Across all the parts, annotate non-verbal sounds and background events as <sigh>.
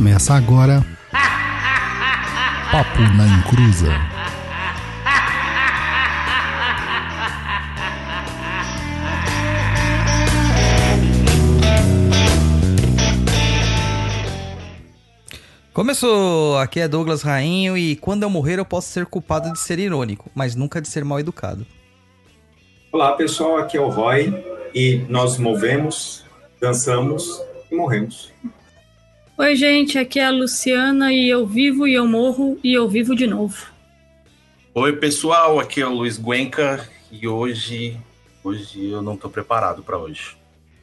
Começa agora. Papo na Encruza. Começou! Aqui é Douglas Rainho e quando eu morrer eu posso ser culpado de ser irônico, mas nunca de ser mal educado. Olá pessoal, aqui é o Roy e nós movemos, dançamos e morremos. Oi, gente, aqui é a Luciana e eu vivo e eu morro e eu vivo de novo. Oi, pessoal, aqui é o Luiz Guenca e hoje hoje eu não tô preparado para hoje.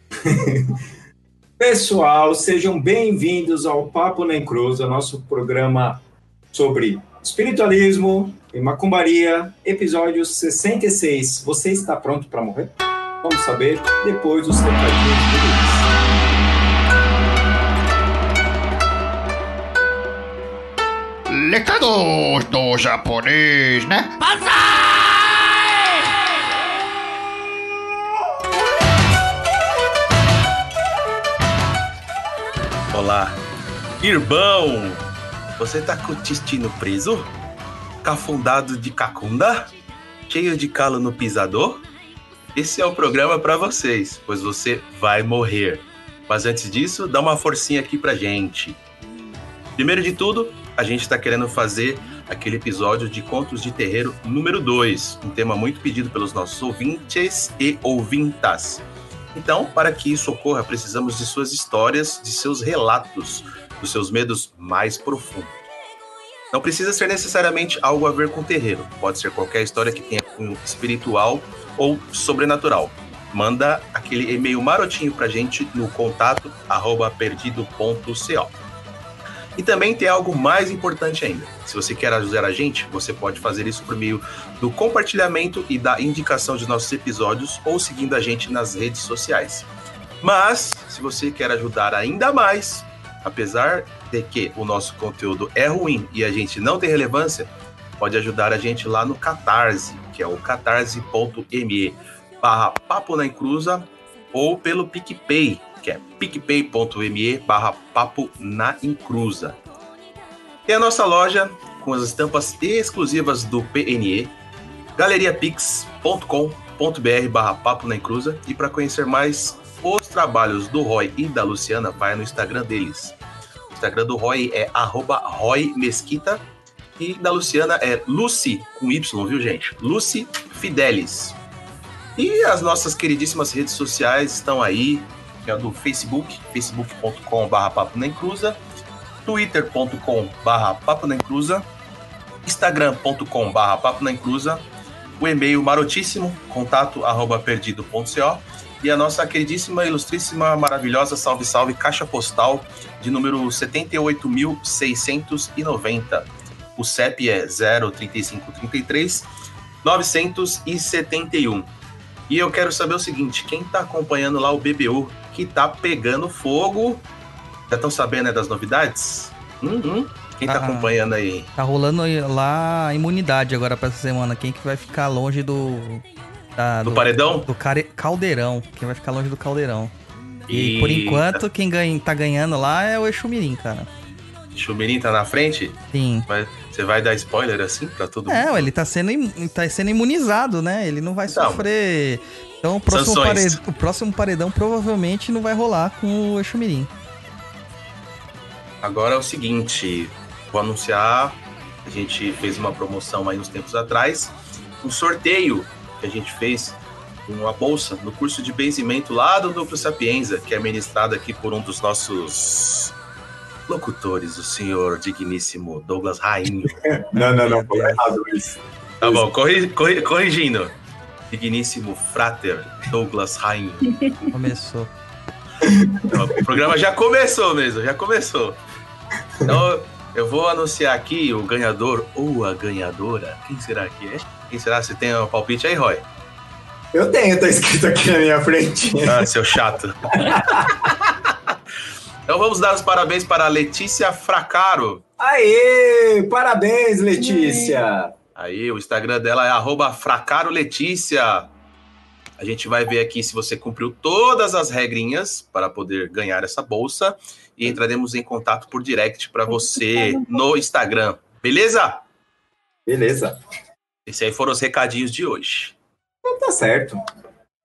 <laughs> Pessoal, sejam bem-vindos ao Papo na Encruza, nosso programa sobre espiritualismo e macumbaria, episódio 66. Você está pronto para morrer? Vamos saber depois dos recadinhos do Recados do japonês, né? Olá. Irmão, você tá com o intestino preso? Cafundado de cacunda? Cheio de calo no pisador? Esse é o programa para vocês, pois você vai morrer. Mas antes disso, dá uma forcinha aqui pra gente. Primeiro de tudo, a gente tá querendo fazer aquele episódio de Contos de Terreiro número 2, um tema muito pedido pelos nossos ouvintes e ouvintas. Então, para que isso ocorra, precisamos de suas histórias, de seus relatos, dos seus medos mais profundos. Não precisa ser necessariamente algo a ver com terreiro, pode ser qualquer história que tenha cunho espiritual ou sobrenatural. Manda aquele e-mail marotinho pra gente no contato arroba perdido.co. E também tem algo mais importante ainda. Se você quer ajudar a gente, você pode fazer isso por meio do compartilhamento e da indicação de nossos episódios ou seguindo a gente nas redes sociais. Mas, se você quer ajudar ainda mais, apesar de que o nosso conteúdo é ruim e a gente não tem relevância, pode ajudar a gente lá no Catarse, que é o catarse.me barra papo na encruza ou pelo PicPay, que é picpay.me barra papo na encruza. Tem a nossa loja com as estampas exclusivas do PNE, galeriapix.com.br barra papo na encruza e para conhecer mais os trabalhos do Roy e da Luciana, vai no Instagram deles. O Instagram do Roy é arroba Roy Mesquita e da Luciana é Lucy, com Y, viu gente? Lucy Fidelis. E as nossas queridíssimas redes sociais estão aí, que é do Facebook, facebook.com barra papo na encruza, twitter.com barra papo na encruza, instagram.com barra papo na encruza, o e-mail marotíssimo, contato arroba perdido.co e a nossa queridíssima, ilustríssima, maravilhosa salve salve caixa postal de número 78.690. O CEP é 03533 971. E eu quero saber o seguinte, quem tá acompanhando lá o BBU que tá pegando fogo? Já estão sabendo né, das novidades? Hum, hum. Quem tá Ah. acompanhando aí? Tá rolando lá a imunidade agora pra essa semana. Quem que vai ficar longe do. da- Do paredão? Do care- caldeirão. Quem vai ficar longe do caldeirão. E, por enquanto, quem ganha, tá ganhando lá é o Exumirim, cara. Chumirim tá na frente? Sim. Vai- você vai dar spoiler assim pra todo É, mundo? ele tá sendo, im- tá sendo imunizado, né? Ele não vai Então. sofrer. Então o próximo, paredão, o próximo paredão provavelmente não vai rolar com o Exumirim. Agora é o seguinte, vou anunciar, a gente fez uma promoção aí uns tempos atrás, um sorteio que a gente fez uma bolsa no curso de benzimento lá do Núcleo Sapienza, que é ministrado aqui por um dos nossos locutores, o senhor digníssimo Douglas Rainho. <laughs> Não, não, não, foi errado isso. Tá bom, corri- corri- corrigindo. Digníssimo frater Douglas Rainho. Começou. O programa já começou mesmo, já começou. Então, eu vou anunciar aqui o ganhador ou a ganhadora. Quem será que é? Quem será? Você tem um palpite aí, Roy? Eu tenho, tá escrito aqui na minha frente. Ah, seu chato. <laughs> Então vamos dar os parabéns para a Letícia Fracaro. Aê! Parabéns, Letícia! Aí, o Instagram dela é arroba Fracaro Letícia. A gente vai ver aqui se você cumpriu todas as regrinhas para poder ganhar essa bolsa e entraremos em contato por direct para você no Instagram. Beleza? Beleza. Esses aí foram os recadinhos de hoje. Então tá certo.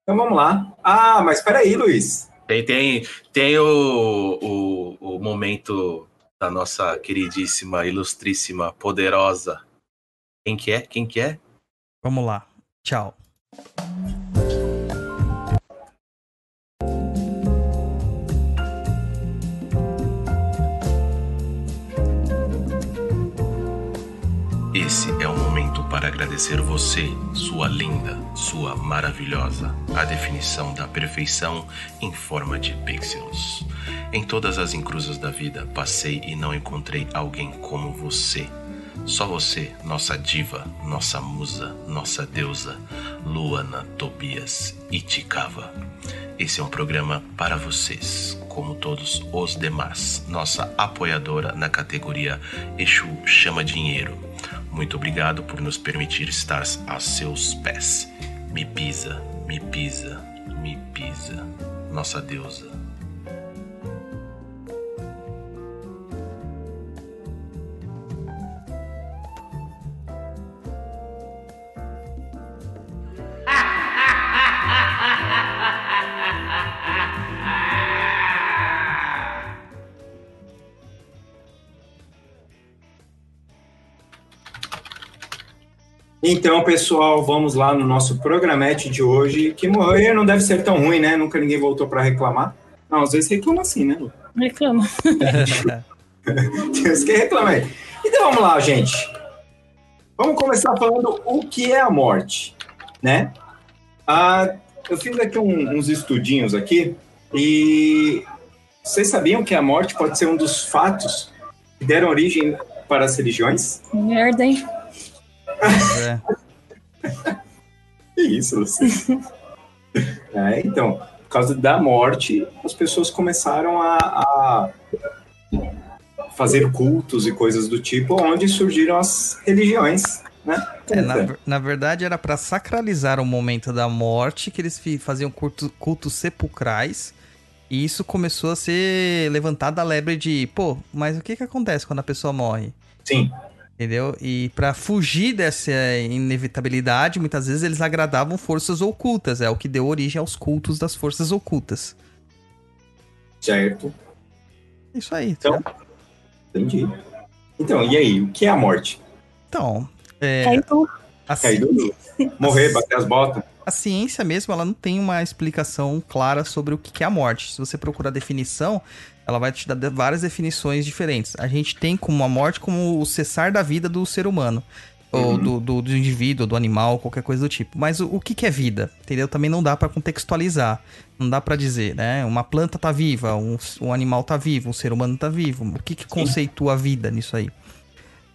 Então vamos lá. Ah, mas peraí, Luiz. Tem, tem, tem o, o, o momento da nossa queridíssima, ilustríssima, poderosa. Quem que é? Quem que é? Vamos lá. Tchau. Esse é o para agradecer você, sua linda, sua maravilhosa, a definição da perfeição em forma de pixels. Em todas as encruzas da vida, passei e não encontrei alguém como você. Só você, nossa diva, nossa musa, nossa deusa, Luana Tobias Itikava. Esse é um programa para vocês, como todos os demais. Nossa apoiadora na categoria Exu Chama Dinheiro. Muito obrigado por nos permitir estar a seus pés. Me pisa, me pisa, me pisa. Nossa deusa. Então, pessoal, vamos lá no nosso programete de hoje. Que morrer não deve ser tão ruim, né? Nunca ninguém voltou para reclamar. Não, às vezes reclama assim, né, Lu? Reclama. <laughs> Tem uns que reclamam aí. Então vamos lá, gente. Vamos começar falando o que é a morte, né? Ah, eu fiz aqui um- uns estudinhos aqui e vocês sabiam que a morte pode ser um dos fatos que deram origem para as religiões? Merda, hein? É. <laughs> Que isso, Luciano? É, então, por causa da morte, as pessoas começaram a, a fazer cultos e coisas do tipo, onde surgiram as religiões, né? É, na, na verdade, era pra sacralizar o momento da morte que eles faziam culto- cultos sepulcrais. E isso começou a ser levantado a lebre de, pô, mas o que que acontece quando a pessoa morre? Sim, Entendeu? E pra fugir dessa inevitabilidade, muitas vezes eles agradavam forças ocultas. É o que deu origem aos cultos das forças ocultas. certo. Isso aí. Então, entendeu? entendi. Então, e aí, o que é a morte? Então, é, Caiu. a, Cair ci-. Morrer, bater as botas? a ciência mesmo, ela não tem uma explicação clara sobre o que que é a morte. Se você procurar definição, ela vai te dar várias definições diferentes. A gente tem como a morte como o cessar da vida do ser humano. Ou Uhum. do, do, do indivíduo, do animal, qualquer coisa do tipo. Mas o, o que, que é vida? Entendeu? Também não dá pra contextualizar. Não dá pra dizer, né? Uma planta tá viva, um, um animal tá vivo, um ser humano tá vivo. O que, que conceitua a vida nisso aí?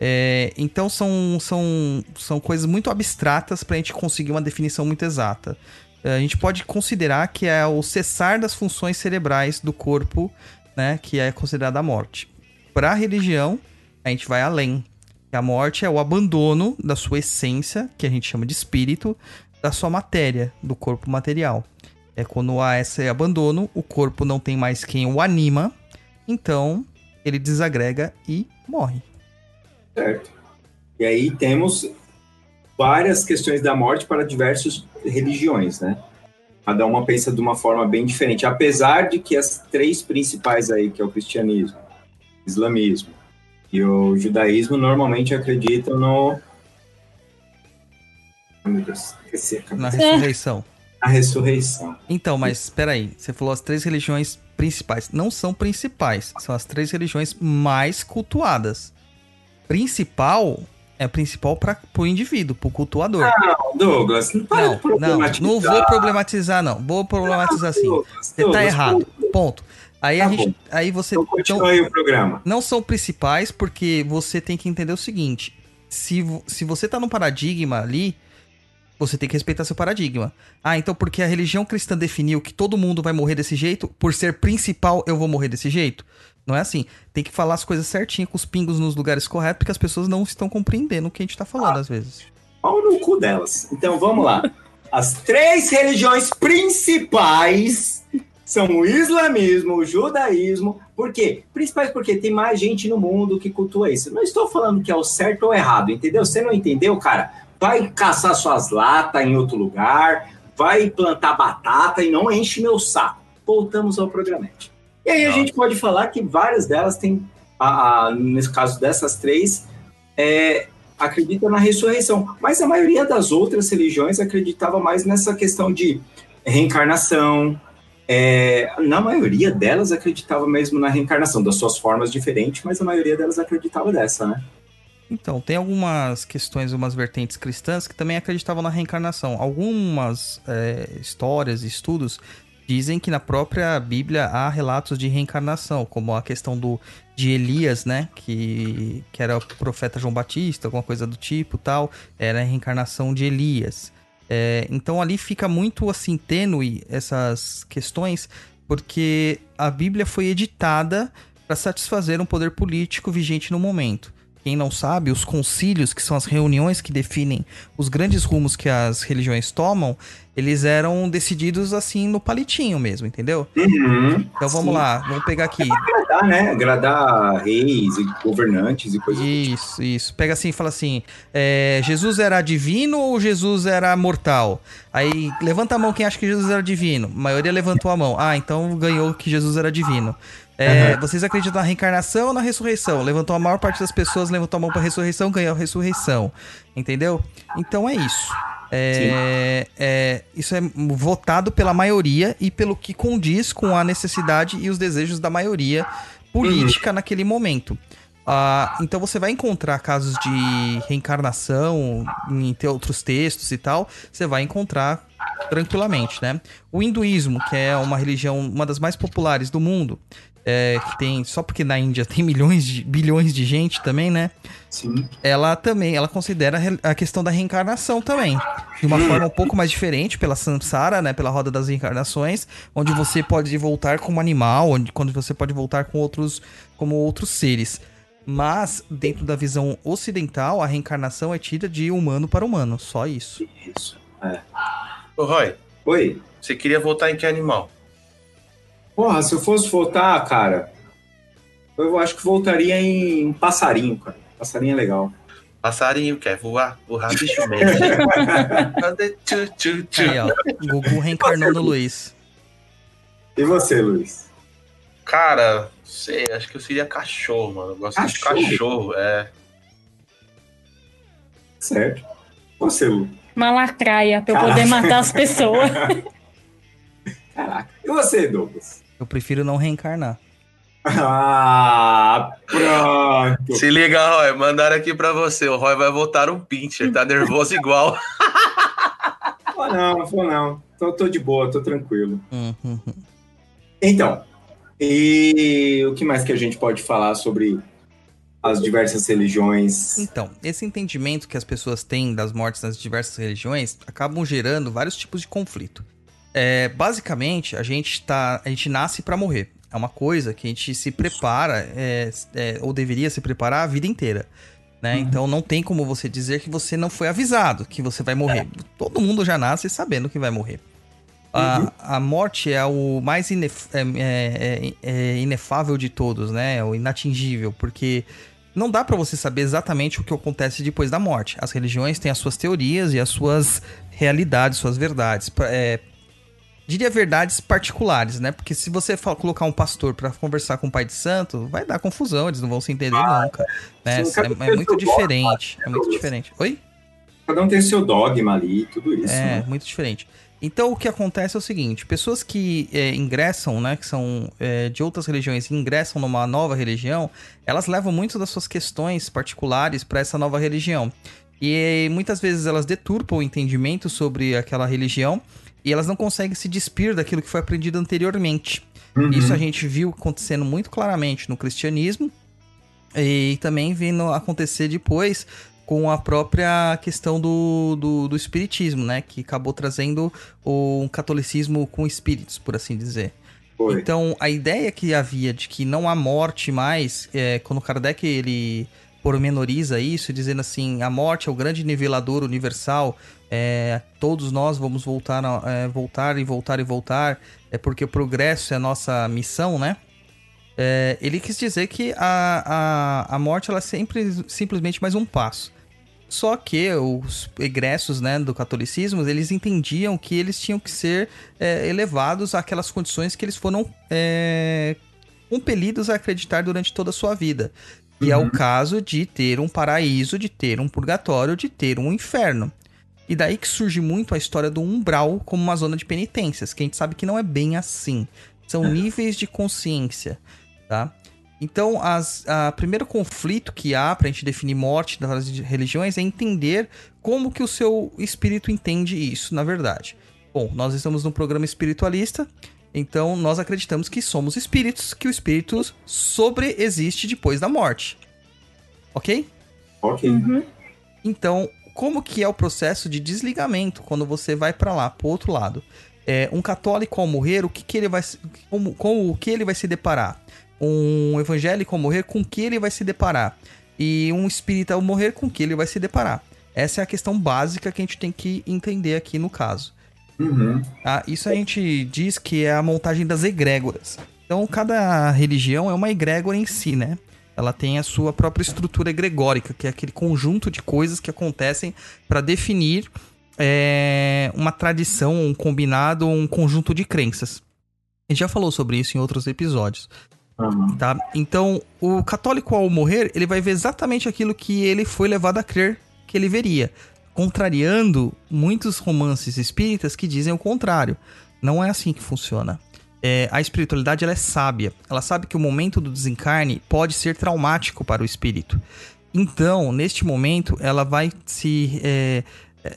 É, então são, são, são coisas muito abstratas pra gente conseguir uma definição muito exata. É, A gente pode considerar que é o cessar das funções cerebrais do corpo, né, que é considerada a morte. Para a religião, a gente vai além. A morte é o abandono da sua essência, que a gente chama de espírito, da sua matéria, do corpo material. É quando há esse abandono, o corpo não tem mais quem o anima, então ele desagrega e morre. Certo. E aí temos várias questões da morte para diversas religiões, né? Cada uma pensa de uma forma bem diferente, apesar de que as três principais aí, que é o cristianismo, o islamismo e o judaísmo, normalmente acreditam no... Meu Deus, esqueci a cabeça. Na ressurreição. A ressurreição. Então, mas espera aí, você falou as três religiões principais. Não são principais, são as três religiões mais cultuadas. Principal é a principal para o indivíduo, para o cultuador. Não, Douglas, não para não, não, problematizar. não vou problematizar não. Vou problematizar assim. Douglas, Você tá Douglas, errado. Ponto. Aí a Tá gente, bom. aí você Então continua aí o programa. não são principais porque você tem que entender o seguinte: se, se você tá num paradigma ali, você tem que respeitar seu paradigma. Ah, então porque a religião cristã definiu que todo mundo vai morrer desse jeito, por ser principal eu vou morrer desse jeito? Não é assim. Tem que falar as coisas certinho, com os pingos nos lugares corretos, porque as pessoas não estão compreendendo o que a gente tá falando às vezes. Pau no cu delas. Então vamos lá. as três religiões principais são o islamismo, o judaísmo. Por quê? Principais porque tem mais gente no mundo que cultua isso. Não estou falando que é o certo ou errado, entendeu? Você não entendeu, cara? Vai caçar suas latas em outro lugar, vai plantar batata e não enche meu saco. Voltamos ao programete. E aí a Não. gente pode falar que várias delas têm, a, a- nesse caso dessas três, é, acredita na ressurreição. Mas a maioria das outras religiões acreditava mais nessa questão de reencarnação. É, na maioria delas acreditava mesmo na reencarnação, das suas formas diferentes, mas a maioria delas acreditava dessa, né? Então, tem algumas questões, umas vertentes cristãs que também acreditavam na reencarnação. Algumas é, histórias e estudos dizem que na própria Bíblia há relatos de reencarnação, como a questão do de Elias, né, que, que era o profeta João Batista, alguma coisa do tipo, tal, era a reencarnação de Elias. É, então ali fica muito assim tênue essas questões, porque a Bíblia foi editada para satisfazer um poder político vigente no momento. Quem não sabe, os concílios, que são as reuniões que definem os grandes rumos que as religiões tomam, eles eram decididos assim no palitinho mesmo, entendeu? Então vamos Sim. lá, vamos pegar aqui. Agradar, né? Agradar reis e governantes e coisas tipo. Isso, isso. Pega assim e fala assim: é, Jesus era divino ou Jesus era mortal? Aí levanta a mão quem acha que Jesus era divino. A maioria levantou a mão. Ah, então ganhou que Jesus era divino. É, Vocês acreditam na reencarnação ou na ressurreição? Levantou a maior parte das pessoas, levantou a mão pra ressurreição, ganhou a ressurreição. Entendeu? Então é isso. É, é, isso é votado pela maioria e pelo que condiz com a necessidade e os desejos da maioria política naquele momento. Ah, então você vai encontrar casos de reencarnação em outros textos e tal, você vai encontrar tranquilamente, né? O hinduísmo, que é uma religião, uma das mais populares do mundo, é, que tem só porque na Índia tem milhões de bilhões de gente também, né? Sim. ela também, ela considera a questão da reencarnação também. De uma forma um pouco mais diferente, pela samsara, né? Pela roda das reencarnações, onde você pode voltar como animal, onde, quando você pode voltar com outros, como outros seres. Mas, dentro da visão ocidental, a reencarnação é tida de humano para humano. Só isso. Isso. Ô, Roy, Oi. você queria voltar em que animal? Porra, se eu fosse votar, cara, eu acho que voltaria em um passarinho, cara. Passarinho é legal. Passarinho quer voar, voar <laughs> bicho tchu? Aí, ó. Gugu reencarnou no Luiz. E você, Luiz? Cara, sei, acho que eu seria cachorro, mano. Eu gosto Cachorro? de cachorro, é. Certo. Você, Lu? Uma lacraia pra eu Caraca. poder matar as pessoas. <laughs> Caraca. E você, Douglas? Eu prefiro não reencarnar. Ah, pronto. Se liga, Roy, mandaram aqui pra você. O Roy vai voltar um pincher, tá nervoso igual. <laughs> Vou não, vou não. Tô, tô de boa, tô tranquilo. Hum, hum, hum. Então, e o que mais que a gente pode falar sobre as diversas religiões? Então, esse entendimento que as pessoas têm das mortes nas diversas religiões acabam gerando vários tipos de conflito. É, basicamente, a gente tá, a gente nasce para morrer. É uma coisa que a gente se prepara, é, é, ou deveria se preparar a vida inteira. Né? Então não tem como você dizer que você não foi avisado que você vai morrer. Todo mundo já nasce sabendo que vai morrer. A, a morte é o mais inef- é- é- é- é inefável de todos, né? É o inatingível, porque não dá pra você saber exatamente o que acontece depois da morte. As religiões têm as suas teorias e as suas realidades, suas verdades. É, diria verdades particulares, né? Porque se você fa- colocar um pastor pra conversar com o pai de santo, vai dar confusão, eles não vão se entender nunca. né? sim, É, é muito seu dogma, diferente. É muito diferente. Oi? Cada um tem seu dogma ali, tudo isso. É, né? muito diferente. Então o que acontece é o seguinte: pessoas que é, ingressam, né, que são é, de outras religiões e ingressam numa nova religião, elas levam muito das suas questões particulares para essa nova religião. E muitas vezes elas deturpam o entendimento sobre aquela religião e elas não conseguem se despir daquilo que foi aprendido anteriormente. Uhum. Isso a gente viu acontecendo muito claramente no cristianismo e também vindo acontecer depois com a própria questão do, do, do espiritismo, né? Que acabou trazendo o- um catolicismo com espíritos, por assim dizer. Foi. Então, a ideia que havia de que não há morte mais, é, quando Kardec ele pormenoriza isso, dizendo assim, a morte é o grande nivelador universal, é, todos nós vamos voltar, é, voltar e voltar e voltar, é porque o progresso é a nossa missão, né? É, ele quis dizer que a, a, a morte ela é sempre simplesmente mais um passo. Só que os egressos né, do catolicismo, eles entendiam que eles tinham que ser é, elevados àquelas condições que eles foram é, compelidos a acreditar durante toda a sua vida. E é o caso de ter um paraíso, de ter um purgatório, de ter um inferno. E daí que surge muito a história do umbral como uma zona de penitências, que a gente sabe que não é bem assim. São níveis de consciência, tá? Então, as, a primeiro conflito que há pra gente definir morte das religiões é entender como que o seu espírito entende isso, na verdade. Bom, nós estamos num programa espiritualista, então nós acreditamos que somos espíritos, que o espírito sobreexiste depois da morte. Ok? Ok. Uhum. Então, como que é o processo de desligamento quando você vai pra lá, pro outro lado? É, um católico ao morrer, o que, que ele vai se- como, com o que ele vai se deparar? Um evangélico ao morrer, com o que ele vai se deparar? E um espírita ao morrer, com o que ele vai se deparar? Essa é a questão básica que a gente tem que entender aqui no caso. Uhum. Tá? Isso a gente diz que é a montagem das egrégoras. Então, cada religião é uma egrégora em si, né? Ela tem a sua própria estrutura egregórica, que é aquele conjunto de coisas que acontecem para definir é, uma tradição, um combinado, um conjunto de crenças. A gente já falou sobre isso em outros episódios Uhum. tá? Então, o católico ao morrer, ele vai ver exatamente aquilo que ele foi levado a crer que ele veria, contrariando muitos romances espíritas que dizem o contrário. Não é assim que funciona. É, a espiritualidade ela é sábia. Ela sabe que o momento do desencarne pode ser traumático para o espírito. Então, neste momento, ela vai se é,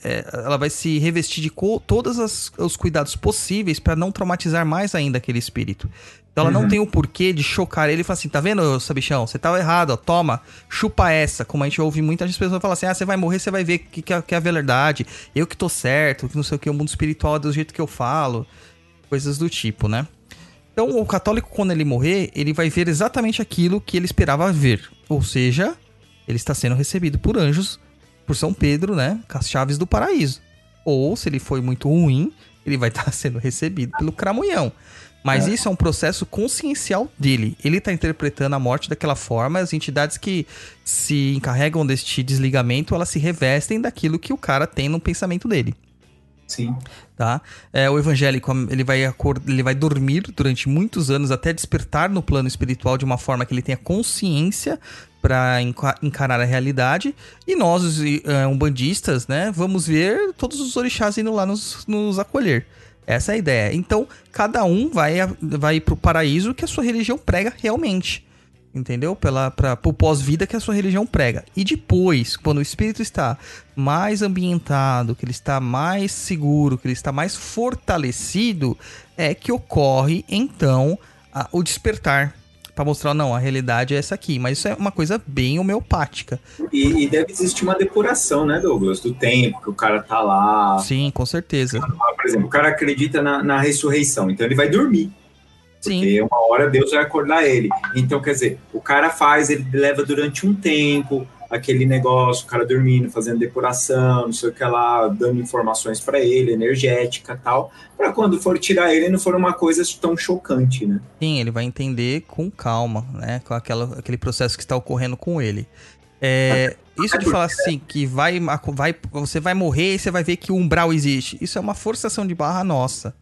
é, ela vai se revestir de todos as- os cuidados possíveis para não traumatizar mais ainda aquele espírito. Então ela não Uhum. tem o porquê de chocar ele e falar assim: tá vendo, sabichão? Você tava errado, ó, toma, chupa essa. Como a gente ouve muitas pessoas falar assim: ah, você vai morrer, você vai ver que, que, é, que é a verdade, eu que tô certo, que não sei o que, o mundo espiritual é do jeito que eu falo, coisas do tipo, né? Então o católico, quando ele morrer, ele vai ver exatamente aquilo que ele esperava ver. Ou seja, ele está sendo recebido por anjos, por São Pedro, né? Com as chaves do paraíso. Ou, se ele foi muito ruim, ele vai <laughs> estar sendo recebido pelo cramunhão. Mas isso é um processo consciencial dele. Ele está interpretando a morte daquela forma. As entidades que se encarregam deste desligamento, elas se revestem daquilo que o cara tem no pensamento dele Sim. tá? É, o evangélico, ele vai, ele vai dormir durante muitos anos até despertar no plano espiritual de uma forma que ele tenha consciência para encarar a realidade. E nós, os eh, umbandistas, né, vamos ver todos os orixás indo lá nos, nos acolher. Essa é a ideia. Então, cada um vai, vai pro paraíso que a sua religião prega realmente. Entendeu? Pela, pro pós-vida que a sua religião prega. E depois, quando o espírito está mais ambientado, que ele está mais seguro, que ele está mais fortalecido, é que ocorre, então, a- o despertar. Pra mostrar, não, a realidade é essa aqui. Mas isso é uma coisa bem homeopática. E, e deve existir uma depuração, né, Douglas? Do tempo que o cara tá lá. Sim, com certeza. Por exemplo, o cara acredita na, na ressurreição, então ele vai dormir. Sim. Porque uma hora Deus vai acordar ele. Então, quer dizer, o cara faz, ele leva durante um tempo aquele negócio, o cara dormindo, fazendo depuração, não sei o que lá, dando informações para ele, energética tal, para quando for tirar ele não for uma coisa tão chocante, né? Sim, ele vai entender com calma, né? Com aquela, aquele processo que está ocorrendo com ele. É, isso de falar assim, que vai, vai, você vai morrer e você vai ver que o umbral existe. Isso é uma forçação de barra nossa.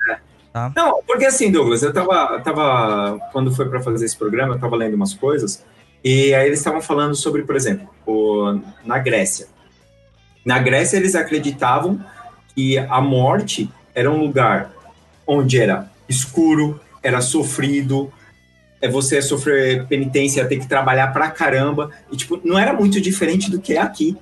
Não, porque assim, Douglas, eu tava, tava quando foi para fazer esse programa, eu tava lendo umas coisas, e aí eles estavam falando sobre, por exemplo, o, na Grécia. Na Grécia eles acreditavam que a morte era um lugar onde era escuro, era sofrido, é você ia sofrer penitência, ia ter que trabalhar pra caramba, e tipo, não era muito diferente do que é aqui.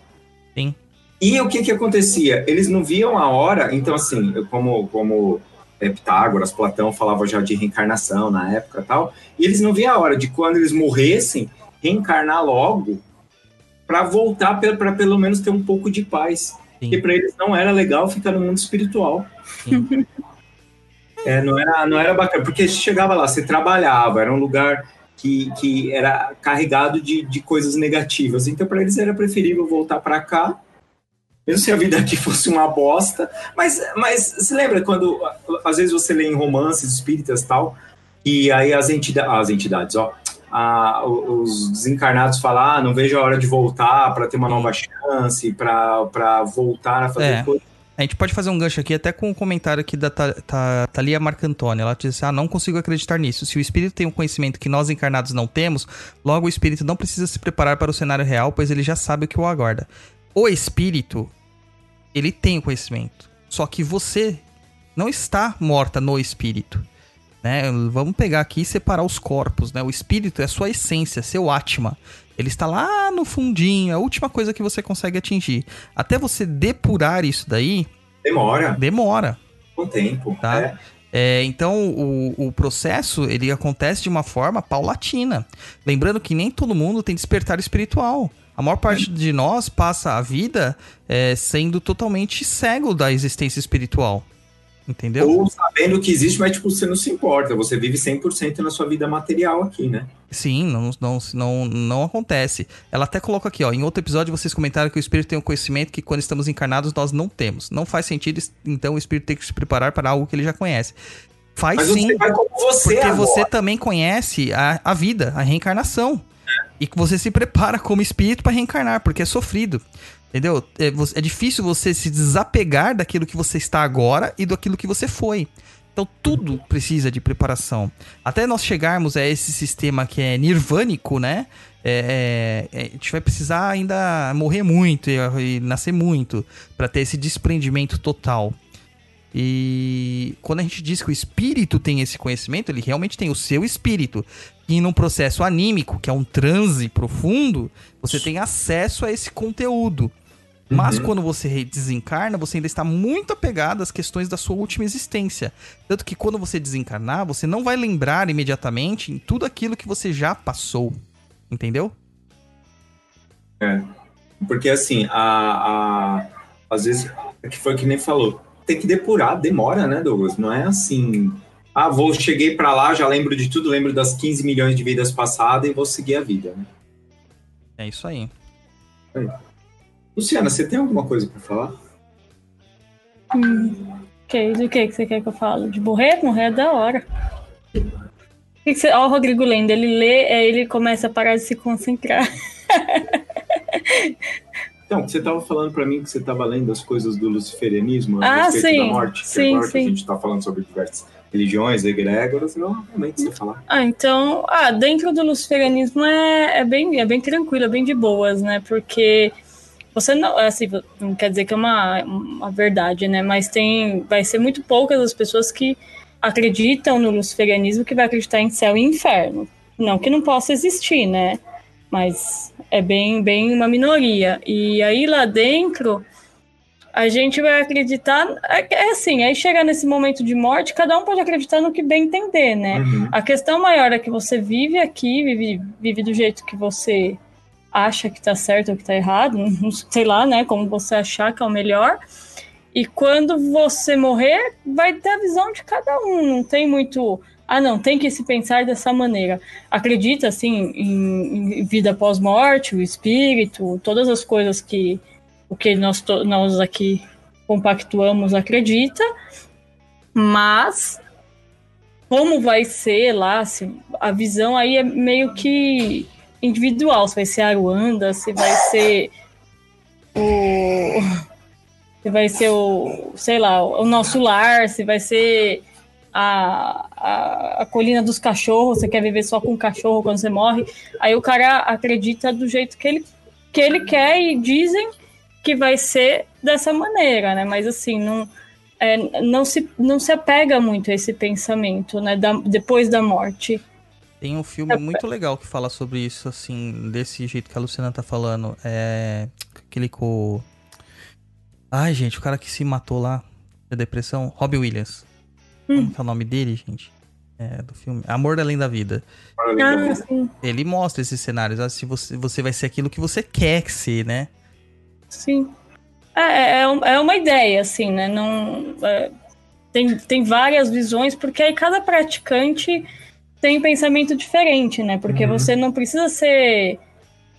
Sim. E o que que acontecia? Eles não viam a hora, então assim, como como é, Pitágoras, Platão falava já de reencarnação na época tal, e eles não viam a hora de quando eles morressem, reencarnar logo para voltar para pelo menos ter um pouco de paz. Sim. Porque para eles não era legal ficar no mundo espiritual. <laughs> É, não, era, não era bacana, porque você chegava lá, você trabalhava, era um lugar que, que era carregado de, de coisas negativas. Então, para eles era preferível voltar para cá, mesmo se a vida aqui <laughs> fosse uma bosta. Mas, mas se lembra quando, às vezes, você lê em romances espíritas tal, e aí as, entidades, as entidades, ó, a, os desencarnados falam, ah, não vejo a hora de voltar para ter uma nova chance, para voltar a fazer É. coisas. A gente pode fazer um gancho aqui até com o comentário aqui da Tha- Tha- Thalia Marcantoni. Ela disse: Ah, não consigo acreditar nisso. Se o espírito tem um conhecimento que nós encarnados não temos, logo o espírito não precisa se preparar para o cenário real, pois ele já sabe o que o aguarda. O espírito, ele tem o conhecimento. Só que você não está morta no espírito. Né? Vamos pegar aqui e separar os corpos. Né? O espírito é a sua essência, seu Atma. Ele está lá no fundinho, é a última coisa que você consegue atingir. Até você depurar isso daí, Demora demora. um tempo. Tá. é. É, então, o, o processo, ele acontece de uma forma paulatina. Lembrando que nem todo mundo tem despertar espiritual. A maior parte de nós passa a vida é, sendo totalmente cego da existência espiritual. Entendeu? Ou sabendo que existe, mas tipo, você não se importa. Você vive 100% na sua vida material aqui, né? Sim, não, não, não, não acontece. Ela até coloca aqui, ó. Em outro episódio, vocês comentaram que o espírito tem um conhecimento que quando estamos encarnados nós não temos. Não faz sentido, então, o espírito ter que se preparar para algo que ele já conhece. Faz Mas sim. você Porque agora. você também conhece a, a vida, a reencarnação. E que você se prepara como espírito para reencarnar, porque é sofrido. Entendeu? É, é difícil você se desapegar daquilo que você está agora e daquilo que você foi. Então tudo precisa de preparação. Até nós chegarmos a esse sistema que é nirvânico, né? É, é, a gente vai precisar ainda morrer muito e, e nascer muito para ter esse desprendimento total. E quando a gente diz que o espírito tem esse conhecimento, ele realmente tem o seu espírito. E num processo anímico, que é um transe profundo, você tem acesso a esse conteúdo. Mas Uhum. quando você desencarna, você ainda está muito apegado às questões da sua última existência. Tanto que quando você desencarnar, você não vai lembrar imediatamente em tudo aquilo que você já passou. Entendeu? Porque assim, a, a, às vezes, é que foi que nem falou, tem que depurar, demora, né, Douglas? Não é assim, ah, vou, cheguei pra lá, já lembro de tudo, lembro das 15 milhões de vidas passadas e vou seguir a vida, né? É isso aí. Luciana, você tem alguma coisa pra falar? Que, do que que você quer que eu fale? De morrer? Morrer é da hora. O que que você... Ó, o Rodrigo lendo, ele lê, aí ele começa a parar de se concentrar. <laughs> Então, você estava falando para mim que você estava lendo as coisas do luciferianismo a Ah, respeito sim. da morte, que Sim, agora que sim. a gente está falando sobre diversas religiões, egrégoras, não, realmente você falar. Ah, então, ah, dentro do luciferianismo é, é, bem, é bem tranquilo, é bem de boas, né? Porque você não, assim, não quer dizer que é uma, uma verdade, né? Mas tem, vai ser muito poucas as pessoas que acreditam no luciferianismo que vai acreditar em céu e inferno. Não que não possa existir, né? Mas é bem, bem uma minoria. E aí lá dentro a gente vai acreditar. É, é assim, aí chegar nesse momento de morte, cada um pode acreditar no que bem entender, né? Uhum. A questão maior é que você vive aqui, vive, vive do jeito que você acha que tá certo ou que tá errado, sei lá, né? Como você achar que é o melhor. E quando você morrer, vai ter a visão de cada um. Não tem muito. Ah, não, tem que se pensar dessa maneira. Acredita, assim, em, em vida pós-morte, o espírito, todas as coisas que o que nós, nós aqui compactuamos acredita, mas como vai ser lá, se, a visão aí é meio que individual, se vai ser Aruanda, se vai ser o se vai ser o, sei lá, o nosso lar, se vai ser a, a, a colina dos cachorros, você quer viver só com cachorro quando você morre, aí o cara acredita do jeito que ele, que ele quer e dizem que vai ser dessa maneira, né? Mas assim, não, é, não, se, não se apega muito a esse pensamento, né? Da, depois da morte. Tem um filme muito legal que fala sobre isso, assim, desse jeito que a Luciana tá falando. É. Aquele com. Ai, gente, o cara que se matou lá da depressão, Robbie Williams. Como que é o nome dele, gente? É, do filme. Amor Além da Vida. Ah, sim, Ele mostra esses cenários. Ah, se você, você vai ser aquilo que você quer ser, né? sim. É, é, um- é uma ideia, assim, né? Não, é, tem, tem várias visões, porque aí cada praticante tem pensamento diferente, né? Porque Uhum. você não precisa ser.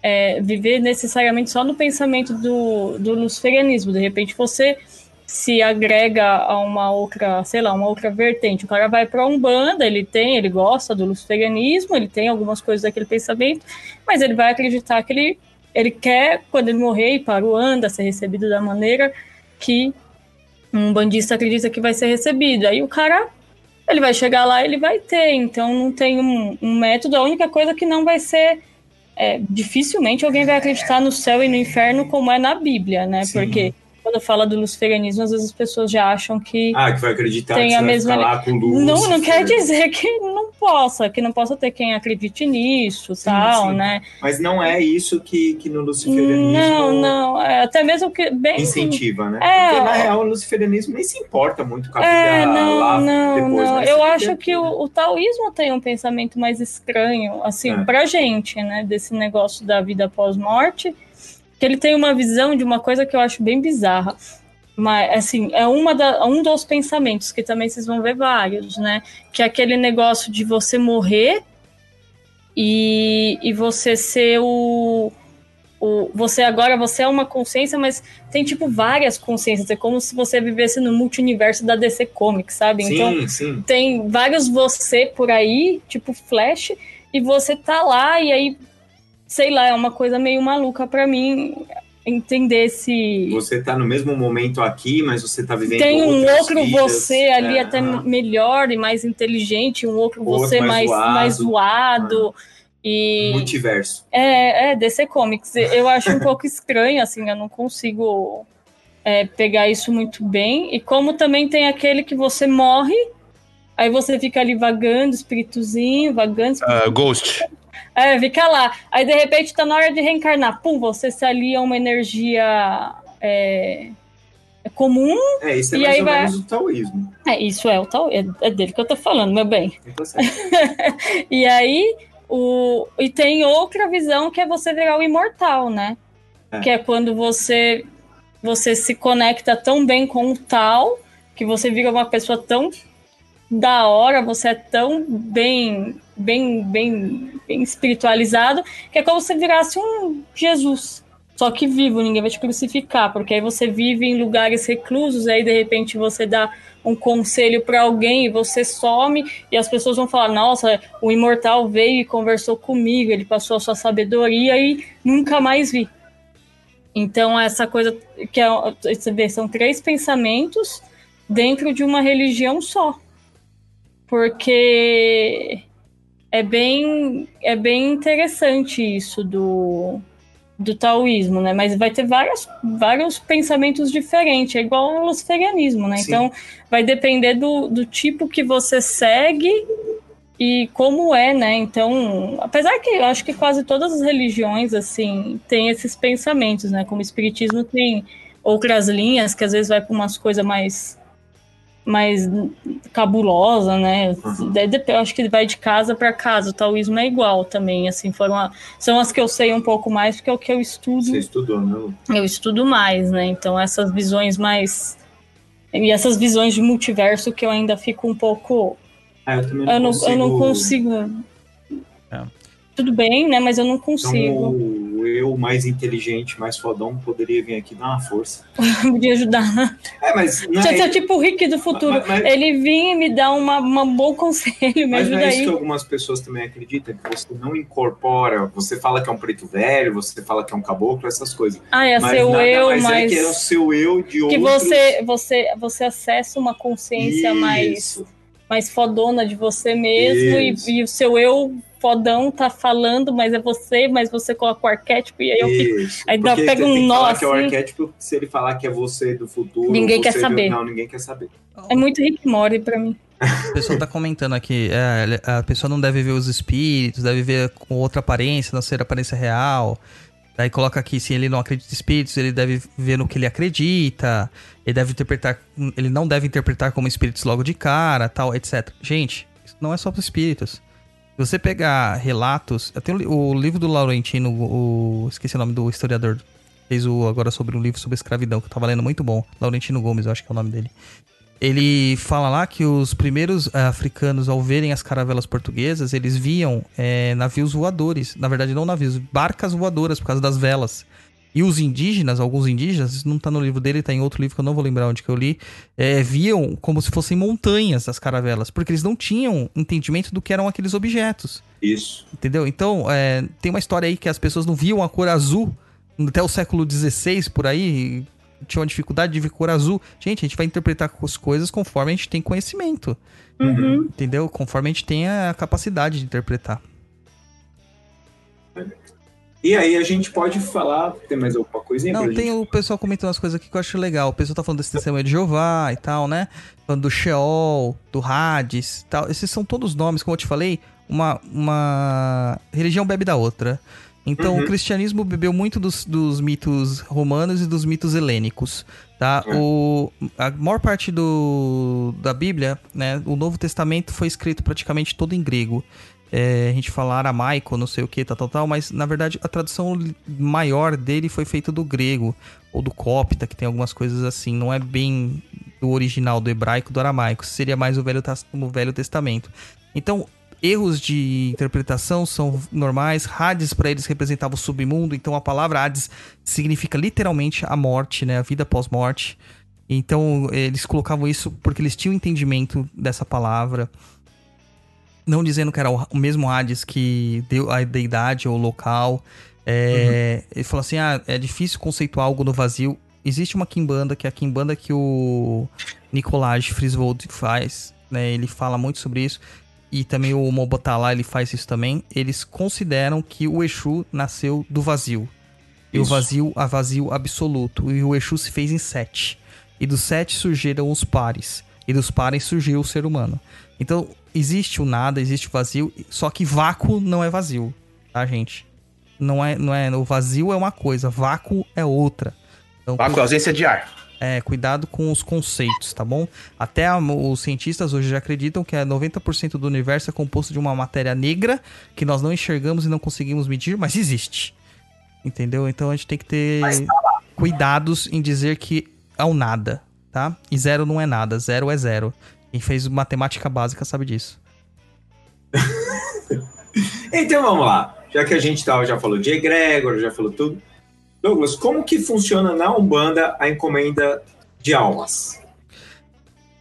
é, viver necessariamente só no pensamento do, do luciferianismo. De repente você se agrega a uma outra, sei lá, uma outra vertente. O cara vai para Umbanda, ele tem, ele gosta do luciferianismo, ele tem algumas coisas daquele pensamento, mas ele vai acreditar que ele, ele quer, quando ele morrer, ir para o Umbanda, ser recebido da maneira que um bandista acredita que vai ser recebido. Aí o cara, ele vai chegar lá, ele vai ter. Então não tem um, um método. A única coisa que não vai ser é, dificilmente alguém vai acreditar no céu e no inferno como é na Bíblia, né? Sim. Porque quando fala do luciferianismo, às vezes as pessoas já acham que Ah, que vai acreditar Tem que a mesma lá com luz. não, não quer dizer que não possa, que não possa ter quem acredite nisso, Sim, tal, sim. né? Mas não é isso que, que no luciferianismo Não, não, é, até mesmo que bem incentiva, né? É. Porque, na real, o luciferianismo nem se importa muito com a vida É, não, lá não, depois. não. Eu acho fica que o, o taoísmo tem um pensamento mais estranho, assim, É. pra gente, né, desse negócio da vida após morte, que ele tem uma visão de uma coisa que eu acho bem bizarra. Mas, assim, é uma da, um dos pensamentos, que também vocês vão ver vários, né? Que é aquele negócio de você morrer e, e você ser o, o. Você agora você é uma consciência, mas tem tipo várias consciências. É como se você vivesse no multiverso da DC Comics, sabe? Então Sim, sim. tem vários você por aí, tipo Flash, e você tá lá e aí, sei lá, é uma coisa meio maluca pra mim entender se Você tá no mesmo momento aqui, mas você tá vivendo tem um outro vidas. você ali É, até aham. melhor e mais inteligente, um outro Outro você mais mais, zoado. E multiverso. é, é, DC Comics. Eu acho um pouco <laughs> estranho, assim, eu não consigo é, pegar isso muito bem. E como também tem aquele que você morre, aí você fica ali vagando, espíritozinho, vagando, Ah, Ghost. É, fica lá. Aí de repente tá na hora de reencarnar. Pum, você se alia a uma energia é, é comum. É, isso é E mais aí ou vai- menos o taoísmo. É, isso é o tal. É, é dele que eu tô falando, meu bem. <laughs> E aí, o, e tem outra visão que é você virar o imortal, né? É. Que é quando você, você se conecta tão bem com o tal, que você vira uma pessoa tão da hora, você é tão bem, bem, bem, bem espiritualizado, que é como se virasse um Jesus. Só que vivo, ninguém vai te crucificar, porque aí você vive em lugares reclusos, aí de repente você dá um conselho para alguém e você some e as pessoas vão falar: Nossa, o imortal veio e conversou comigo, ele passou a sua sabedoria e nunca mais vi. Então, essa coisa que é, você vê, são três pensamentos dentro de uma religião só. Porque é bem, é bem interessante isso do, do taoísmo, né? Mas vai ter várias, vários pensamentos diferentes, é igual ao luciferianismo, né? Sim. Então, vai depender do, do tipo que você segue e como é, né? Então, apesar que eu acho que quase todas as religiões, assim, têm esses pensamentos, né? Como o espiritismo tem outras linhas que às vezes vai para umas coisas mais mais cabulosa, né? Uhum. Eu acho que vai de casa para casa. O taoísmo é igual também, assim, foram a- são as que eu sei um pouco mais porque é o que eu estudo Você estudou, né? Eu estudo mais, né? Então essas visões mais e essas visões de multiverso que eu ainda fico um pouco, Ah, eu também não eu não, consigo. eu não consigo. É. Tudo bem, né? Mas eu não Então, consigo. o eu mais inteligente, mais fodão, poderia vir aqui dar uma força. <laughs> Podia ajudar. É, mas não Você é, é tipo o Rick do futuro. Mas- mas- Ele vinha e me dá uma, uma bom conselho, me mas não ajuda é isso aí. que algumas pessoas também acreditam, que você não incorpora, você fala que é um preto velho, você fala que é um caboclo, essas coisas. Ah, é mas seu nada eu, mais mas é que é o seu eu de que outros... você, você, você acessa uma consciência mais, Isso. mais fodona de você mesmo e, e o seu eu fodão tá falando, mas é você, mas você coloca o arquétipo e aí eu fico. Isso. aí dá- pega um que nó falar que é o assim. arquétipo, se ele falar que é você do futuro... Ninguém quer do- saber. Não, ninguém quer saber. É muito Rick Mori pra mim. A pessoa tá comentando aqui, é, a pessoa não deve ver os espíritos, deve ver com outra aparência, não ser aparência real. Daí coloca aqui, se ele não acredita em espíritos, ele deve ver no que ele acredita, ele deve interpretar, ele não deve interpretar como espíritos logo de cara, tal, etc. Gente, isso não é só para espíritos. Se você pegar relatos, tenho o livro do Laurentino, o, esqueci o nome do historiador, fez o agora sobre um livro sobre escravidão que eu tava lendo muito bom, Laurentino Gomes, eu acho que é o nome dele. Ele fala lá que os primeiros eh, africanos, ao verem as caravelas portuguesas, eles viam eh, navios voadores. Na verdade, não navios, barcas voadoras por causa das velas. E os indígenas, alguns indígenas, isso não tá no livro dele, tá em outro livro que eu não vou lembrar onde que eu li, eh, viam como se fossem montanhas as caravelas, porque eles não tinham entendimento do que eram aqueles objetos. Isso. Entendeu? Então, é, tem uma história aí que as pessoas não viam a cor azul até o século XVI, por aí, tinha uma dificuldade de ver cor azul. Gente, a gente vai interpretar as coisas conforme a gente tem conhecimento. Uhum. Entendeu? Conforme a gente tem a capacidade de interpretar. E aí a gente pode falar. Tem mais alguma coisinha Não, tem gente? o pessoal comentando umas coisas aqui que eu acho legal. O pessoal tá falando desse testemunho de Jeová e tal, né? Falando do Sheol, do Hades e tal. Esses são todos nomes, como eu te falei, uma, uma religião bebe da outra. Então, Uhum. o cristianismo bebeu muito dos, dos mitos romanos e dos mitos helênicos, tá? É. O, a maior parte do, da Bíblia, né? O Novo Testamento foi escrito praticamente todo em grego. É, a gente fala aramaico, não sei o que, tal, tal, tal, mas na verdade a tradução maior dele foi feita do grego ou do copta, que tem algumas coisas assim, não é bem do original do hebraico, do aramaico, seria mais o Velho, o Velho Testamento. Então, erros de interpretação são normais, Hades para eles representava o submundo, então a palavra Hades significa literalmente a morte, né, a vida pós-morte. Então, eles colocavam isso porque eles tinham entendimento dessa palavra. Não dizendo que era o mesmo Hades que deu a deidade ou o local. É, Ele falou assim: ah, é difícil conceituar algo no vazio. Existe uma Kimbanda, que é a Kimbanda que o Nicolás Friswold faz. Né? Ele fala muito sobre isso. E também o Mobotalá, ele faz isso também. Eles consideram que o Exu nasceu do vazio. E o vazio, a vazio absoluto. E o Exu se fez em sete. E dos sete surgiram os pares. E dos pares surgiu o ser humano. Então, existe o nada, existe o vazio, só que vácuo não é vazio, tá, gente? Não é, não é, o vazio é uma coisa, vácuo é outra. Então, Vácuo é ausência de ar. é, cuidado com os conceitos, tá bom? Até a- os cientistas hoje já acreditam que é 90% do universo é composto de uma matéria negra que nós não enxergamos e não conseguimos medir, mas existe. Entendeu? Então a gente tem que ter cuidados em dizer que é o nada, tá? E zero não é nada, zero é zero. Quem fez matemática básica sabe disso. <laughs> Então vamos lá. Já que a gente tava, já falou de egrégor, já falou tudo. Douglas, como que funciona na Umbanda a encomenda de almas?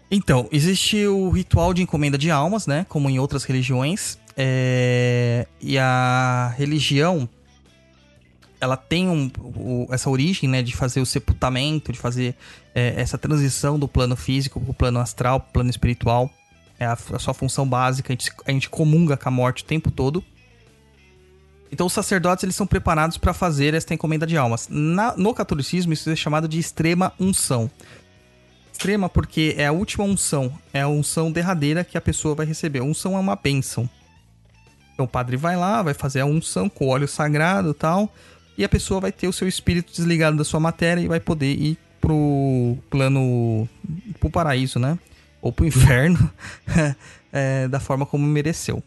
Então, existe o ritual de encomenda de almas, né? Como em outras religiões. É, E a religião, ela tem um- o- essa origem, né? De fazer o sepultamento, de fazer é, essa transição do plano físico pro plano astral, pro plano espiritual. É a, a sua função básica. A gente, a gente comunga com a morte o tempo todo. Então, os sacerdotes eles são preparados para fazer esta encomenda de almas. Na- no catolicismo, isso é chamado de extrema unção extrema porque é a última unção, é a unção derradeira que a pessoa vai receber. Unção é uma bênção. Então o padre vai lá, vai fazer a unção com óleo sagrado tal, e a pessoa vai ter o seu espírito desligado da sua matéria e vai poder ir pro plano, pro paraíso, né? Ou pro <laughs> inferno, é, da forma como mereceu.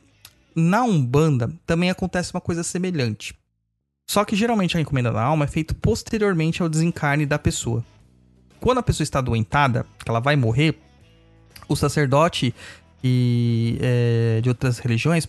Na Umbanda também acontece uma coisa semelhante. Só que geralmente a encomenda da alma é feita posteriormente ao desencarne da pessoa quando a pessoa está adoentada, que ela vai morrer, o sacerdote e é, de outras religiões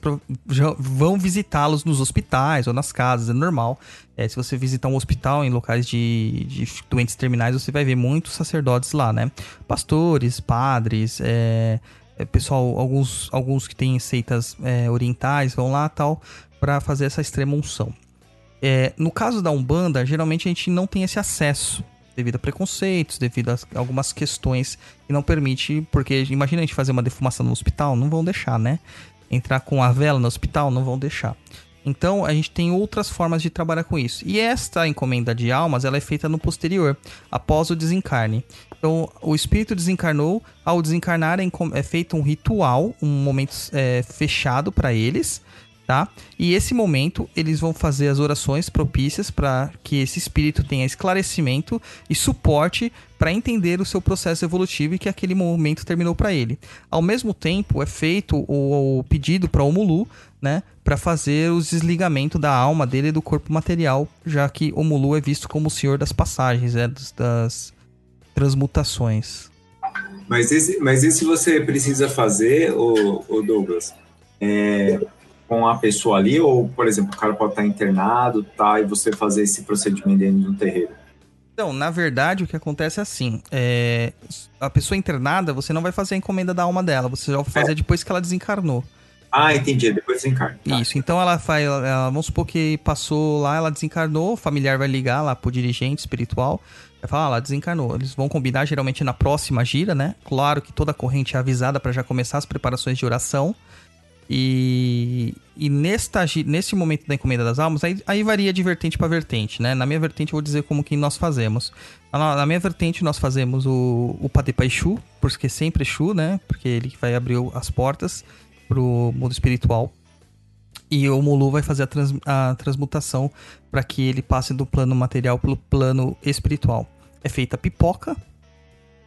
vão visitá-los nos hospitais ou nas casas, é normal. É, se você visitar um hospital em locais de, de doentes terminais, você vai ver muitos sacerdotes lá, né? Pastores, padres, é, é, pessoal, alguns, alguns que têm seitas é, orientais vão lá tal para fazer essa extrema unção. É, no caso da Umbanda, geralmente a gente não tem esse acesso devido a preconceitos, devido a algumas questões que não permite, porque imagina a gente fazer uma defumação no hospital, não vão deixar, né? Entrar com a vela no hospital, não vão deixar. Então a gente tem outras formas de trabalhar com isso. E esta encomenda de almas, ela é feita no posterior, após o desencarne. Então o espírito desencarnou, ao desencarnar é, é feito um ritual, um momento é, fechado para eles, tá? E esse momento eles vão fazer as orações propícias para que esse espírito tenha esclarecimento e suporte para entender o seu processo evolutivo e que aquele momento terminou para ele. Ao mesmo tempo é feito o, o pedido para o Mulu, né, para fazer o desligamento da alma dele do corpo material, já que o Mulu é visto como o senhor das passagens, é, das, das transmutações. Mas mas esse você precisa fazer, o Douglas, é, com a pessoa ali, ou, por exemplo, o cara pode estar internado, tá, e você fazer esse procedimento dentro do terreiro? Então, na verdade, o que acontece é assim: é, a pessoa internada, você não vai fazer a encomenda da alma dela, você já vai fazer depois que ela desencarnou. Ah, entendi. Depois desencarna. Tá. Isso, então ela faz. ela- vamos supor que passou lá, ela desencarnou, o familiar vai ligar lá pro dirigente espiritual. Vai falar, ah, ela desencarnou. Eles vão combinar geralmente na próxima gira, né? Claro que toda a corrente é avisada para já começar as preparações de oração. E, e nesta, nesse momento da encomenda das almas, aí, aí varia de vertente para vertente, né? Na minha vertente, eu vou dizer como que nós fazemos. Na, na minha vertente, nós fazemos o, o Patepa Exu, porque sempre Exu, né? Porque ele que vai abrir as portas pro mundo espiritual. E o Mulu vai fazer a, trans- a transmutação para que ele passe do plano material pelo plano espiritual. É feita pipoca,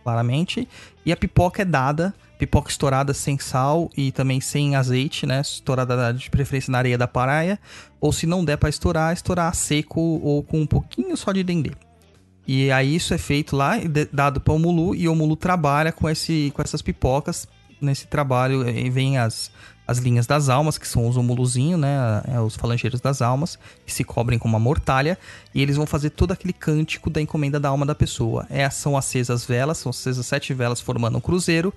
claramente, e a pipoca é dada, pipoca estourada sem sal e também sem azeite, né? Estourada de preferência na areia da praia, ou se não der para estourar, estourar seco ou com um pouquinho só de dendê. E aí isso é feito lá, dado para o Mulu, e o Mulu trabalha com, esse, com essas pipocas. Nesse trabalho eh, vem as, as linhas das almas, que são os homuluzinhos, né? é, os falangeiros das almas, que se cobrem com uma mortalha, e eles vão fazer todo aquele cântico da encomenda da alma da pessoa. É, são acesas velas, são acesas sete velas formando um cruzeiro,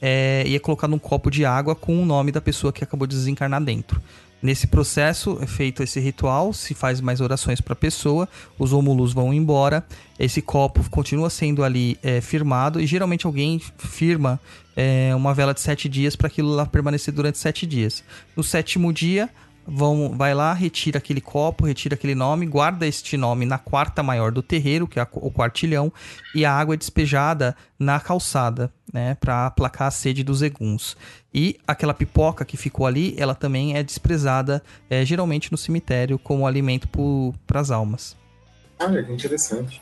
é, e é colocado um copo de água com o nome da pessoa que acabou de desencarnar dentro. Nesse processo é feito esse ritual, se faz mais orações para a pessoa, os homulus vão embora, esse copo continua sendo ali é, firmado e geralmente alguém firma é, uma vela de sete dias para aquilo lá permanecer durante sete dias. No sétimo dia, vão, vai lá, retira aquele copo, retira aquele nome, guarda este nome na quarta maior do terreiro, que é o quartilhão, e a água é despejada na calçada, né, para aplacar a sede dos eguns. E aquela pipoca que ficou ali, ela também é desprezada, é, geralmente no cemitério, como alimento para as almas. Olha, que interessante.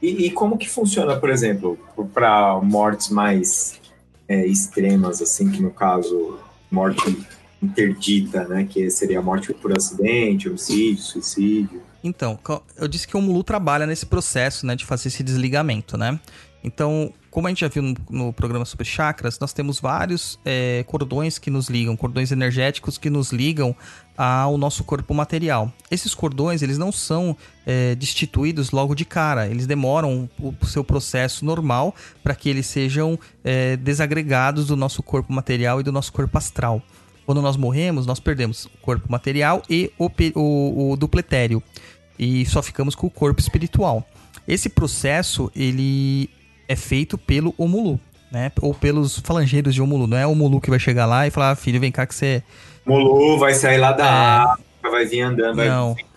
E, e como que funciona, por exemplo, para mortes mais é, extremas, assim, que no caso, morte interdita, né? Que seria a morte por acidente, homicídio, suicídio. Então, eu disse que o Mulu trabalha nesse processo, né, de fazer esse desligamento, né? Então, como a gente já viu no, no programa sobre chakras, nós temos vários é, cordões que nos ligam, cordões energéticos que nos ligam ao nosso corpo material. Esses cordões, eles não são é, destituídos logo de cara, eles demoram o, o seu processo normal para que eles sejam é, desagregados do nosso corpo material e do nosso corpo astral. Quando nós morremos, nós perdemos o corpo material e o, o, o dupletério. E só ficamos com o corpo espiritual. Esse processo, ele é feito pelo Omulu, né? Ou pelos falangeiros de Omulu. Não é o Omulu que vai chegar lá e falar, ah, filho, vem cá que você... Molu vai sair lá da É. África, vai vir andando, vai Não, vir andando.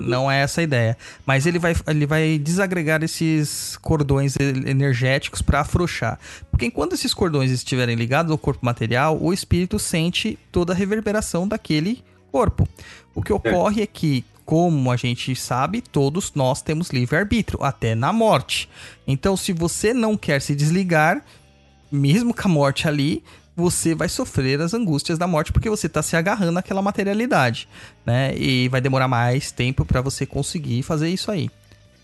Não é essa a ideia. Mas ele vai, ele vai desagregar esses cordões energéticos para afrouxar. Porque enquanto esses cordões estiverem ligados ao corpo material, o espírito sente toda a reverberação daquele corpo. O que ocorre é que, como a gente sabe, todos nós temos livre-arbítrio, até na morte. Então, se você não quer se desligar, mesmo com a morte ali, você vai sofrer as angústias da morte porque você está se agarrando àquela materialidade, né? E vai demorar mais tempo para você conseguir fazer isso aí.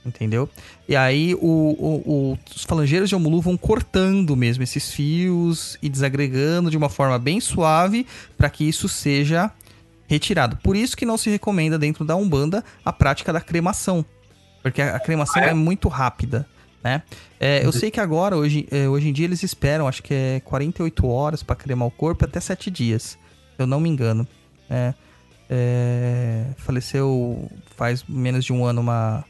Entendeu? E aí o- o- o- os falangeiros de Omulu vão cortando mesmo esses fios e desagregando de uma forma bem suave para que isso seja retirado. Por isso que não se recomenda dentro da Umbanda a prática da cremação. Porque a a cremação é? muito rápida, né? É, eu sei que agora, hoje, é, hoje em dia, eles esperam, acho que é 48 horas para cremar o corpo, até 7 dias. Se eu não me engano. É, é, faleceu faz menos de um ano uma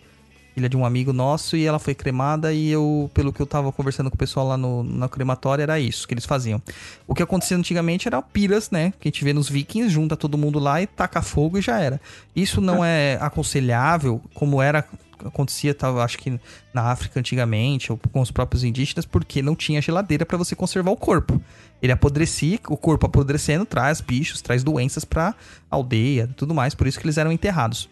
filha de um amigo nosso e ela foi cremada e eu, pelo que eu tava conversando com o pessoal lá no, na crematória, era isso que eles faziam. O que acontecia antigamente era piras, né? Que a gente vê nos vikings, junta todo mundo lá e taca fogo e já era. Isso não é aconselhável, como era acontecia, tava, acho que na África antigamente, ou com os próprios indígenas, porque não tinha geladeira para você conservar o corpo. Ele apodrecia, o corpo apodrecendo traz bichos, traz doenças pra aldeia, tudo mais, por isso que eles eram enterrados.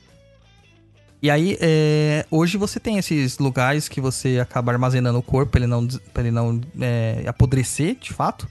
E aí, é, hoje você tem esses lugares que você acaba armazenando o corpo pra ele não, pra ele não é, apodrecer, de fato.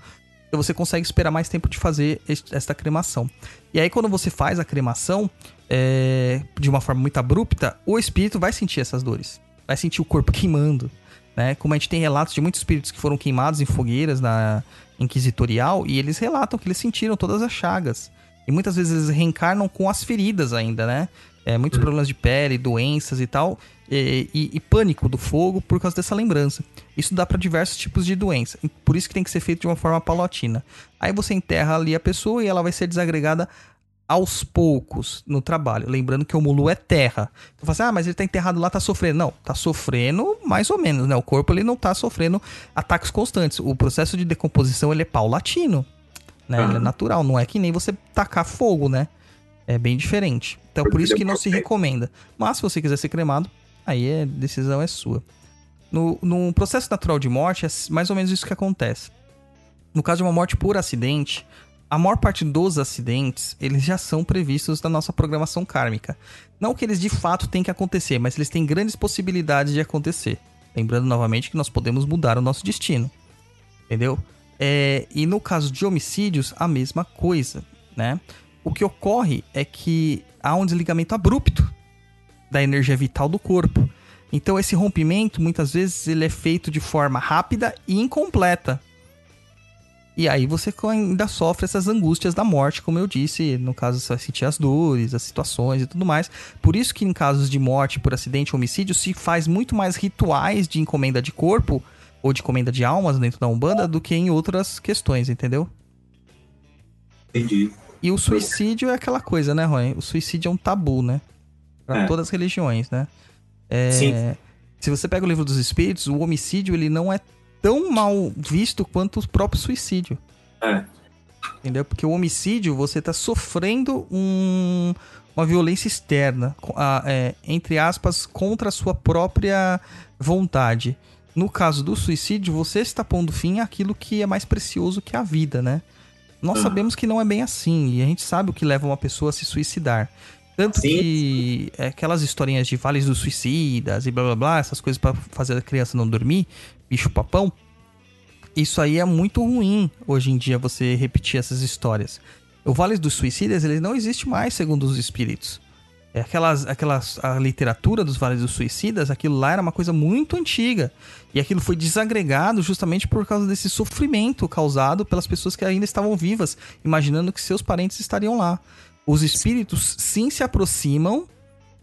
Você consegue esperar mais tempo de fazer est- esta cremação. E aí, quando você faz a cremação é, de uma forma muito abrupta, o espírito vai sentir essas dores. Vai sentir o corpo <laughs> queimando. Né? Como a gente tem relatos de muitos espíritos que foram queimados em fogueiras na inquisitorial e eles relatam que eles sentiram todas as chagas. E muitas vezes eles reencarnam com as feridas ainda, né? É, muitos problemas de pele, doenças e tal, e, e- e pânico do fogo por causa dessa lembrança. Isso dá para diversos tipos de doença. Por isso que tem que ser feito de uma forma paulatina. Aí você enterra ali a pessoa e ela vai ser desagregada aos poucos no trabalho. Lembrando que o mulu é terra. Então, fala assim, ah, mas ele tá enterrado lá, tá sofrendo. Não, tá sofrendo mais ou menos, né? O corpo ele não tá sofrendo ataques constantes. O processo de decomposição ele é paulatino, né? Ele é natural, não é que nem você tacar fogo, né? É bem diferente. Então, por isso que não se recomenda. Mas se você quiser ser cremado, aí a decisão é sua. No, no processo natural de morte, é mais ou menos isso que acontece. No caso de uma morte por acidente, a maior parte dos acidentes, eles já são previstos na nossa programação kármica. Não que eles de fato têm que acontecer, mas eles têm grandes possibilidades de acontecer. Lembrando novamente que nós podemos mudar o nosso destino. Entendeu? É, e no caso de homicídios, a mesma coisa, né? O que ocorre é que há um desligamento abrupto da energia vital do corpo. Então esse rompimento, muitas vezes, ele é feito de forma rápida e incompleta. E aí você ainda sofre essas angústias da morte, como eu disse, no caso você vai sentir as dores, as situações e tudo mais. Por isso que em casos de morte por acidente ou homicídio se faz muito mais rituais de encomenda de corpo ou de encomenda de almas dentro da Umbanda do que em outras questões, entendeu? Entendi. E o suicídio é aquela coisa, né, Rony? O suicídio é um tabu, né? Pra É. todas as religiões, né? É, Sim. Se você pega o livro dos espíritos, o homicídio ele não é tão mal visto quanto o próprio suicídio. É. Entendeu? Porque o homicídio, você tá sofrendo um- uma violência externa, a- é, entre aspas, contra a sua própria vontade. No caso do suicídio, você está pondo fim àquilo que é mais precioso que a vida, né? Nós Ah. sabemos que não é bem assim, e a gente sabe o que leva uma pessoa a se suicidar. Tanto Sim. que é, aquelas historinhas de vales dos suicidas e blá blá blá, essas coisas pra fazer a criança não dormir, bicho papão, isso aí é muito ruim hoje em dia você repetir essas histórias. O Vale dos Suicidas, ele não existe mais, segundo os espíritos. É aquelas, aquelas, a literatura dos Vales dos Suicidas, aquilo lá era uma coisa muito antiga. E aquilo foi desagregado justamente por causa desse sofrimento causado pelas pessoas que ainda estavam vivas, imaginando que seus parentes estariam lá. Os espíritos sim se aproximam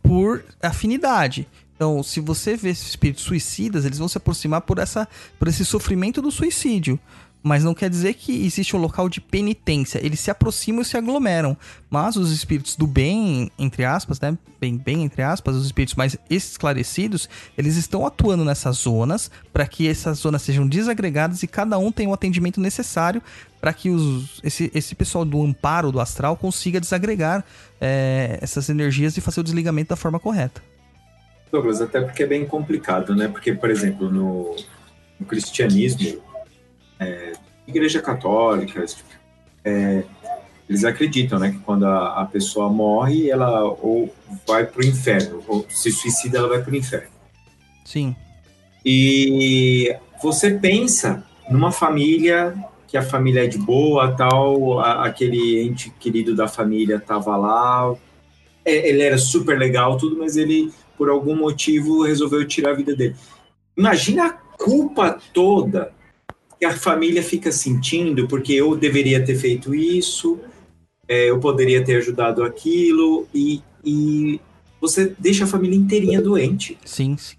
por afinidade. Então, se você vê espíritos suicidas, eles vão se aproximar por, essa, por esse sofrimento do suicídio. Mas não quer dizer que existe um local de penitência. Eles se aproximam e se aglomeram. Mas os espíritos do bem, entre aspas, né? Bem, bem entre aspas, os espíritos mais esclarecidos, eles estão atuando nessas zonas para que essas zonas sejam desagregadas e cada um tenha o atendimento necessário para que os, esse, esse pessoal do amparo do astral consiga desagregar é, essas energias e fazer o desligamento da forma correta. Douglas, até porque é bem complicado, né? Porque, por exemplo, no, no cristianismo, é, igreja católica, tipo, é, eles acreditam, né, que quando a, a pessoa morre, ela ou vai para o inferno, ou se suicida, ela vai para o inferno. Sim, E você pensa numa família que a família é de boa, tal, a- aquele ente querido da família tava lá, é, ele era super legal, tudo, mas ele por algum motivo resolveu tirar a vida dele. Imagina a culpa toda que a família fica sentindo, porque eu deveria ter feito isso, é, eu poderia ter ajudado aquilo, e, e você deixa a família inteirinha doente sim, sim.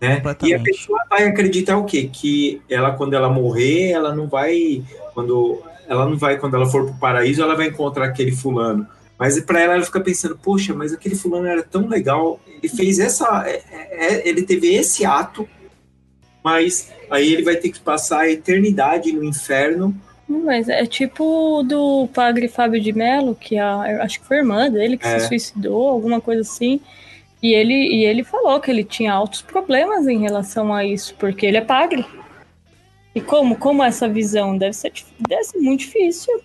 né? E a pessoa vai acreditar o quê? Que ela, quando ela morrer, ela não vai, quando ela não vai, quando ela for pro paraíso, ela vai encontrar aquele fulano. Mas para ela, ela fica pensando, poxa, mas aquele fulano era tão legal, ele fez essa, é, é, ele teve esse ato, mas aí ele vai ter que passar a eternidade no inferno. Mas é tipo o do padre Fábio de Mello, que a, acho que foi a irmã dele que É. se suicidou, alguma coisa assim. E ele, e ele falou que ele tinha altos problemas em relação a isso, porque ele é padre. E como, como essa visão? Deve ser, deve ser muito difícil.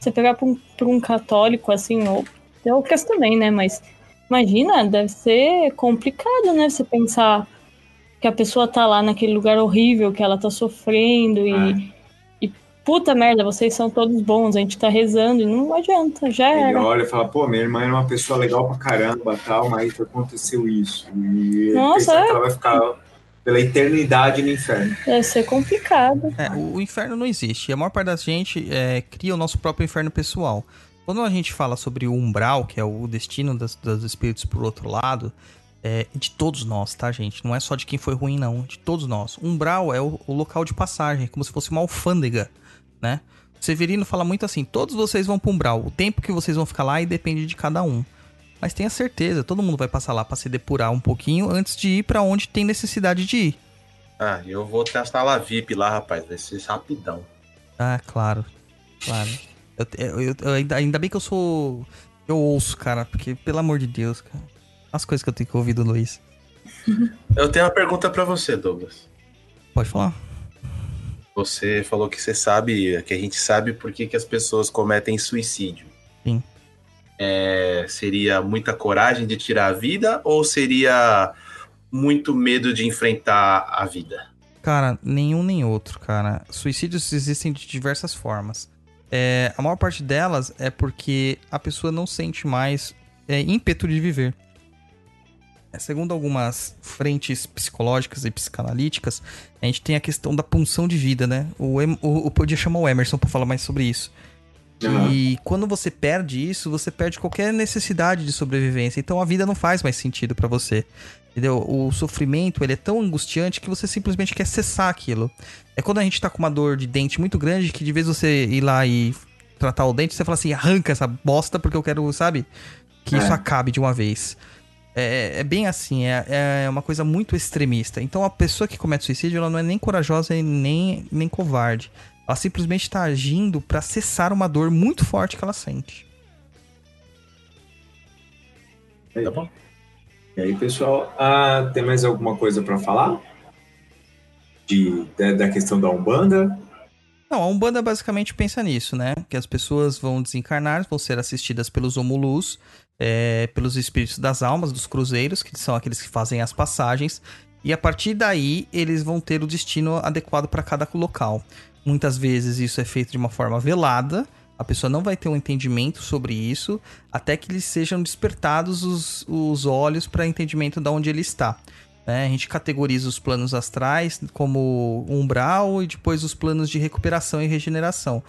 Você pegar para um, pra um católico, assim, ou outras também, né? Mas imagina, deve ser complicado, né? Você pensar que a pessoa tá lá naquele lugar horrível, que ela tá sofrendo e, e puta merda, vocês são todos bons, a gente tá rezando e não adianta, já Ele era. olha e fala, pô, minha irmã era uma pessoa legal pra caramba, tal, mas aconteceu isso. E Nossa, é. ela vai ficar pela eternidade no inferno. Deve ser complicado. É, o, o inferno não existe. A maior parte da gente é, cria o nosso próprio inferno pessoal. Quando a gente fala sobre o umbral, que é o destino das- dos espíritos por outro lado, é de todos nós, tá, gente? Não é só de quem foi ruim, não. De todos nós. Umbral é o, o local de passagem, como se fosse uma alfândega, né? O Severino fala muito assim: todos vocês vão pro umbral. O tempo que vocês vão ficar lá aí depende de cada um. Mas tenha certeza, todo mundo vai passar lá pra se depurar um pouquinho antes de ir pra onde tem necessidade de ir. Ah, eu vou a sala VIP lá, rapaz. Vai ser rapidão. Ah, claro. Claro. Eu, eu- eu- ainda, ainda bem que eu sou. Eu ouço, cara, porque, pelo amor de Deus, cara. As coisas que eu tenho que ouvir do Luiz. <laughs> Eu tenho uma pergunta pra você, Douglas. Pode falar? Você falou que você sabe, que a gente sabe por que, que as pessoas cometem suicídio. Sim. É, seria muita coragem de tirar a vida ou seria muito medo de enfrentar a vida? Cara, nenhum nem outro, cara. Suicídios existem de diversas formas. É, a maior parte delas é porque a pessoa não sente mais é, ímpeto de viver. É, segundo algumas frentes psicológicas e psicanalíticas, a gente tem a questão da punção de vida, né? O, o, eu podia chamar o Emerson pra falar mais sobre isso. E quando você perde isso, você perde qualquer necessidade de sobrevivência. Então a vida não faz mais sentido pra você. Entendeu? O sofrimento, ele é tão angustiante que você simplesmente quer cessar aquilo. É quando a gente tá com uma dor de dente muito grande que de vez você ir lá e tratar o dente, você fala assim, arranca essa bosta porque eu quero, sabe? Que É. isso acabe de uma vez. É, é bem assim, é, é uma coisa muito extremista. Então a pessoa que comete suicídio, ela não é nem corajosa e nem, nem covarde. Ela simplesmente está agindo pra cessar uma dor muito forte que ela sente. Tá bom? E aí, pessoal, ah, tem mais alguma coisa para falar? De, da, da questão da Umbanda? Não, a Umbanda basicamente pensa nisso, né? Que as pessoas vão desencarnar, vão ser assistidas pelos Omulus, é, pelos espíritos das almas, dos cruzeiros, que são aqueles que fazem as passagens, e a partir daí eles vão ter o destino adequado para cada local. Muitas vezes isso é feito de uma forma velada, a pessoa não vai ter um entendimento sobre isso, até que lhes sejam despertados os, os olhos para entendimento de onde ele está. né? A gente categoriza os planos astrais como umbral e depois os planos de recuperação e regeneração.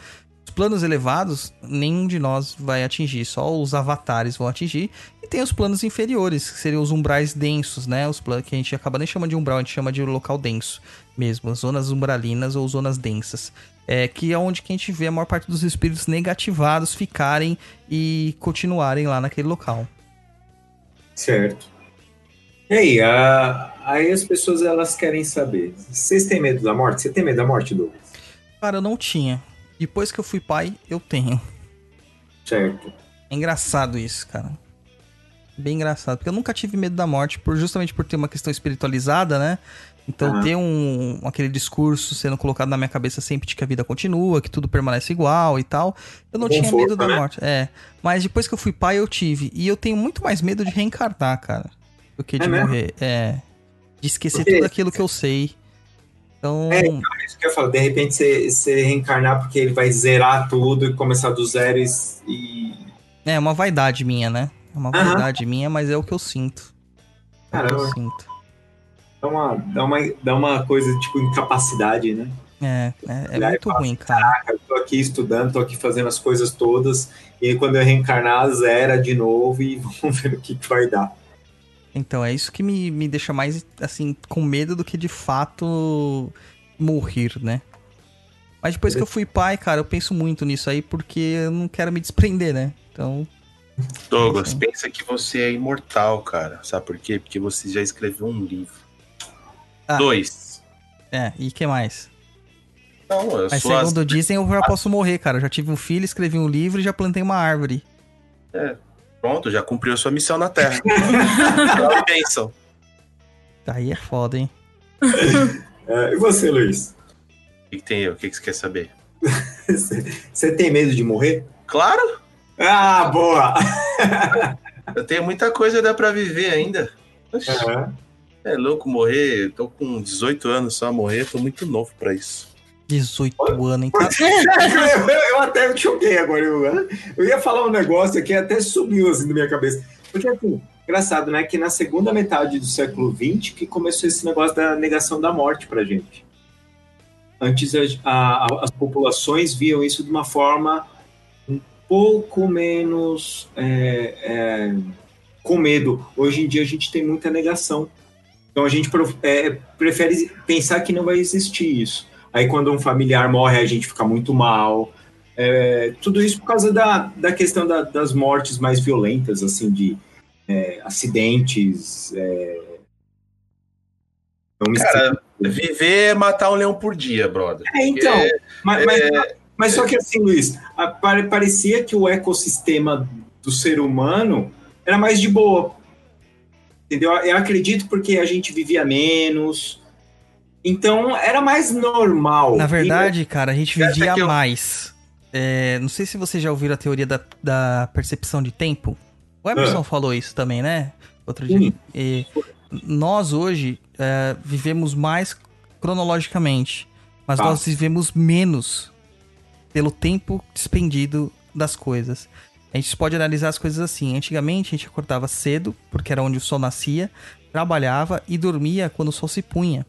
Os planos elevados, nenhum de nós vai atingir, só os avatares vão atingir. E tem os planos inferiores, que seriam os umbrais densos, né? Os planos que a gente acaba nem chamando de umbral, a gente chama de local denso mesmo, as zonas umbralinas ou zonas densas. É, que é onde que a gente vê a maior parte dos espíritos negativados ficarem e continuarem lá naquele local. Certo. E aí, ah, aí as pessoas elas querem saber. Vocês têm medo da morte? Você tem medo da morte, Douglas? Cara, eu não tinha. Depois que eu fui pai, eu tenho. Certo. É engraçado isso, cara. Bem engraçado. Porque eu nunca tive medo da morte, por, justamente por ter uma questão espiritualizada, né? Então Aham. ter um, aquele discurso sendo colocado na minha cabeça sempre de que a vida continua, que tudo permanece igual e tal. Eu não tinha medo da né? morte. É. Mas depois que eu fui pai, eu tive. E eu tenho muito mais medo de reencarnar, cara. Do que de É mesmo? morrer. É. De esquecer Porque- tudo aquilo que eu sei. Então. É, Isso que eu falo, de repente você, você reencarnar porque ele vai zerar tudo e começar do zero e. É uma vaidade minha, né? É uma Aham. vaidade minha, mas é o que eu sinto. É o que eu Caramba. sinto. Dá uma, dá, uma, dá uma coisa tipo incapacidade, né? É, é, é muito fala ruim, cara. Ah, eu tô aqui estudando, tô aqui fazendo as coisas todas, e aí quando eu reencarnar, zera de novo e <laughs> vamos ver o que, que vai dar. Então, é isso que me, me deixa mais, assim, com medo do que de fato morrer, né? Mas depois que eu fui pai, cara, eu penso muito nisso aí porque eu não quero me desprender, né? Então, Douglas, Sim. pensa que você é imortal, cara. Sabe por quê? Porque você já escreveu um livro. Ah. Dois. é, e que mais? Não, eu Mas sou as- segundo dizem, eu já posso morrer, cara. Eu já tive um filho, escrevi um livro e já plantei uma árvore. Pronto, já cumpriu a sua missão na Terra. Uma bênção. Aí é foda, hein? É, e você, Luiz? O que, que tem eu? O que, que você quer saber? Você tem medo de morrer? Claro! Ah, boa! Eu tenho muita coisa dá pra viver ainda. Aham. É louco morrer. Tô com 18 anos só a morrer, tô muito novo pra isso. 18 anos, hein? Cara, <laughs> eu, eu até me choquei agora. Eu, eu ia falar um negócio aqui, até subiu assim na minha cabeça. Porque assim, Engraçado, né? Que na segunda metade do século XX que começou esse negócio da negação da morte pra gente. Antes a- a- as populações viam isso de uma forma um pouco menos é, é, com medo. Hoje em dia a gente tem muita negação. Então a gente é, prefere pensar que não vai existir isso. Aí quando um familiar morre, a gente fica muito mal. É, tudo isso por causa da, da questão da- das mortes mais violentas, assim, de é, acidentes. É, homicídios. Cara, viver é matar um leão por dia, brother. É, então, É, mas, mas, mas só que assim, Luiz, a- pare- parecia que o ecossistema do ser humano era mais de boa. Entendeu? Eu acredito porque a gente vivia menos. Então era mais normal. Na verdade, cara, a gente que eu- mais. É, não sei se vocês já ouviram a teoria da, da percepção de tempo. O Emerson Ah. falou isso também, né? Outro dia. E nós hoje é, vivemos mais cronologicamente, mas Tá. nós vivemos menos pelo tempo despendido das coisas. A gente pode analisar as coisas assim. Antigamente a gente acordava cedo, porque era onde o sol nascia, trabalhava e dormia quando o sol se punha.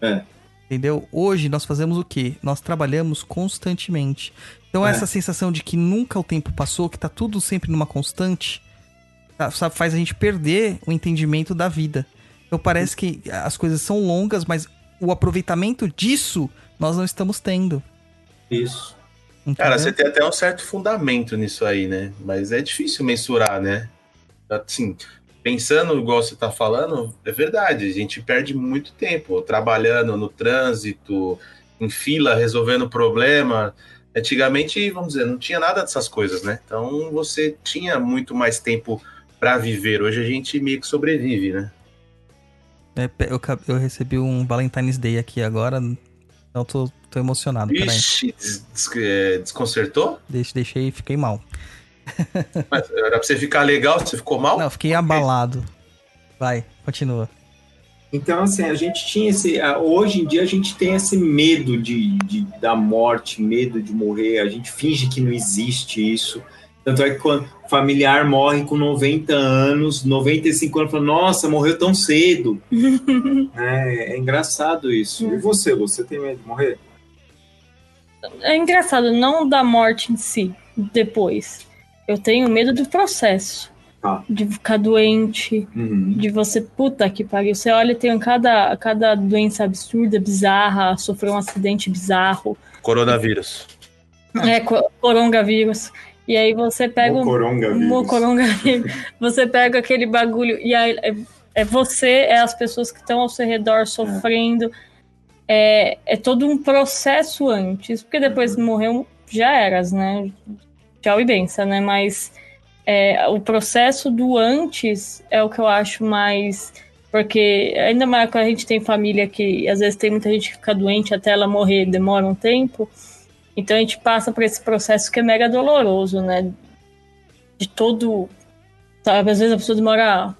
É. Entendeu? Hoje nós fazemos o quê? Nós trabalhamos constantemente. Então É. essa sensação de que nunca o tempo passou, que tá tudo sempre numa constante, tá- sabe, faz a gente perder o entendimento da vida. Então parece que as coisas são longas, mas o aproveitamento disso nós não estamos tendo. Isso. Cara, entendeu? você tem até um certo fundamento nisso aí, né? Mas é difícil mensurar, né? Assim, pensando igual você tá falando, é verdade, a gente perde muito tempo trabalhando no trânsito, em fila, resolvendo problema. Antigamente, vamos dizer, não tinha nada dessas coisas, né? Então você tinha muito mais tempo para viver. Hoje a gente meio que sobrevive, né? É, eu, eu recebi um Valentine's Day aqui agora, então tô, tô emocionado. Ixi, des- des- é, desconcertou? Deixe- deixei e fiquei mal. Mas era pra você ficar legal, você ficou mal? Não, fiquei abalado. Vai, continua. Então, assim, a gente tinha esse. Hoje em dia a gente tem esse medo de, de- da morte, medo de morrer, a gente finge que não existe isso. Tanto é que quando o familiar morre com 90 anos, 95 anos, fala, nossa, morreu tão cedo. <laughs> é, é engraçado isso. E você, você tem medo de morrer? É engraçado, não da morte em si, depois. Eu tenho medo do processo. Tá. De ficar doente, Uhum. de você, puta que pariu. Você olha, tem cada, cada doença absurda, bizarra, sofreu um acidente bizarro, Coronavírus. é, co- coronavírus. E aí você pega O um coronavírus. um coronavírus. <laughs> Você pega aquele bagulho e aí é, é você, é as pessoas que estão ao seu redor sofrendo. É, é todo um processo antes, porque depois que morreu, já eras, né? Tchau e benção, né? Mas é, o processo do antes é o que eu acho mais. Porque ainda mais quando a gente tem família que às vezes tem muita gente que fica doente até ela morrer, demora um tempo. Então a gente passa por esse processo que é mega doloroso, né? De todo. Sabe, às vezes a pessoa demora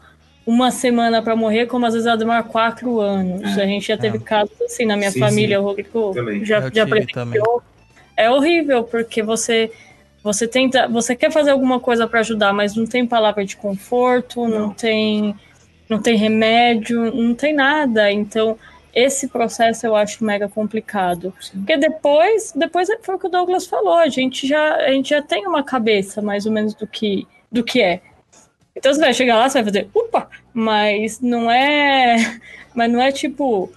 uma semana para morrer, como às vezes ela demora quatro anos. É, a gente já teve casos assim na minha Sim, família, sim. o Rodrigo Também. já, já presenciou. também. É horrível, porque você. Você tenta, você quer fazer alguma coisa para ajudar, mas não tem palavra de conforto, não, Não. tem, não tem remédio, não tem nada. Então, esse processo eu acho mega complicado. Porque depois, depois foi o que o Douglas falou, a gente já, a gente já tem uma cabeça mais ou menos do que, do que é. Então você vai chegar lá, você vai fazer, upa, mas não é, <laughs> mas não é tipo,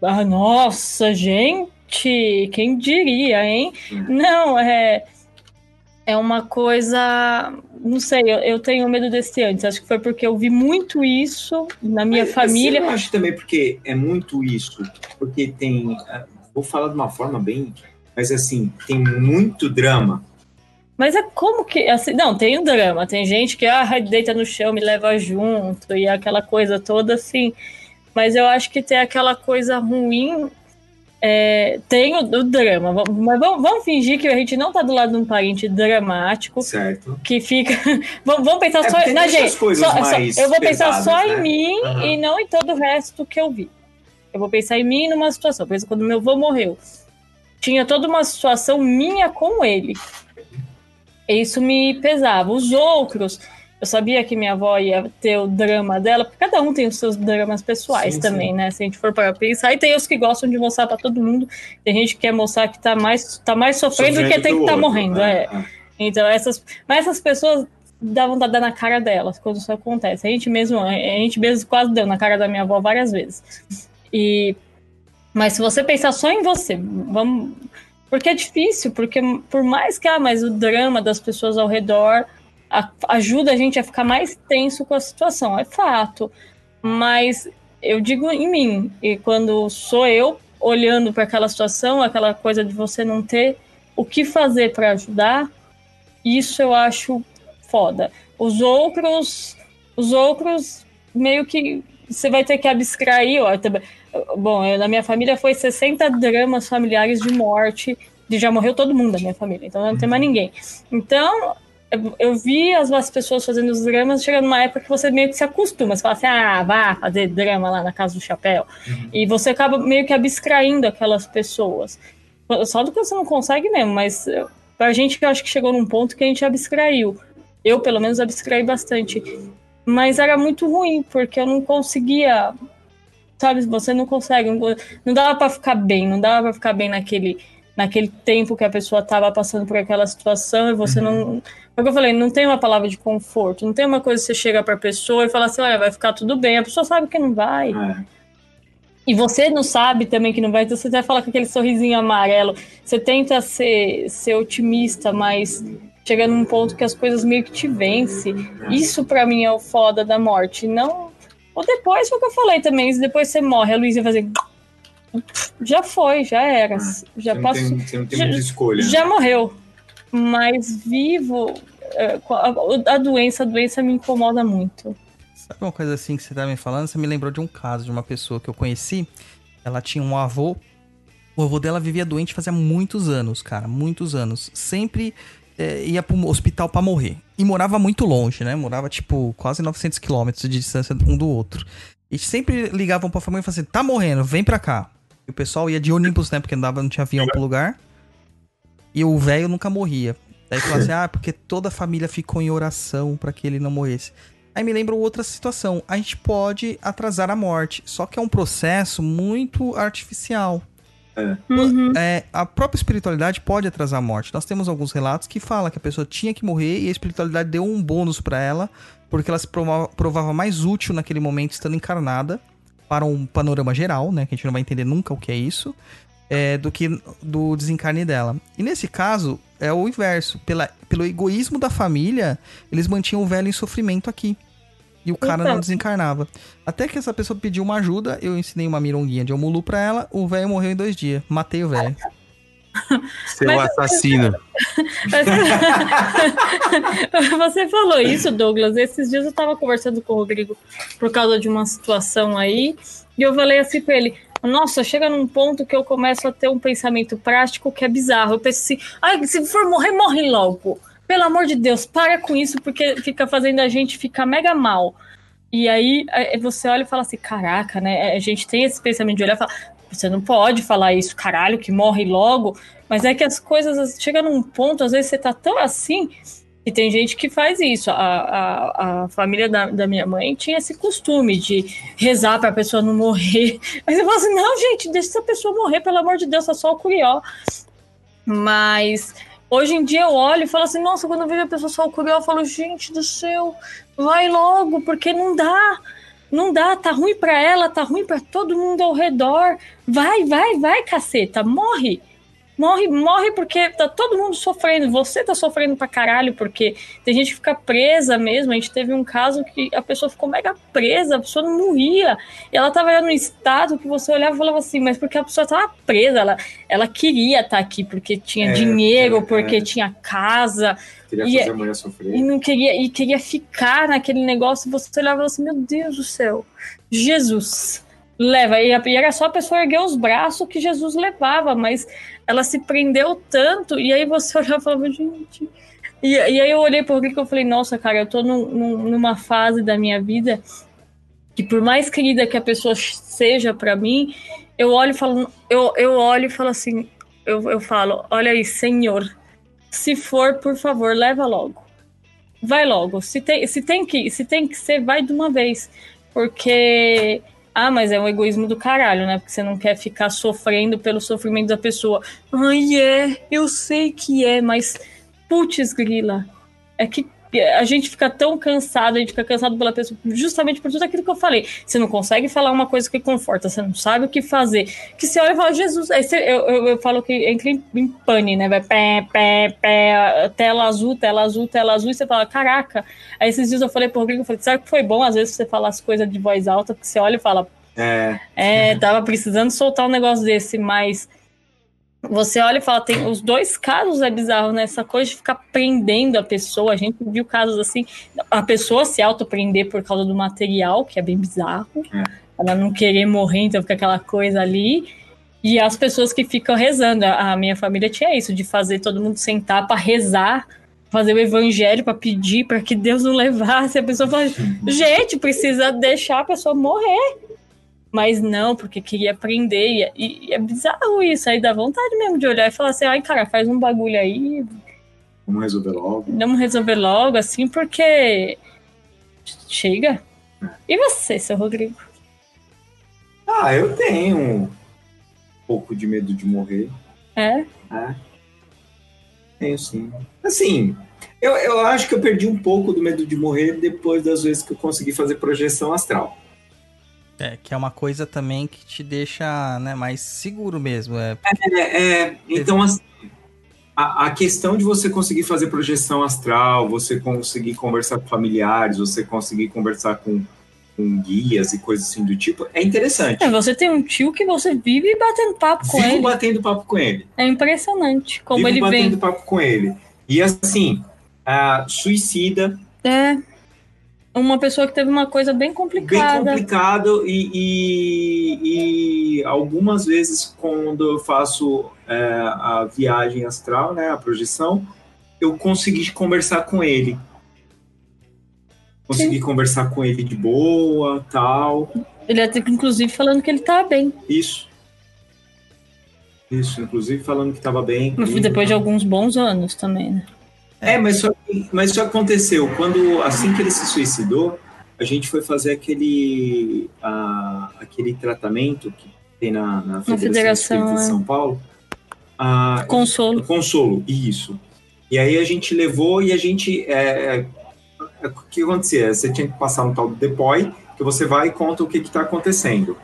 ah, nossa, gente, quem diria, hein? Não, é é uma coisa, não sei, eu, eu tenho medo desse antes. Acho que foi porque eu vi muito isso na minha Mas, família. assim, Eu acho também porque é muito isso. Porque tem. ah, Vou falar de uma forma bem. Mas assim, tem muito drama. Mas é como que. Assim, não, tem um drama. Tem gente que ah, deita no chão, me leva junto, e aquela coisa toda assim. Mas eu acho que tem aquela coisa ruim. É, tem o, o drama. Vamos- Mas vamos, vamos fingir que a gente não tá do lado de um parente dramático. Certo? Que fica. <laughs> vamos, vamos pensar É, só na gente. as coisas só- só- eu vou pensar pesadas, só né? em mim Aham. e não em todo o resto que eu vi. Eu vou pensar em mim numa situação. Por exemplo, quando meu avô morreu, tinha toda uma situação minha com ele. Isso me pesava. Os outros, Eu sabia que minha avó ia ter o drama dela, porque cada um tem os seus dramas pessoais Sim, também, sim. né? Se a gente for para pensar, e tem os que gostam de mostrar para todo mundo, tem gente que quer mostrar que tá mais, tá mais sofrendo do que tem que estar tá morrendo, né? é. Então, essas, mas essas pessoas dá vontade de dar na cara delas quando isso acontece. A gente mesmo, a gente mesmo quase deu na cara da minha avó várias vezes. E mas se você pensar só em você, vamos porque é difícil, porque por mais que ah, mas o drama das pessoas ao redor a- ajuda a gente a ficar mais tenso com a situação, é fato. Mas eu digo em mim, e quando sou eu olhando para aquela situação, aquela coisa de você não ter o que fazer para ajudar, isso eu acho foda. Os outros, os outros meio que você vai ter que abstrair, ó, também. Bom, eu, na minha família foi 60 dramas familiares de morte, de já morreu todo mundo da minha família, então não tem mais ninguém. Então, eu, vi as, as pessoas fazendo os dramas, chegando numa época que você meio que se acostuma, você fala assim, ah, vá fazer drama lá na casa do chapéu. E você acaba meio que abstraindo aquelas pessoas. Só do que você não consegue mesmo, mas pra gente eu acho que chegou num ponto que a gente abstraiu. Eu, pelo menos, abstraí bastante. Mas era muito ruim, porque eu não conseguia. Sabe, você não consegue. Não, não dava pra ficar bem, não dava pra ficar bem naquele, naquele tempo que a pessoa tava passando por aquela situação e você não. Porque eu falei, não tem uma palavra de conforto, não tem uma coisa que você chega pra pessoa e fala assim: olha, vai ficar tudo bem. A pessoa sabe que não vai. É. E você não sabe também que não vai, então você até fala com aquele sorrisinho amarelo. Você tenta ser, ser otimista, mas chega num ponto que as coisas meio que te vencem. Isso pra mim é o foda da morte. Não. Ou depois foi o que eu falei também. Se depois você morre, a Luísa vai fazer. Já foi, já era. Já Você não passou. tem, você não tem já- muita escolha. né? Já morreu. Mas vivo, é, a, doença, a doença me incomoda muito. Sabe uma coisa assim que você tá me falando? Você me lembrou de um caso de uma pessoa que eu conheci. Ela tinha um avô. O avô dela vivia doente fazia muitos anos, cara. Muitos anos. Sempre é, ia pro hospital pra morrer. E morava muito longe, né? Morava, tipo, quase 900 quilômetros de distância um do outro. E sempre ligavam pra família e falavam assim: tá morrendo, vem pra cá. E o pessoal ia de ônibus, né? Porque não, dava, não tinha avião pro lugar. E o velho nunca morria. Daí falava assim: <laughs> ah, porque toda a família ficou em oração pra que ele não morresse. Aí me lembra outra situação. A gente pode atrasar a morte, só que é um processo muito artificial. Uhum. É, a própria espiritualidade pode atrasar a morte. Nós temos alguns relatos que falam que a pessoa tinha que morrer e a espiritualidade deu um bônus pra ela, porque ela se prova- provava mais útil naquele momento estando encarnada para um panorama geral, né? Que a gente não vai entender nunca o que é isso, é, do que do desencarne dela. E nesse caso, é o inverso. Pela, pelo egoísmo da família, eles mantinham o velho em sofrimento aqui. E o cara Então. não desencarnava. Até que essa pessoa pediu uma ajuda, eu ensinei uma mironguinha de Omulu pra ela, o velho morreu em dois dias. Matei o velho. <laughs> Seu Mas- assassino. <laughs> Você falou isso, Douglas. Esses dias eu tava conversando com o Rodrigo por causa de uma situação aí, e eu falei assim pra ele: Nossa, chega num ponto que eu começo a ter um pensamento prático que é bizarro. Eu penso assim: ai, se for morrer, morre logo. Pelo amor de Deus, para com isso, porque fica fazendo a gente ficar mega mal. E aí é, você olha e fala assim: caraca, né? A gente tem esse pensamento de olhar e falar: você não pode falar isso, caralho, que morre logo. Mas é que as coisas chegam num ponto, às vezes você tá tão assim, e tem gente que faz isso. A, a, a família da, da minha mãe tinha esse costume de rezar pra pessoa não morrer. <laughs> Mas eu falo assim: não, gente, deixa essa pessoa morrer, pelo amor de Deus, é só o curió. Mas hoje em dia eu olho e falo assim: nossa, quando eu vejo a pessoa só o curió, eu falo: gente do céu, vai logo, porque não dá. Não dá, tá ruim pra ela, tá ruim pra todo mundo ao redor. Vai, vai, vai, caceta, morre. Morre, morre porque tá todo mundo sofrendo. Você tá sofrendo pra caralho, porque tem gente que fica presa mesmo. A gente teve um caso que a pessoa ficou mega presa, a pessoa não morria. E ela tava num estado que você olhava e falava assim, mas porque a pessoa tava presa, ela, ela queria estar aqui porque tinha É, dinheiro, é, porque é. tinha casa, Queria E- fazer a mulher sofrer. e não queria e queria ficar naquele negócio, você olhava e falava assim, meu Deus do céu, Jesus, leva. E, era só a pessoa erguer os braços que Jesus levava, mas ela se prendeu tanto, e aí você <laughs> olhava e falava, gente. E, e aí eu olhei pro Rodrigo e eu falei, nossa, cara, eu tô num- num- numa fase da minha vida que por mais querida que a pessoa seja pra mim, eu olho e falo, eu, eu olho e falo assim, eu, eu falo, olha aí, Senhor, se for, por favor, leva logo. vai logo. Se tem, se tem que, se tem que ser, vai de uma vez. Porque ah, mas é um egoísmo do caralho, né? Porque você não quer ficar sofrendo pelo sofrimento da pessoa. Ai, é, eu sei que é, mas putz, grila. É que a gente fica tão cansado, a gente fica cansado pela pessoa, justamente por tudo aquilo que eu falei. Você não consegue falar uma coisa que conforta, você não sabe o que fazer. Que você olha e fala, Jesus, aí você, eu, eu, eu, falo que entra em, em pane, né? Vai pé, pé, pé, tela azul, tela azul, tela azul, e você fala, caraca. Aí esses dias eu falei pro Rodrigo, eu falei, sabe que foi bom às vezes você falar as coisas de voz alta, porque você olha e fala, É, é, tava precisando soltar um negócio desse, mas você olha e fala, tem os dois casos é bizarro, né? Essa coisa de ficar prendendo a pessoa. A gente viu casos assim, a pessoa se autoprender por causa do material, que é bem bizarro. É. Ela não querer morrer, então fica aquela coisa ali. E as pessoas que ficam rezando. A a minha família tinha isso, de fazer todo mundo sentar para rezar, fazer o evangelho para pedir para que Deus não levasse. A pessoa fala, gente, precisa deixar a pessoa morrer. Mas não, porque queria aprender. E, e- é bizarro isso. Aí dá vontade mesmo de olhar e falar assim: ai, cara, faz um bagulho aí, vamos resolver logo. vamos resolver logo, assim, porque. Chega. E você, seu Rodrigo? Ah, eu tenho um pouco de medo de morrer. É? É. Tenho sim. Assim, eu, eu acho que eu perdi um pouco do medo de morrer depois das vezes que eu consegui fazer projeção astral. É, que é uma coisa também que te deixa né, mais seguro mesmo. É, É, é, então, assim, a, a questão de você conseguir fazer projeção astral, você conseguir conversar com familiares, você conseguir conversar com, com guias e coisas assim do tipo, é interessante. É, você tem um tio que você vive batendo papo com Vivo ele. batendo papo com ele. É impressionante como Vivo ele batendo vem. papo com ele. E assim, a suicida, É. Uma pessoa que teve uma coisa bem bem complicada. complicado e, e- e algumas vezes quando eu faço é, a viagem astral, né, a projeção, eu consegui conversar com ele. Consegui conversar com ele de boa, tal. Ele até, inclusive, falando que ele tá bem. Isso. Isso, inclusive falando que estava bem. Mas comigo, Depois de alguns bons anos também, né? É, mas só, mas isso aconteceu. Quando, assim que ele se suicidou, a gente foi fazer aquele, ah, aquele tratamento que tem na, na Federação, Federação, de é. São Paulo. Ah, Consolo. Consolo, isso. E aí a gente levou e a gente. é, é, é, o que acontecia? Você tinha que passar no tal depoy, que você vai e conta o que está acontecendo.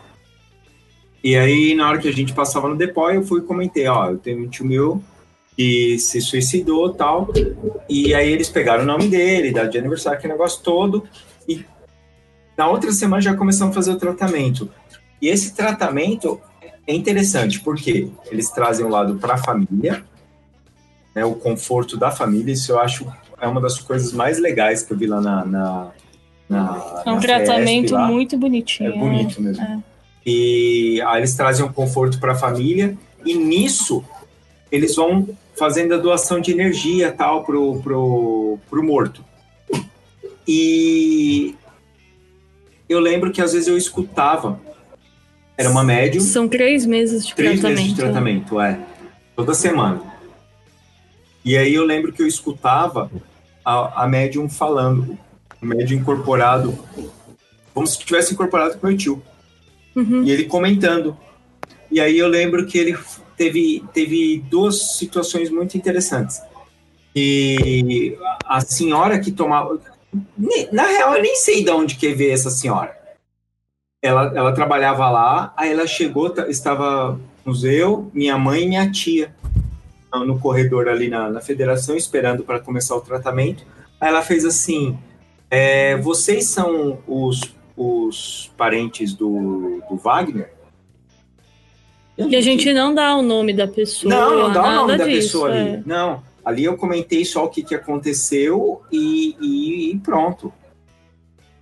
E aí, na hora que a gente passava no depoy, eu fui e comentei: Ó, eu tenho um tio meu que se suicidou tal. E aí eles pegaram o nome dele, data de aniversário, aquele negócio todo. E na outra semana já começamos a fazer o tratamento. E esse tratamento é interessante, porque eles trazem o lado para a família, né, o conforto da família. Isso eu acho é uma das coisas mais legais que eu vi lá na. na, na É um na tratamento FESP muito bonitinho. É bonito mesmo. É. E aí eles trazem um conforto para a família e nisso eles vão fazendo a doação de energia tal pro, pro, pro morto. E eu lembro que às vezes eu escutava, era uma médium, São três meses de três tratamento. meses de tratamento, é, toda semana. E aí eu lembro que eu escutava a, a médium falando, o médium incorporado, como se tivesse incorporado com meu tio Uhum. e ele comentando. E aí eu lembro que ele teve, teve duas situações muito interessantes. E a senhora que tomava. Na real, eu nem sei de onde que veio essa senhora. Ela, ela trabalhava lá, aí ela chegou, ta- estava eu, minha mãe e minha tia no corredor ali na, na federação, esperando para começar o tratamento. Aí ela fez assim: é, vocês são os, os parentes do, do Wagner? E a gente não dá o nome da pessoa. Não, não dá o nome da disso, pessoa ali. é. Não. Ali eu comentei só o que, que aconteceu e, e- e pronto.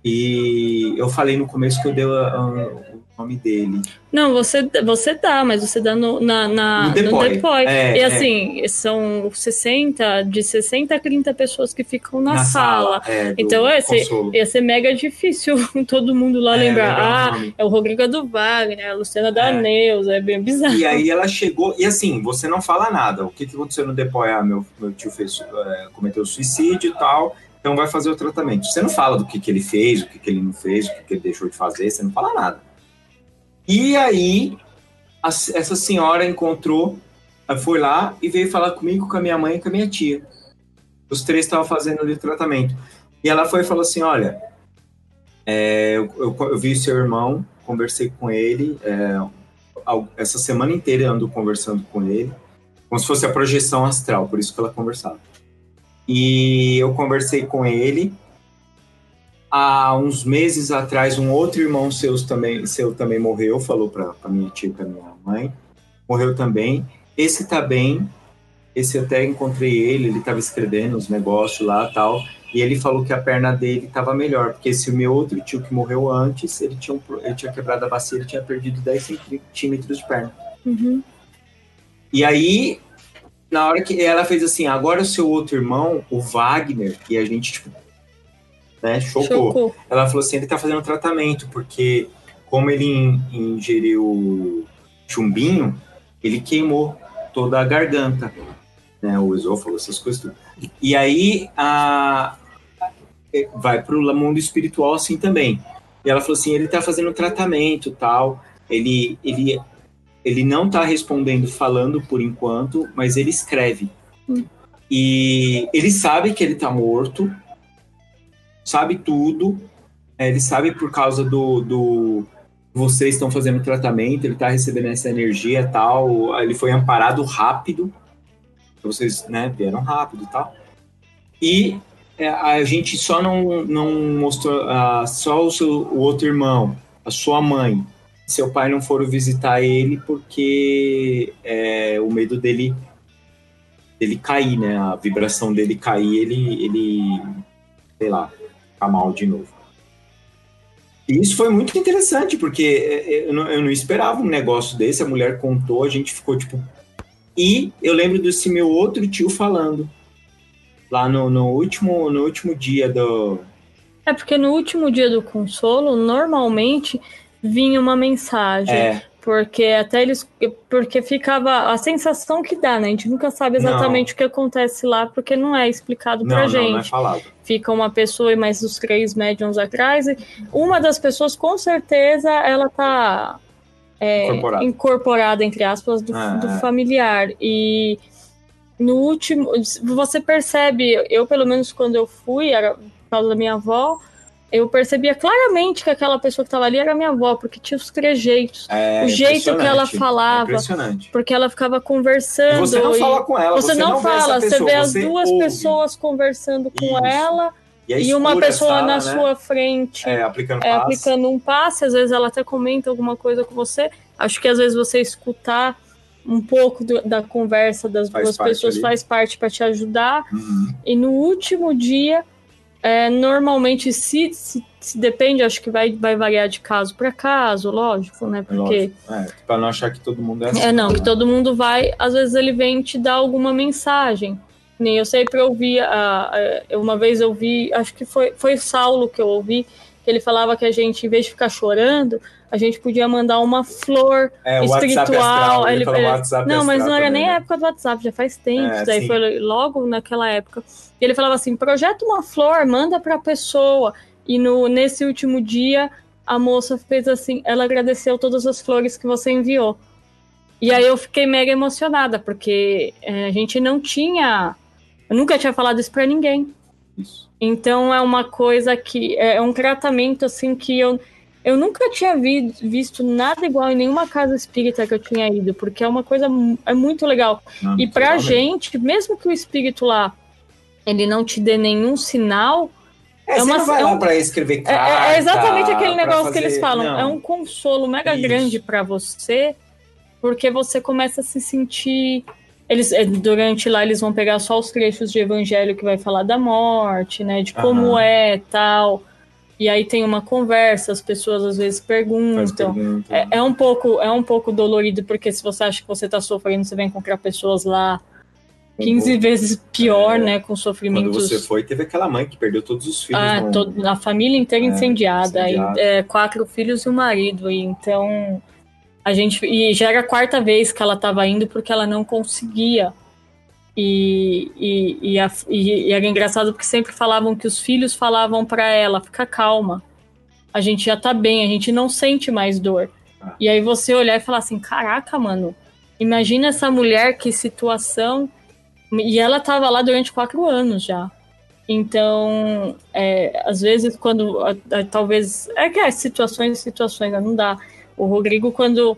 E eu falei no começo que eu dei a- a- o nome dele. Não, você, você dá, mas você dá no, na, na- No no depoy. depoy. É, e é. assim, são 60, de 60 a 30 pessoas que ficam na, sala. é, do Então, esse- consolo. Ia ser mega difícil <laughs> todo mundo lá É, lembrar. Ah, nome. é o Rodrigo do Wagner, a Luciana da É. Neuza, é bem bizarro. E aí ela chegou, e assim, você não fala nada. O que, que aconteceu no depois? Ah, meu, meu tio fez, é, cometeu suicídio e tal. então vai fazer o tratamento. Você não fala do que, que ele fez, o que, que ele não fez, o que, que ele deixou de fazer, você não fala nada. E aí, a- essa senhora encontrou, foi lá e veio falar comigo, com a minha mãe e com a minha tia. Os três estavam fazendo ali o tratamento. E ela foi e falou assim: Olha, é, eu, eu- eu vi seu irmão, conversei com ele, é, essa semana inteira eu ando conversando com ele, como se fosse a projeção astral, por isso que ela conversava. E eu conversei com ele. Há uns meses atrás, um outro irmão seu também, seu também morreu, falou para minha tia e para minha mãe. Morreu também. Esse tá bem. Esse até encontrei ele, ele estava escrevendo os negócios lá tal. E ele falou que a perna dele estava melhor, porque esse meu outro tio que morreu antes, ele tinha, um ele tinha quebrado a bacia, ele tinha perdido 10 centímetros de perna. Uhum. E aí, na hora que ela fez assim, agora o seu outro irmão, o Wagner, e a gente, tipo, né, chocou. Ela falou assim, ele tá fazendo tratamento, porque como ele in- ingeriu chumbinho, ele queimou toda a garganta, né, o esôfago, essas coisas tudo. E aí, a, vai pro mundo espiritual assim também. E ela falou assim, ele tá fazendo tratamento tal, ele, ele, ele não tá respondendo falando por enquanto, mas ele escreve. Hum. E ele sabe que ele tá morto, sabe tudo, é, ele sabe por causa do, do vocês estão fazendo tratamento, ele tá recebendo essa energia tal, ele foi amparado rápido, vocês né, vieram rápido tal. E é, a gente só não, não mostrou, só o, seu, o outro irmão, a sua mãe, seu pai não foram visitar ele porque é, o medo dele dele cair, né? A vibração dele cair, ele, ele sei lá, ficar mal de novo. E isso foi muito interessante, porque é, é, eu não, eu não esperava um negócio desse, a mulher contou, a gente ficou tipo. E eu lembro desse meu outro tio falando, lá no, no, último, no último dia do. É porque no último dia do consolo, normalmente vinha uma mensagem. É, Porque até eles. Porque ficava a sensação que dá, né? A gente nunca sabe exatamente o que acontece lá, porque não é explicado pra não, gente. não, não é falado. Fica uma pessoa e mais os três médiums atrás. E uma das pessoas, com certeza, ela tá é, incorporada, entre aspas, do, Ah, do é. familiar. E no último, você percebe, eu pelo menos quando eu fui, era por causa da minha avó, eu percebia claramente que aquela pessoa que estava ali era minha avó, porque tinha os trejeitos, É o jeito que ela falava, porque ela ficava E conversando. você não e- fala com ela, você, não, vê essa fala, você pessoa, vê as você duas ouve. pessoas conversando com Isso. ela E, é e uma pessoa sala, na né? sua frente É, aplicando é, aplicando um passe, às vezes ela até comenta alguma coisa com você. Acho que às vezes você escutar um pouco do- da conversa das Faz duas pessoas ali. faz parte para te ajudar. Uhum. E no último dia, é, normalmente, se, se, se depende, acho que vai, vai variar de caso para caso, lógico, né? Porque. É, pra não achar que todo mundo é assim. é, não, né? que todo mundo vai, às vezes ele vem te dar alguma mensagem. Nem eu sempre ouvi, a, a- uma vez eu vi, acho que foi, foi Saulo que eu ouvi, ele falava que a gente, em vez de ficar chorando, a gente podia mandar uma flor É, espiritual. astral, ele, Ele- WhatsApp não, mas não era também, nem a né? época do WhatsApp, já faz tempo. É, daí sim. foi logo naquela época. E ele falava assim: projeta uma flor, manda pra pessoa. E no, nesse último dia, a moça fez assim: ela agradeceu todas as flores que você enviou. E aí eu fiquei mega emocionada, porque é, a gente não tinha. Eu nunca tinha falado isso pra ninguém. Isso. Então é uma coisa que é um tratamento assim que eu, eu nunca tinha vi- visto nada igual em nenhuma casa espírita que eu tinha ido, porque é uma coisa é muito legal. Não, E pra totalmente. gente, mesmo que o espírito lá ele não te dê nenhum sinal, É, é você uma- não vai é lá um- pra escrever é, carta. é exatamente aquele negócio que fazer- eles falam. Não. É um consolo mega Isso. grande pra você, porque você começa a se sentir. Eles, é, durante lá, eles vão pegar só os trechos de evangelho que vai falar da morte, né? De como Aham. é tal. E aí tem uma conversa, as pessoas às vezes perguntam. pergunta. É, é um pouco, é um pouco dolorido, porque se você acha que você tá sofrendo, você vai encontrar pessoas lá 15 vezes pior, É. né? Com Quando sofrimentos. você foi, teve aquela mãe que perdeu todos os filhos. Ah, no- a família inteira É, incendiada, incendiada. é, quatro filhos e um marido, e então a gente e já era a quarta vez que ela estava indo porque ela não conseguia E, e, e, a- e- e era engraçado porque sempre falavam que os filhos falavam pra ela: fica calma, a gente já tá bem, a gente não sente mais dor. Ah. E aí você olhar e falar assim: caraca, mano, imagina essa mulher, que situação. E ela tava lá durante quatro anos já. Então, é, às vezes, quando a- a- talvez. É que é situações, situações, né, não dá. O Rodrigo, quando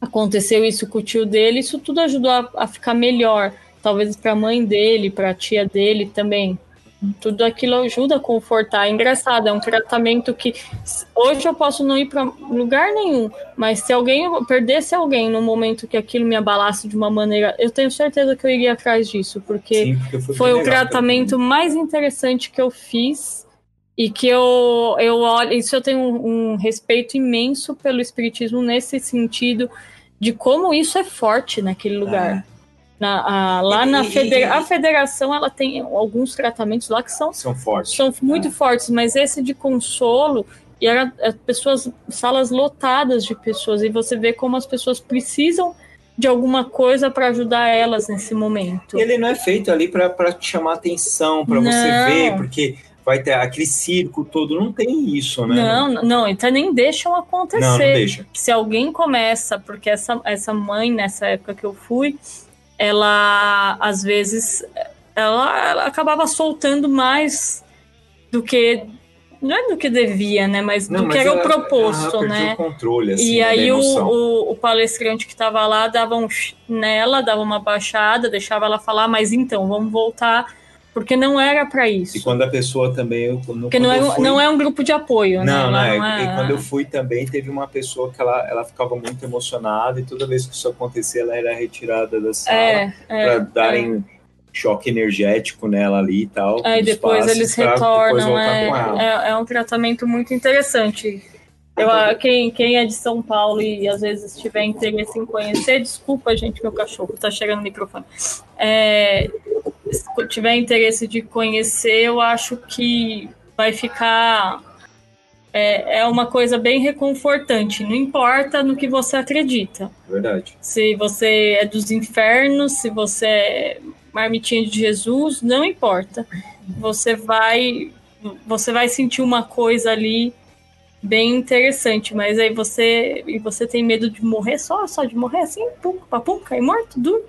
aconteceu isso com o tio dele, isso tudo ajudou a, a ficar melhor. Talvez para a mãe dele, para a tia dele também. Tudo aquilo ajuda a confortar. É engraçado, é um tratamento que hoje eu posso não ir para lugar nenhum, mas se alguém eu perdesse alguém no momento que aquilo me abalasse de uma maneira, eu tenho certeza que eu iria atrás disso, porque Sim, porque foi, foi o tratamento mais interessante que eu fiz e que eu, eu olho, isso eu tenho um, um respeito imenso pelo espiritismo nesse sentido de como isso é forte naquele lugar. Na- a- lá na federa- a federação ela tem alguns tratamentos lá que são, São fortes. são muito fortes, mas esse de consolo e era é, pessoas salas lotadas de pessoas e você vê como as pessoas precisam de alguma coisa para ajudar elas nesse momento. Ele não é feito ali para te chamar atenção, para você ver, porque vai ter aquele circo todo. Não tem isso, né? Não, não, então nem deixam acontecer. não, não deixa. se alguém começa, porque essa, essa mãe, nessa época que eu fui, ela às vezes ela, ela acabava soltando mais do que. Não é do que devia, né? Mas Não, do mas que era ela- o proposto, ela né? o controle, assim, e da aí o, o, o palestrante que estava lá dava um nela, dava uma baixada, deixava ela falar, mas então, vamos voltar, porque não era para isso. E quando a pessoa também. Eu, quando, Porque não é, eu um- fui- não é um grupo de apoio, né? Não, não Lá é. E quando eu fui também, teve uma pessoa que ela, ela ficava muito emocionada e toda vez que isso acontecia, ela era retirada da sala É, para é, darem choque energético nela ali e tal. Aí nos depois eles depois retornam. ela. É, é, é um tratamento muito interessante. Eu, ah, quem, quem é de São Paulo e às vezes tiver interesse em conhecer, desculpa, gente, meu cachorro tá chegando no microfone. É, se tiver interesse de conhecer, eu acho que vai ficar. É, é uma coisa bem reconfortante. Não importa no que você acredita Verdade. se você é dos infernos, se você é marmitinha de Jesus, não importa. Você vai você vai sentir uma coisa ali bem interessante, mas aí você e você tem medo de morrer só, só de morrer assim, pum, papum, cair morto, duro.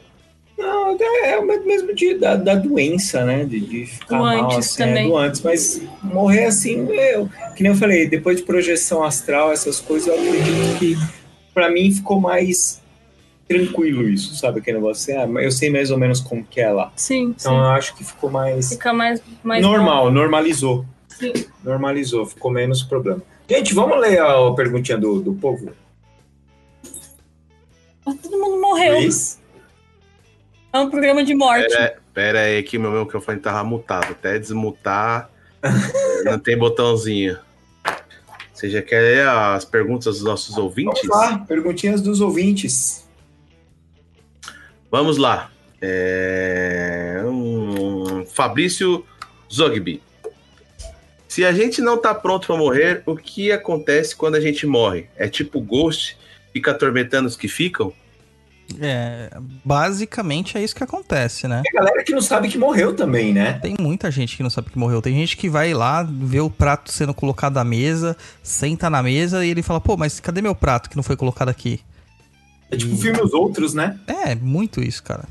Não, é o mesmo de, da, da doença, né? De, de ficar Do mal, antes assim, é, também. do antes. Mas morrer assim, eu, que nem eu falei, depois de projeção astral, essas coisas, eu acredito que pra mim ficou mais tranquilo isso, sabe? Aquele negócio assim, ah, eu sei mais ou menos como que é lá. Sim, Então eu acho que ficou mais sim. Fica mais mais normal, normalizou. Sim. Normalizou, ficou menos problema. Gente, vamos ler a perguntinha do, do povo? Todo mundo morreu. Luiz? É um programa de morte. Pera, pera aí que meu microfone tava mutado. Até desmutar, <laughs> não tem botãozinho. Você já quer ler as perguntas dos nossos ouvintes? Vamos lá, perguntinhas dos ouvintes. Vamos lá. É, um, Fabrício Zogby. Se a gente não tá pronto para morrer, o que acontece quando a gente morre? É tipo Ghost, fica atormentando os que ficam? É, basicamente é isso que acontece, né? Tem galera que não sabe que morreu também, né? Tem muita gente que não sabe que morreu. Tem gente que vai lá, vê o prato sendo colocado à mesa, senta na mesa e ele fala, pô, mas cadê meu prato que não foi colocado aqui? É tipo filme Os Outros, né? É, muito isso, cara.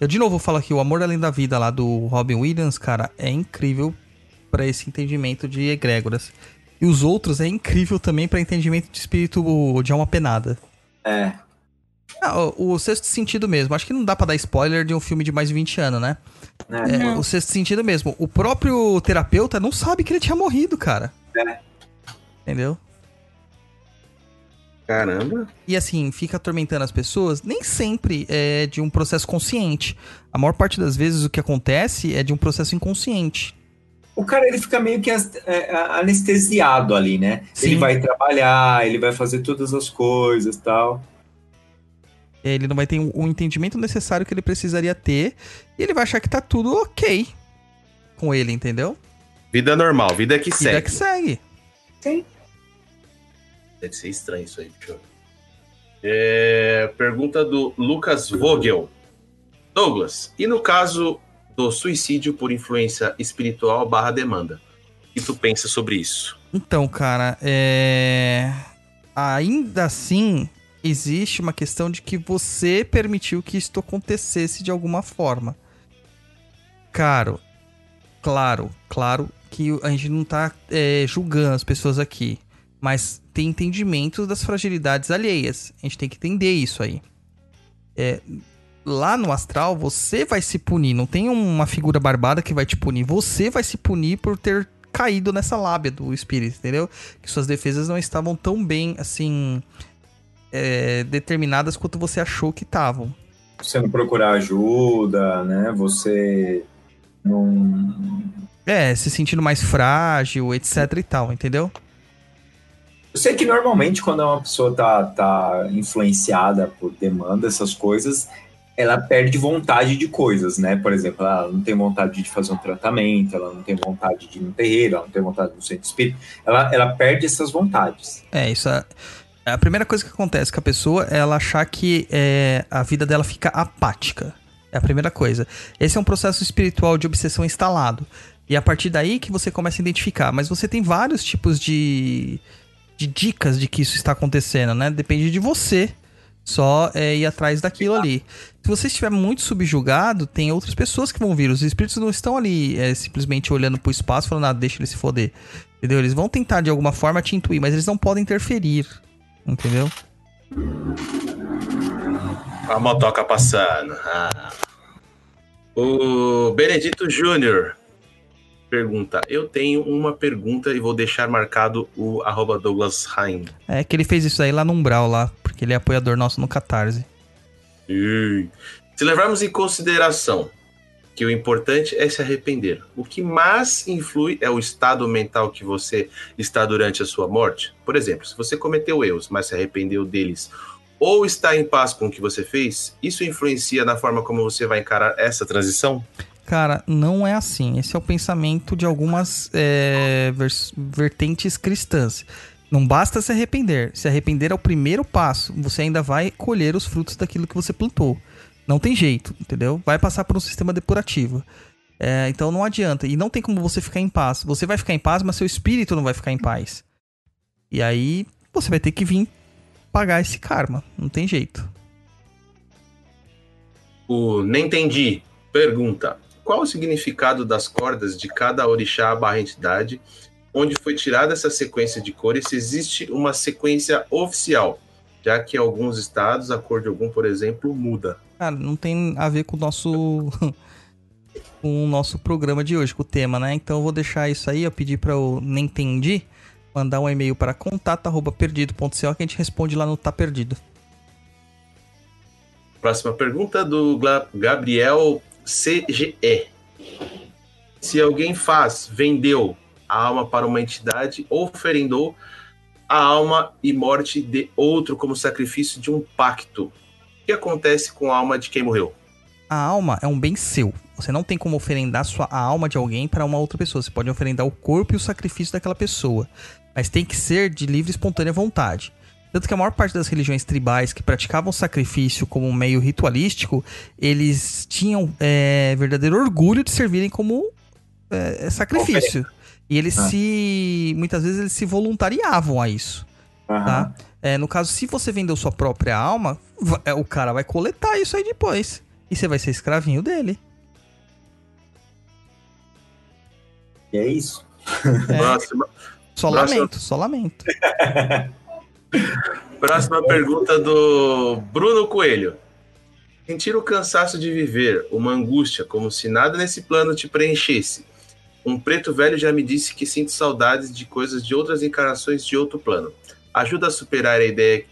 Eu de novo falo aqui, o Amor Além da Vida lá do Robin Williams, cara, é incrível pra esse entendimento de egrégoras. E os outros é incrível também pra entendimento de espírito de alma penada. É. Ah, o, o Sexto Sentido mesmo. Acho que não dá pra dar spoiler de um filme de mais de 20 anos, né? É, Não. o Sexto Sentido mesmo. O próprio terapeuta não sabe que ele tinha morrido, cara. É. Entendeu? Caramba. E assim, fica atormentando as pessoas, nem sempre é de um processo consciente. A maior parte das vezes o que acontece é de um processo inconsciente. O cara ele fica meio que é, anestesiado ali, né? Sim. Ele vai trabalhar, ele vai fazer todas as coisas tal. Ele não vai ter o entendimento necessário que ele precisaria ter. E ele vai achar que tá tudo ok com ele, entendeu? Vida normal, vida que Vida segue. que segue. Deve ser estranho isso aí, deixa eu ver. É, pergunta do Lucas Vogel. Douglas, e no caso do suicídio por influência espiritual barra demanda? O que tu pensa sobre isso? Então, cara, é... ainda assim existe uma questão de que você permitiu que isto acontecesse de alguma forma. Caro, claro, claro que a gente não tá é, julgando as pessoas aqui, mas tem entendimento das fragilidades alheias. A gente tem que entender isso aí. É, lá no astral, você vai se punir. Não tem uma figura barbada que vai te punir. Você vai se punir por ter caído nessa lábia do espírito, entendeu? Que suas defesas não estavam tão bem, assim, é, determinadas quanto você achou que estavam. Você não procurar ajuda, né? Você não. É, se sentindo mais frágil, etc e tal, entendeu? Eu sei que normalmente quando uma pessoa tá, tá influenciada por demanda, essas coisas, ela perde vontade de coisas, né? Por exemplo, ela não tem vontade de fazer um tratamento, ela não tem vontade de ir no terreiro, ela não tem vontade de um centro espírita. Ela, ela perde essas vontades. É, isso é. A primeira coisa que acontece com a pessoa é ela achar que é, a vida dela fica apática. É a primeira coisa. Esse é um processo espiritual de obsessão instalado. E é a partir daí que você começa a identificar. Mas você tem vários tipos de, de dicas de que isso está acontecendo, né? Depende de você só é, ir atrás daquilo ali. Se você estiver muito subjugado, tem outras pessoas que vão vir. Os espíritos não estão ali é, simplesmente olhando pro espaço falando, ah, deixa ele se foder. Entendeu? Eles vão tentar de alguma forma te intuir, mas eles não podem interferir. Entendeu? A motoca passando. Ah. O Benedito Júnior pergunta: Eu tenho uma pergunta e vou deixar marcado o arroba Douglas Rain. É que ele fez isso aí lá no Umbral, lá, porque ele é apoiador nosso no Catarse. Se levarmos em consideração que o importante é se arrepender, o que mais influi é o estado mental que você está durante a sua morte. Por exemplo, se você cometeu erros, mas se arrependeu deles, ou está em paz com o que você fez, isso influencia na forma como você vai encarar essa transição? Cara, não é assim. Esse é o pensamento de algumas é, vertentes cristãs. Não basta se arrepender. Se arrepender é o primeiro passo. Você ainda vai colher os frutos daquilo que você plantou. Não tem jeito, entendeu? Vai passar por um sistema depurativo. É, então não adianta. E não tem como você ficar em paz. Você vai ficar em paz, mas seu espírito não vai ficar em paz. E aí você vai ter que vir pagar esse karma. Não tem jeito. O Nem Entendi pergunta: Qual o significado das cordas de cada orixá barra entidade? Onde foi tirada essa sequência de cores? Se existe uma sequência oficial, já que em alguns estados a cor de algum, por exemplo, muda. Cara, não tem a ver com o nosso <laughs> com o nosso programa de hoje, com o tema, né? Então eu vou deixar isso aí, eu pedi para o Nem Entendi mandar um e-mail para contato@perdido.co que a gente responde lá no Tá Perdido. Próxima pergunta do Gabriel CGE. Se alguém faz, vendeu a alma para uma entidade ou oferendou a alma e morte de outro como sacrifício de um pacto, que acontece com a alma de quem morreu? A alma é um bem seu. Você não tem como oferendar sua, a alma de alguém para uma outra pessoa. Você pode oferendar o corpo e o sacrifício daquela pessoa. Mas tem que ser de livre e espontânea vontade. Tanto que a maior parte das religiões tribais que praticavam sacrifício como um meio ritualístico, eles tinham é, verdadeiro orgulho de servirem como é, sacrifício. E eles Ah. se. Muitas vezes eles se voluntariavam a isso. Aham. Tá? É, no caso, se você vendeu sua própria alma, é, o cara vai coletar isso aí depois. E você vai ser escravinho dele. E é isso. É, Próxima, só Próximo. lamento, só lamento. <laughs> próxima pergunta do Bruno Coelho. Sentir o cansaço de viver, uma angústia, como se nada nesse plano te preenchesse. Um preto velho já me disse que sinto saudades de coisas de outras encarnações de outro plano. Ajuda a superar a ideia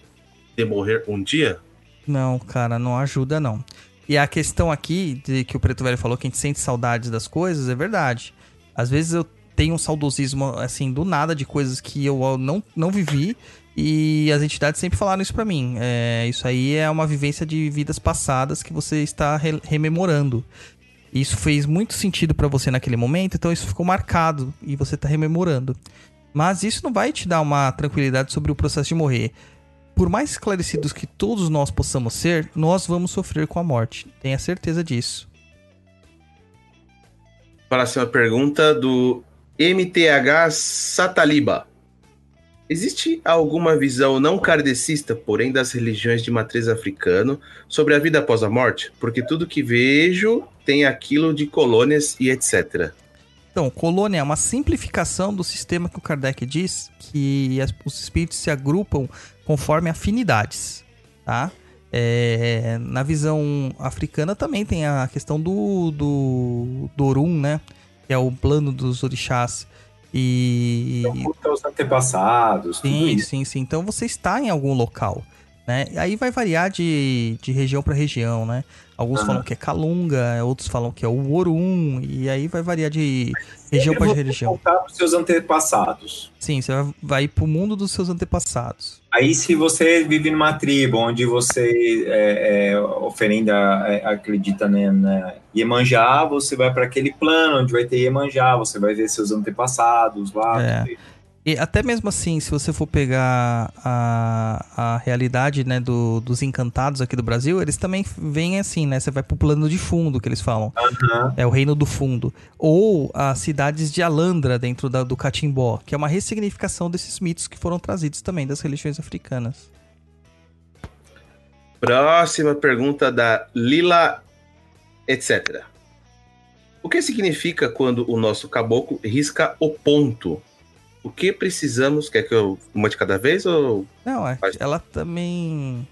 de morrer um dia? Não, cara, não ajuda não. E a questão aqui de que o Preto Velho falou que a gente sente saudades das coisas é verdade. Às vezes eu tenho um saudosismo assim do nada de coisas que eu não, não vivi e as entidades sempre falaram isso pra mim. É, isso aí é uma vivência de vidas passadas que você está re- rememorando. Isso fez muito sentido pra você naquele momento, então isso ficou marcado e você tá rememorando. Mas isso não vai te dar uma tranquilidade sobre o processo de morrer. por mais esclarecidos que todos nós possamos ser, nós vamos sofrer com a morte. Tenha certeza disso. Próxima pergunta do MTH Sataliba. Existe alguma visão não kardecista, porém das religiões de matriz africano, sobre a vida após a morte? Porque tudo que vejo tem aquilo de colônias e etc. Então, colônia é uma simplificação do sistema que o Kardec diz que as- os espíritos se agrupam conforme afinidades, tá? É, na visão africana também tem a questão do, do, do Orum, né? Que é o plano dos orixás. E, Culta os antepassados, Sim, sim, sim. Então você está em algum local, né? E Aí vai variar de, de região para região, né? Alguns falam que é Calunga, outros falam que é o Orum, e aí vai variar de região para Você região. Voltar para os seus antepassados. Sim, você vai, vai pro mundo dos seus antepassados. Aí, se você vive numa tribo onde você é, é, oferenda, é, acredita né, na Iemanjá, você vai para aquele plano onde vai ter Iemanjá, você vai ver seus antepassados lá. É. tudo. E até mesmo assim, se você for pegar a, a realidade né, do- dos encantados aqui do Brasil, eles também vêm assim, né? Você vai pro plano de fundo, que eles falam. Aham. É o reino do fundo. Ou as cidades de Alandra, dentro da- do Catimbó, que é uma ressignificação desses mitos que foram trazidos também das religiões africanas. Próxima pergunta da Lila, etc. O que significa quando o nosso caboclo risca o ponto? O que precisamos? Quer que eu uma de cada vez ou Não, é- ela também.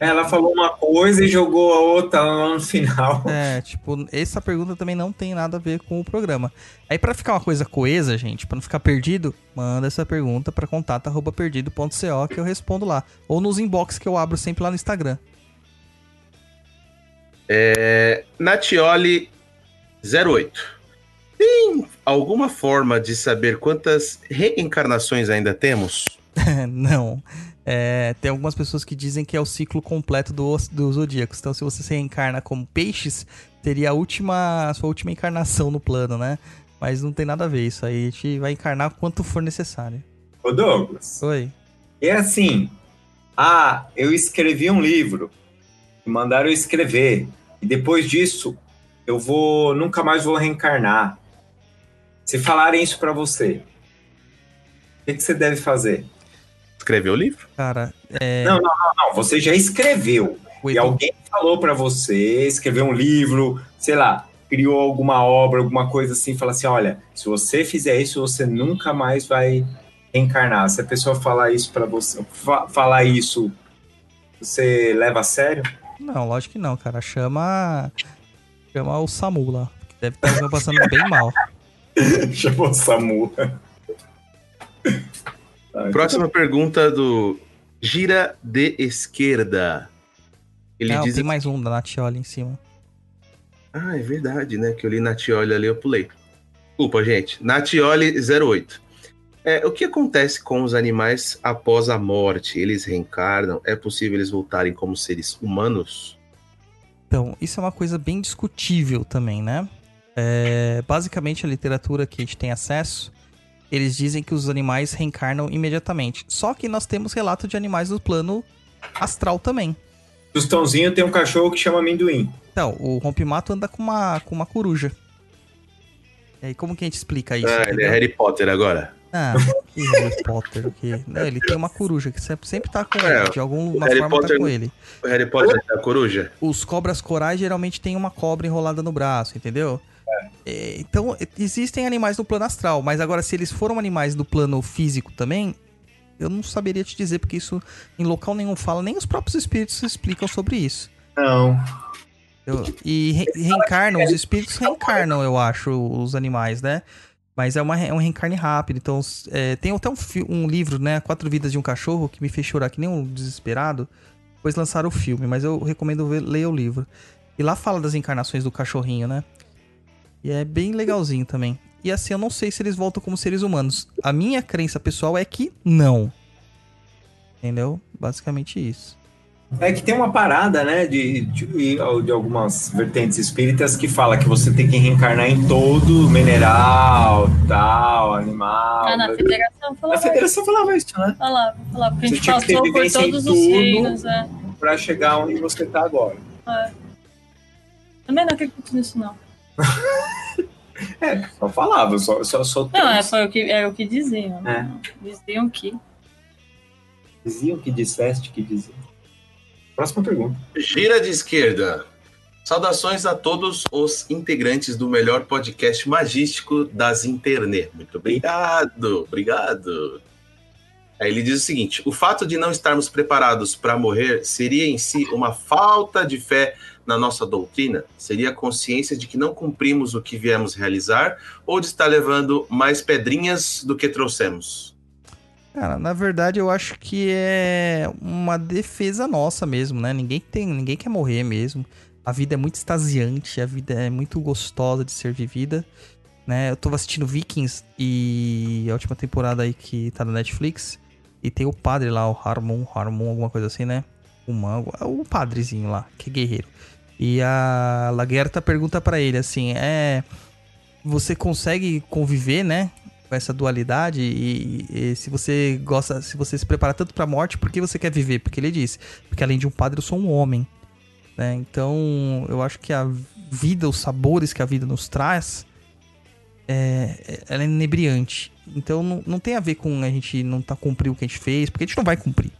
Ela falou uma coisa e jogou a outra lá no final. <laughs> É, tipo, essa pergunta também não tem nada a ver com o programa. Aí, pra ficar uma coisa coesa, gente, pra não ficar perdido, manda essa pergunta pra contato.perdido.co que eu respondo lá. Ou nos inbox que eu abro sempre lá no Instagram. É, Natioli 08. Tem alguma forma de saber quantas reencarnações ainda temos? <laughs> não. É, tem algumas pessoas que dizem que é o ciclo completo do, dos zodíacos. Então, se você se reencarna como peixes, teria a última, a sua última encarnação no plano, né? Mas não tem nada a ver isso aí. A gente vai encarnar quanto for necessário. Ô Douglas, Oi. é assim. Ah, eu escrevi um livro. Me mandaram eu escrever. E depois disso, eu vou. Nunca mais vou reencarnar. Se falarem isso pra você, o que, que você deve fazer? Escreveu o livro? Cara, é. Não, não, não, não. Você já escreveu. E alguém falou pra você, escreveu um livro, sei lá, criou alguma obra, alguma coisa assim, fala assim, olha, se você fizer isso, você nunca mais vai reencarnar. Se a pessoa falar isso para você, fa- falar isso, você leva a sério? Não, lógico que não, cara. Chama. Chama o Samu lá. Que deve estar passando bem mal. <laughs> <laughs> Chamou o Samu. Próxima pergunta do Gira de Esquerda. Ele não, diz. tem mais um da Natioli em cima. Ah, é verdade, né? Que eu li Natioli ali, eu pulei. Desculpa, gente. Natioli 08. É, o que acontece com os animais após a morte? Eles reencarnam? É possível eles voltarem como seres humanos? Então, isso é uma coisa bem discutível também, né? É, basicamente, a literatura que a gente tem acesso, eles dizem que os animais reencarnam imediatamente. Só que nós temos relato de animais no plano astral também. Tostãozinho tem um cachorro que chama amendoim. Então, o rompimato anda com uma, com uma coruja. E aí, como que a gente explica isso? ah, ele é? Harry Potter agora. Ah, <laughs> que Harry Potter, o quê? Não, ele tem uma coruja que sempre, sempre tá com É, ele. De alguma Harry forma Potter- tá com ele. O Harry Potter é a coruja? Os cobras corais geralmente tem uma cobra enrolada no braço, entendeu? É, então, existem animais no plano astral, mas agora, se eles foram animais do plano físico também, eu não saberia te dizer, porque isso em local nenhum fala, nem os próprios espíritos explicam sobre isso. Não. Eu- e re- reencarnam, os espíritos reencarnam, eu acho, os animais, né? Mas é, uma, é um reencarne rápido. Então, é, tem até um, um livro, né? Quatro Vidas de um Cachorro, que me fez chorar que nem um desesperado. Depois lançaram o filme, mas eu recomendo ver, ler o livro. E lá fala das encarnações do cachorrinho, né? E é bem legalzinho também. E assim, eu não sei se eles voltam como seres humanos. A minha crença pessoal é que não. Entendeu? Basicamente isso. É que tem uma parada, né, de, de, de algumas vertentes espíritas que fala que você tem que reencarnar em todo mineral, tal, animal. Ah, na federação Na falava. federação falava isso, né? Falava, falava, porque a gente passou por todos os reinos, é. Pra chegar onde você tá agora. é. Também não acredito nisso, não. <laughs> É, só falava, só, só, só Não, é, foi o que, era o que diziam. É. né? Diziam que. diziam que disseste que dizia. Próxima pergunta. Gira de esquerda. Saudações a todos os integrantes do melhor podcast magístico das internet. Muito obrigado, obrigado. Aí ele diz o seguinte: o fato de não estarmos preparados para morrer seria em si uma falta de fé na nossa doutrina? Seria a consciência de que não cumprimos o que viemos realizar ou de estar levando mais pedrinhas do que trouxemos? Cara, na verdade eu acho que é uma defesa nossa mesmo, né? Ninguém tem, ninguém quer morrer mesmo. A vida é muito extasiante, a vida é muito gostosa de ser vivida, né? Eu tô assistindo Vikings e a última temporada aí que tá na Netflix e tem o padre lá, o Harmon, Harmon, alguma coisa assim, né? O mango, o padrezinho lá, que é guerreiro. E a Laguerta pergunta pra ele assim, é você consegue conviver, né, com essa dualidade e, e se você gosta, se você se prepara tanto pra morte, por que você quer viver? Porque ele disse, porque além de um padre eu sou um homem, né? Então, eu acho que a vida, os sabores que a vida nos traz, é, ela é inebriante. Então, não, não tem a ver com a gente não tá cumprir o que a gente fez, porque a gente não vai cumprir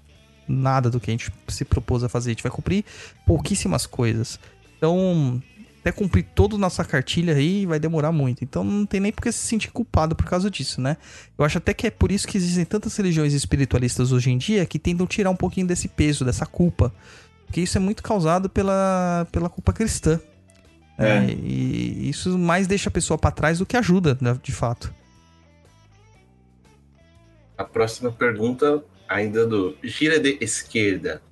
nada do que a gente se propôs a fazer. A gente vai cumprir pouquíssimas coisas. Então, até cumprir toda a nossa cartilha aí vai demorar muito. Então não tem nem por que se sentir culpado por causa disso, né? Eu acho até que é por isso que existem tantas religiões espiritualistas hoje em dia que tentam tirar um pouquinho desse peso, dessa culpa. Porque isso é muito causado pela, pela culpa cristã. É. né? E isso mais deixa a pessoa pra trás do que ajuda, né, de fato. A próxima pergunta, ainda do Gira de Esquerda.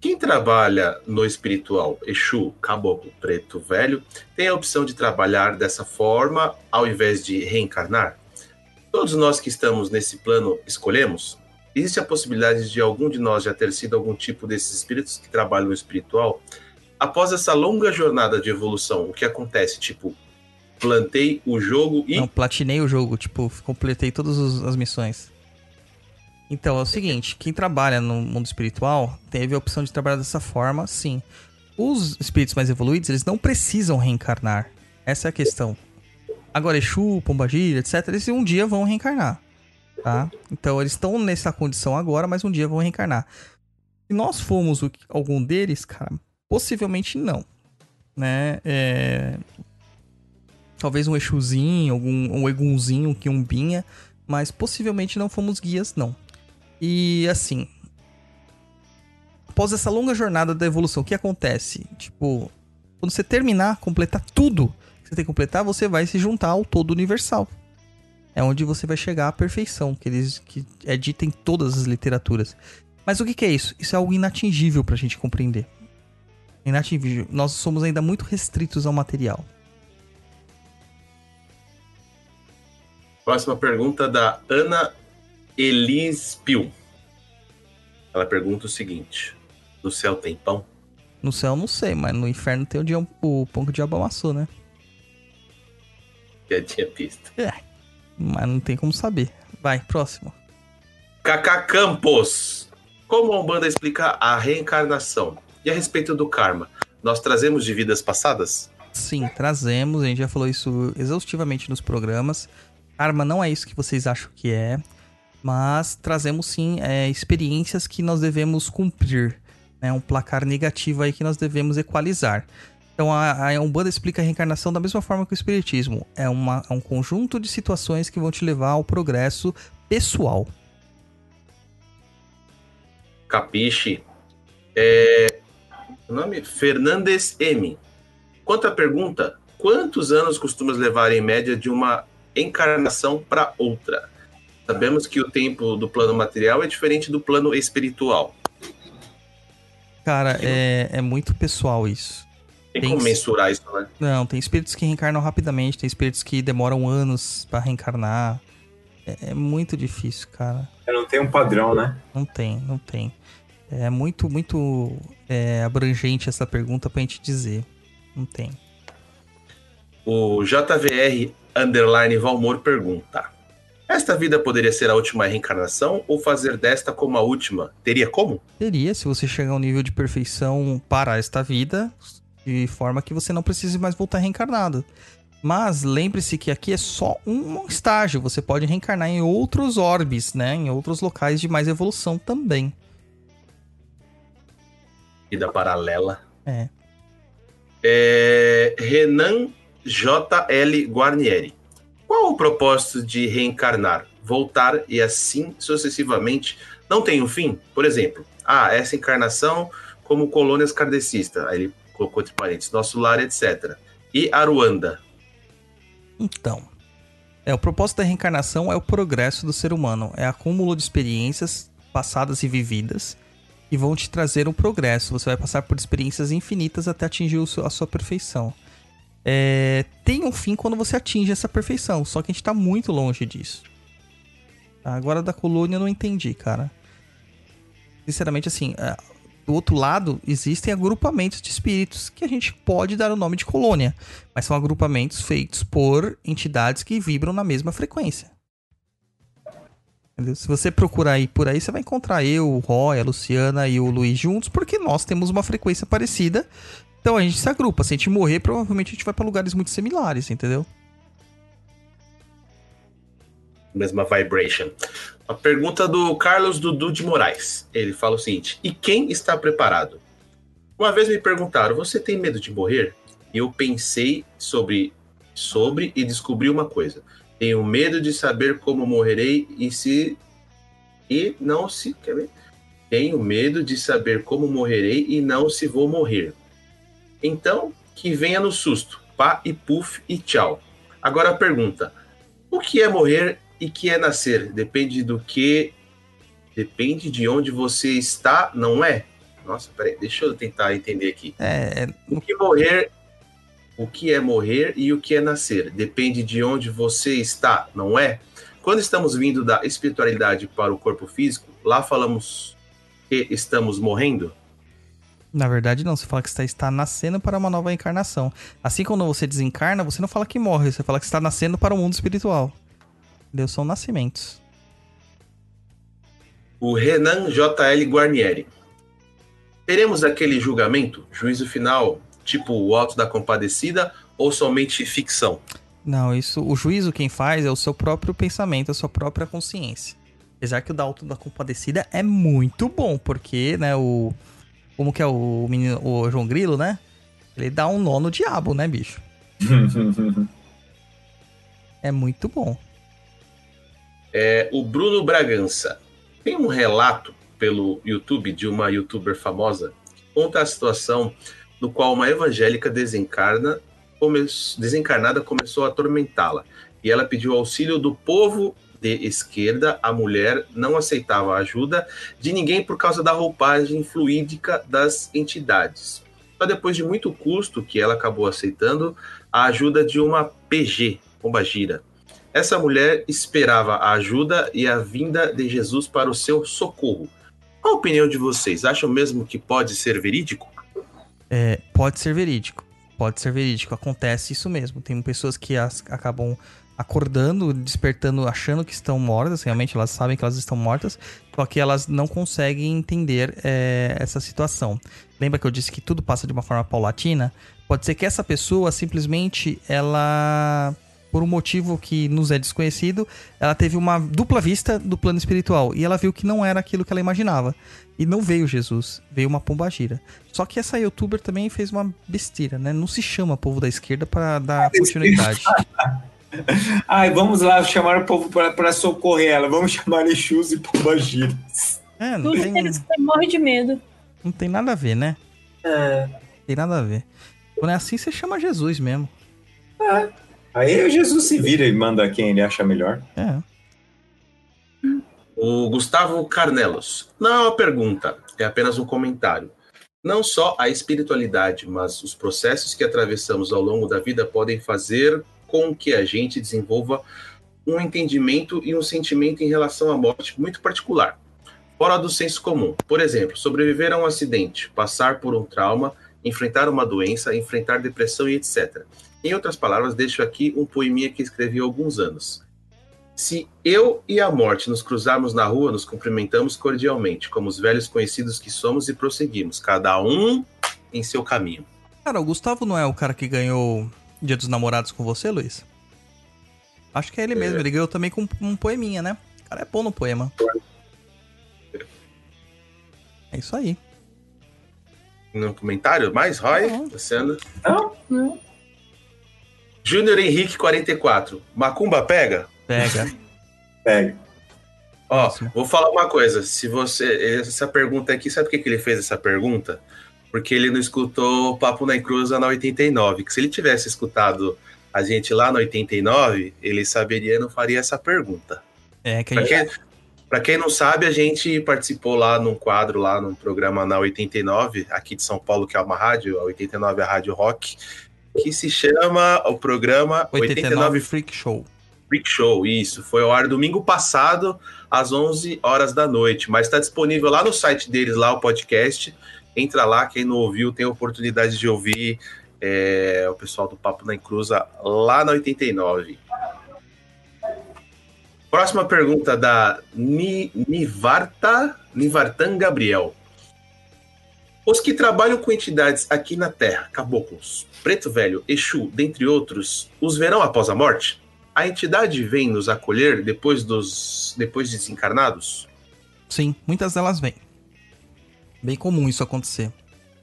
Quem trabalha no espiritual, Exu, Caboclo, Preto, Velho, tem a opção de trabalhar dessa forma ao invés de reencarnar? Todos nós que estamos nesse plano escolhemos? Existe a possibilidade de algum de nós já ter sido algum tipo desses espíritos que trabalham no espiritual? Após essa longa jornada de evolução, o que acontece? Tipo, plantei o jogo e Não, platinei o jogo, tipo, completei todas as missões. Então, é o seguinte, quem trabalha no mundo espiritual teve a opção de trabalhar dessa forma, sim. Os espíritos mais evoluídos, eles não precisam reencarnar. Essa é a questão. Agora, Exu, Pombagira, etc., eles um dia vão reencarnar, tá? Então, eles estão nessa condição agora, mas um dia vão reencarnar. Se nós formos o- algum deles, cara, possivelmente não, né? É, talvez um Exuzinho, algum um Egunzinho, um Quiumbinha, mas possivelmente não fomos guias, não. E assim, após essa longa jornada da evolução, o que acontece? Tipo, quando você terminar, completar tudo que você tem que completar, você vai se juntar ao todo universal. É onde você vai chegar à perfeição, que eles que é dita em todas as literaturas. Mas o que, que é isso? Isso é algo inatingível pra gente compreender. Inatingível. Nós somos ainda muito restritos ao material. Próxima pergunta da Ana Elis Pio. Ela pergunta o seguinte: No céu tem pão? No céu não sei, mas no inferno tem o, dia, o pão que o diabo amassou, né? Piadinha pista. Mas não tem como saber. Vai, próximo. Kaká Campos. Como a Umbanda explica a reencarnação? E a respeito do karma? Nós trazemos de vidas passadas? Sim, trazemos, a gente já falou isso exaustivamente nos programas. Karma não é isso que vocês acham que é, mas trazemos sim é, experiências que nós devemos cumprir. Né? Um placar negativo aí que nós devemos equalizar. Então a, a Umbanda explica a reencarnação da mesma forma que o Espiritismo. É, uma, é um conjunto de situações que vão te levar ao progresso pessoal. Capiche. É... O nome? Fernandes M. Quanto à pergunta, quantos anos costumas levar em média de uma encarnação para outra? Sabemos que o tempo do plano material é diferente do plano espiritual. Cara, é, é muito pessoal isso. Tem Tem como mensurar isso, né? Não, tem espíritos que reencarnam rapidamente, tem espíritos que demoram anos pra reencarnar. É, é muito difícil, cara. Eu não tenho um padrão, né? Não tem, não tem. É muito, muito é, abrangente essa pergunta pra gente dizer. Não tem. O JVR Underline Valmor pergunta: Esta vida poderia ser a última reencarnação ou fazer desta como a última? Teria como? Teria, se você chegar a um nível de perfeição para esta vida, de forma que você não precise mais voltar reencarnado. Mas lembre-se que aqui é só um estágio. Você pode reencarnar em outros orbes, né? Em outros locais de mais evolução também. Vida paralela. É. É, Renan JL Guarnieri. Qual o propósito de reencarnar? Voltar e assim sucessivamente não tem um fim? Por exemplo, ah, essa encarnação como colônias kardecista. Aí ele colocou entre parênteses, nosso lar, etc. E Aruanda. Então, é o propósito da reencarnação é o progresso do ser humano, é acúmulo de experiências passadas e vividas que vão te trazer um progresso. Você vai passar por experiências infinitas até atingir a sua perfeição. É, tem um fim quando você atinge essa perfeição, só que a gente tá muito longe disso. Agora da colônia eu não entendi, cara. Sinceramente, assim, é, do outro lado existem agrupamentos de espíritos que a gente pode dar o nome de colônia, mas são agrupamentos feitos por entidades que vibram na mesma frequência. Se você procurar aí por aí, você vai encontrar eu, o Roy, a Luciana e o Luiz juntos, porque nós temos uma frequência parecida. Então a gente se agrupa. Se a gente morrer, provavelmente a gente vai pra lugares muito similares, entendeu? mesma vibration. A pergunta do Carlos Dudu de Moraes. Ele fala o seguinte: E quem está preparado? Uma vez me perguntaram: Você tem medo de morrer? E eu pensei sobre, sobre e descobri uma coisa. Tenho medo de saber como morrerei e se. E não se. Quer ver? Tenho medo de saber como morrerei e não se vou morrer. Então, que venha no susto. Pá e puf e tchau. Agora a pergunta: O que é morrer e que é nascer? Depende do que. Depende de onde você está, não é? Nossa, peraí, deixa eu tentar entender aqui. É, é, O que morrer. O que é morrer e o que é nascer? Depende de onde você está, não é? Quando estamos vindo da espiritualidade para o corpo físico, lá falamos que estamos morrendo? Na verdade, não. Você fala que você está nascendo para uma nova encarnação. Assim, quando você desencarna, você não fala que morre, você fala que está nascendo para o mundo espiritual. Entendeu? São nascimentos. O Renan JL Guarnieri. Teremos aquele julgamento, juízo final, tipo o Alto da Compadecida, ou somente ficção? Não, isso, o juízo quem faz é o seu próprio pensamento, a sua própria consciência. Apesar que o da Alto da Compadecida é muito bom, porque, né, o. Como que é o menino, o João Grilo, né? Ele dá um nó no diabo, né, bicho? <laughs> É muito bom. É, o Bruno Bragança. Tem um relato pelo YouTube de uma youtuber famosa que conta a situação no qual uma evangélica desencarna, come- desencarnada começou a atormentá-la. E ela pediu auxílio do povo de esquerda. A mulher não aceitava a ajuda de ninguém por causa da roupagem fluídica das entidades. Só depois de muito custo que ela acabou aceitando a ajuda de uma PG, Pombagira. Essa mulher esperava a ajuda e a vinda de Jesus para o seu socorro. Qual a opinião de vocês? Acham mesmo que pode ser verídico? É, pode ser verídico. Pode ser verídico. Acontece isso mesmo. Tem pessoas que as- acabam acordando, despertando, achando que estão mortas. Realmente elas sabem que elas estão mortas. Só que elas não conseguem entender é, essa situação. Lembra que eu disse que tudo passa de uma forma paulatina? Pode ser que essa pessoa simplesmente ela por um motivo que nos é desconhecido, ela teve uma dupla vista do plano espiritual e ela viu que não era aquilo que ela imaginava. E não veio Jesus, veio uma pombagira. Só que essa youtuber também fez uma besteira, né? Não se chama povo da esquerda para dar continuidade. <laughs> <laughs> Ai, vamos lá chamar o povo para socorrer ela. Vamos chamar Exus e Pombagiras. É, não Tudo tem, que eles morre de medo. não tem nada a ver, né? É. Tem nada a ver. Quando é assim, você chama Jesus mesmo. Aí o Jesus se vira e manda quem ele acha melhor. É. O Gustavo Carnelos. Não é uma pergunta, é apenas um comentário. Não só a espiritualidade, mas os processos que atravessamos ao longo da vida podem fazer com que a gente desenvolva um entendimento e um sentimento em relação à morte muito particular. fora do senso comum. Por exemplo, sobreviver a um acidente, passar por um trauma, enfrentar uma doença, enfrentar depressão e etc. Em outras palavras, deixo aqui um poeminha que escrevi há alguns anos. Se eu e a morte nos cruzarmos na rua, nos cumprimentamos cordialmente, como os velhos conhecidos que somos e prosseguimos, cada um em seu caminho. Cara, o Gustavo não é o cara que ganhou Dia dos Namorados com você, Luiz? Acho que é ele mesmo. Ele ganhou também com um poeminha, né? O cara é bom no poema. É isso aí. No comentário, mais, Roy, Não. Não, não. Júnior Henrique 44. Macumba pega? Pega. <laughs> Pega. Ó, Próximo. vou falar uma coisa. Se você. Essa pergunta aqui, sabe por que, que ele fez essa pergunta? Porque ele não escutou o Papo na Encruza na 89. Que se ele tivesse escutado a gente lá na 89, ele saberia e não faria essa pergunta. É que Pra quem, pra quem não sabe, a gente participou lá num quadro, lá num programa na 89, aqui de São Paulo, que é uma rádio, a 89 é a Rádio Rock, que se chama o programa 89 89 Freak Show. Freak Show, isso. Foi ao ar domingo passado, às 11 horas da noite. Mas está disponível lá no site deles, lá o podcast. Entra lá, quem não ouviu tem a oportunidade de ouvir é, o pessoal do Papo na Encruza lá na 89. Próxima pergunta da Ni- Nivarta, Nivartan Gabriel. Os que trabalham com entidades aqui na Terra, caboclos, Preto Velho, Exu, dentre outros, os verão após a morte? A entidade vem nos acolher depois dos depois de desencarnados? Sim, muitas delas vêm. Bem comum isso acontecer.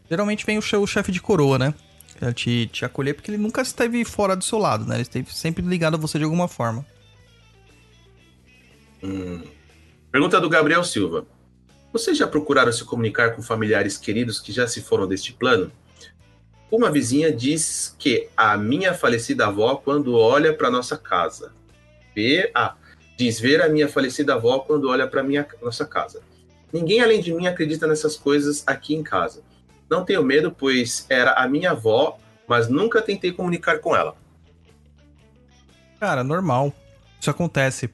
Geralmente vem o che- o chefe de coroa, né? Pra te, te acolher, porque ele nunca esteve fora do seu lado, né? Ele esteve sempre ligado a você de alguma forma. Hum. Pergunta do Gabriel Silva. Vocês já procuraram se comunicar com familiares queridos que já se foram deste plano? Uma vizinha diz que a minha falecida avó, quando olha para nossa casa, vê, ah, diz ver a minha falecida avó quando olha para minha nossa casa. Ninguém além de mim acredita nessas coisas aqui em casa. Não tenho medo, pois era a minha avó, mas nunca tentei comunicar com ela. Cara, normal. Isso acontece.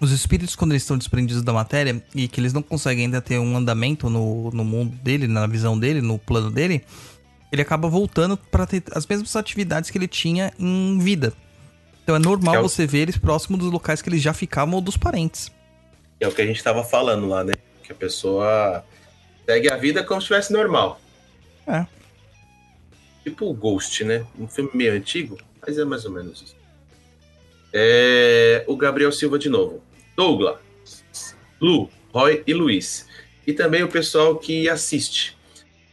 Os espíritos, quando eles estão desprendidos da matéria e que eles não conseguem ainda ter um andamento no, no mundo dele, na visão dele, no plano dele, ele acaba voltando para ter as mesmas atividades que ele tinha em vida. Então é normal É o- você ver eles próximo dos locais que eles já ficavam ou dos parentes. É o que a gente tava falando lá, né? Que a pessoa segue a vida como se estivesse normal. É. Tipo o Ghost, né? Um filme meio antigo, mas é mais ou menos isso. É... O Gabriel Silva de novo. Douglas, Lu, Roy e Luiz. E também o pessoal que assiste.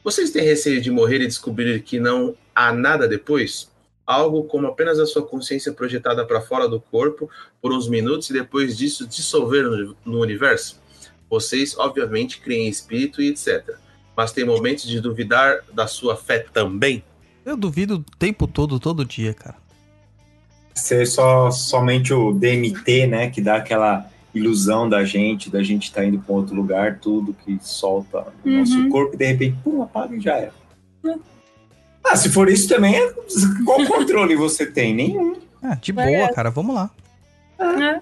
Vocês têm receio de morrer e descobrir que não há nada depois? Algo como apenas a sua consciência projetada para fora do corpo por uns minutos e depois disso dissolver no, no universo? Vocês, obviamente, creem em espírito e etc. Mas tem momentos de duvidar da sua fé também? Eu duvido o tempo todo, todo dia, cara. Ser só somente o DMT, né? Que dá aquela ilusão da gente, da gente estar indo para outro lugar, tudo que solta o Uhum. nosso corpo e de repente, pum, apaga e já era. Ah, se for isso também, é- qual controle você tem? Nenhum. Ah, de boa, cara. Vamos lá. É.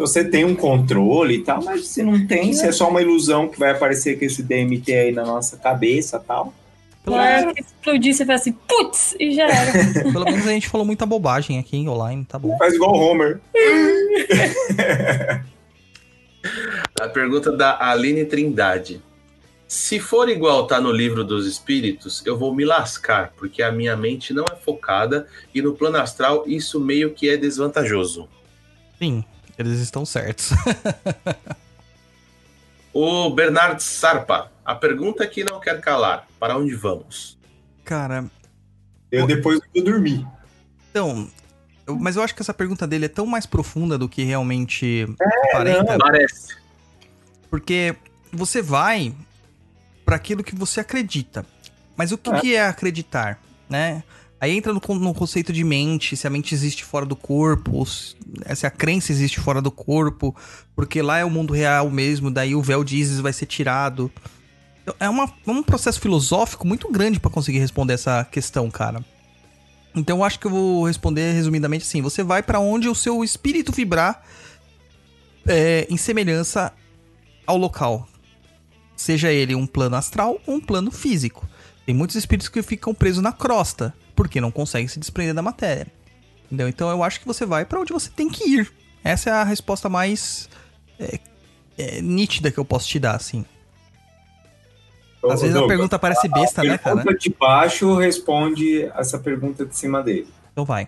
Você tem um controle e tal, mas se não tem, se é só uma ilusão que vai aparecer com esse DMT aí na nossa cabeça e tal. Pelo, Na hora que explodir, você fala assim, putz, e já era. <laughs> pelo menos a gente falou muita bobagem aqui em online, tá bom. Faz igual o Homer. <laughs> A pergunta da Aline Trindade. Se for igual tá no livro dos espíritos, eu vou me lascar, porque a minha mente não é focada e no plano astral isso meio que é desvantajoso. Sim, eles estão certos. <laughs> O Bernard Sarpa. A pergunta que não quer calar. Para onde vamos? cara, Eu depois vou dormir. então. eu- mas eu acho que essa pergunta dele é tão mais profunda do que realmente aparenta. Parece. Porque você vai para aquilo que você acredita. Mas o que É. que é acreditar, né? Aí entra no, no conceito de mente, se a mente existe fora do corpo, se se a crença existe fora do corpo, porque lá é o mundo real mesmo, daí o véu de Isis vai ser tirado. Então, É uma- um processo filosófico muito grande para conseguir responder essa questão, cara. Então eu acho que eu vou responder resumidamente assim: você vai para onde o seu espírito vibrar é, em semelhança ao local. Seja ele um plano astral ou um plano físico. Tem muitos espíritos que ficam presos na crosta, porque não conseguem se desprender da matéria. Entendeu? Então eu acho que você vai pra onde você tem que ir. Essa é a resposta mais é, é, nítida que eu posso te dar, assim. Ô, Às vezes a Douglas, pergunta parece besta, né, A cara? pergunta de baixo responde essa pergunta de cima dele. Então vai.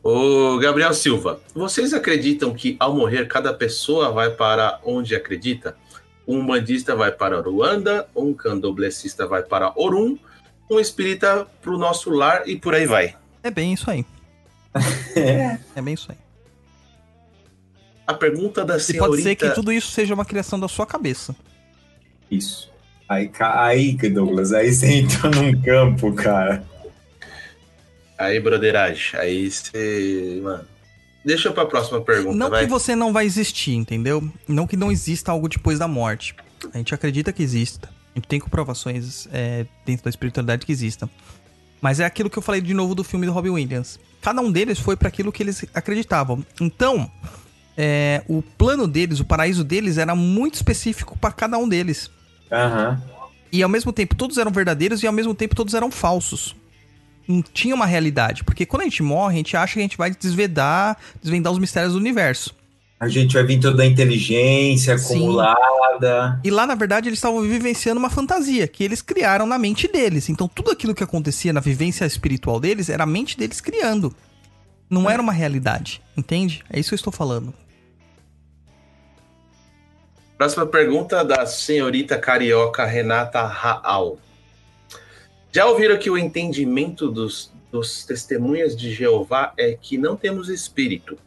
Ô, Gabriel Silva, vocês acreditam que ao morrer cada pessoa vai para onde acredita? Um bandista vai para Ruanda, um candomblessista vai para Orum, um espírita para o nosso lar e por aí vai. É bem isso aí. <laughs> É. É bem isso aí. A pergunta da E senhorita... pode ser que tudo isso seja uma criação da sua cabeça. Isso. Aí, aí, Douglas, aí você entrou num campo, cara. Aí, broderagem, aí você... Mano, deixa pra próxima pergunta, Não vai. que você não vai existir, entendeu? Não que não exista algo depois da morte. A gente acredita que exista. Gente tem comprovações é, dentro da espiritualidade que existam. Mas é aquilo que eu falei de novo do filme do Robin Williams. Cada um deles foi para aquilo que eles acreditavam. Então, é, o plano deles, o paraíso deles era muito específico para cada um deles. Aham. E ao mesmo tempo todos eram verdadeiros e ao mesmo tempo todos eram falsos. Não tinha uma realidade. Porque quando a gente morre, a gente acha que a gente vai desvendar, desvendar os mistérios do universo. A gente vai vir toda a inteligência Sim. acumulada. E lá, na verdade, eles estavam vivenciando uma fantasia que eles criaram na mente deles. Então, tudo aquilo que acontecia na vivência espiritual deles era a mente deles criando. Não era uma realidade, entende? É isso que eu estou falando. Próxima pergunta da senhorita carioca Renata Raal. Já ouviram que o entendimento dos, dos testemunhas de Jeová é que não temos espírito,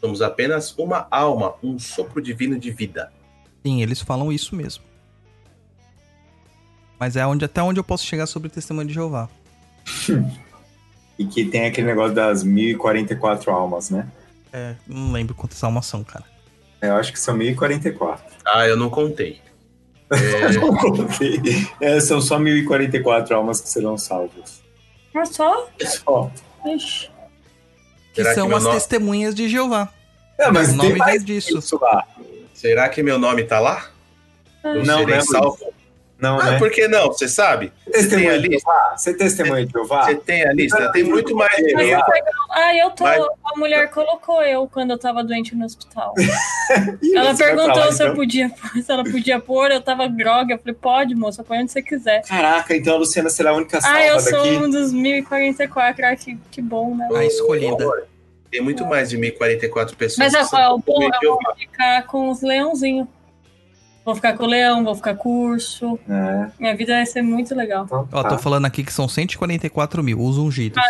somos apenas uma alma, um sopro divino de vida. Sim, eles falam isso mesmo. Mas é onde, até onde eu posso chegar sobre o testemunho de Jeová. E que tem aquele negócio das 1044 almas, né? É, não lembro quantas almas são, cara. Eu acho que são 1044. Ah, eu não contei. <laughs> É, É, são só 1044 almas que serão salvas. Mas só? Só. Ixi. Que Será que são meu as nome- testemunhas de Jeová. É, mas O nome tem mais vem disso. será que meu nome tá lá? Eu Não, serei né, salvo? Não, Ah, né? por que não? Você sabe? Você testemunha tem a de lista? Jeová? Você testemunha de Jeová? Você tem a lista? Tem muito mais de é. Ah, eu tô. Mas- A mulher colocou eu quando eu tava doente no hospital. <laughs> Ela perguntou lá, se eu então? podia se ela podia pôr, eu tava grogue. Eu falei, pode, moça, põe onde você quiser. Caraca, então a Luciana será a única salva Ah, eu sou daqui. um dos 1044. Ah, que, que bom, né? A escolhida. Tem muito mais de 1044 pessoas. Mas é, é, o bom eu Jeová. ficar com os leãozinhos. Vou ficar com o leão, vou ficar curso. É, Minha vida vai ser muito legal. então Ó, tá. tô falando aqui que são 144 mil, os ungidos.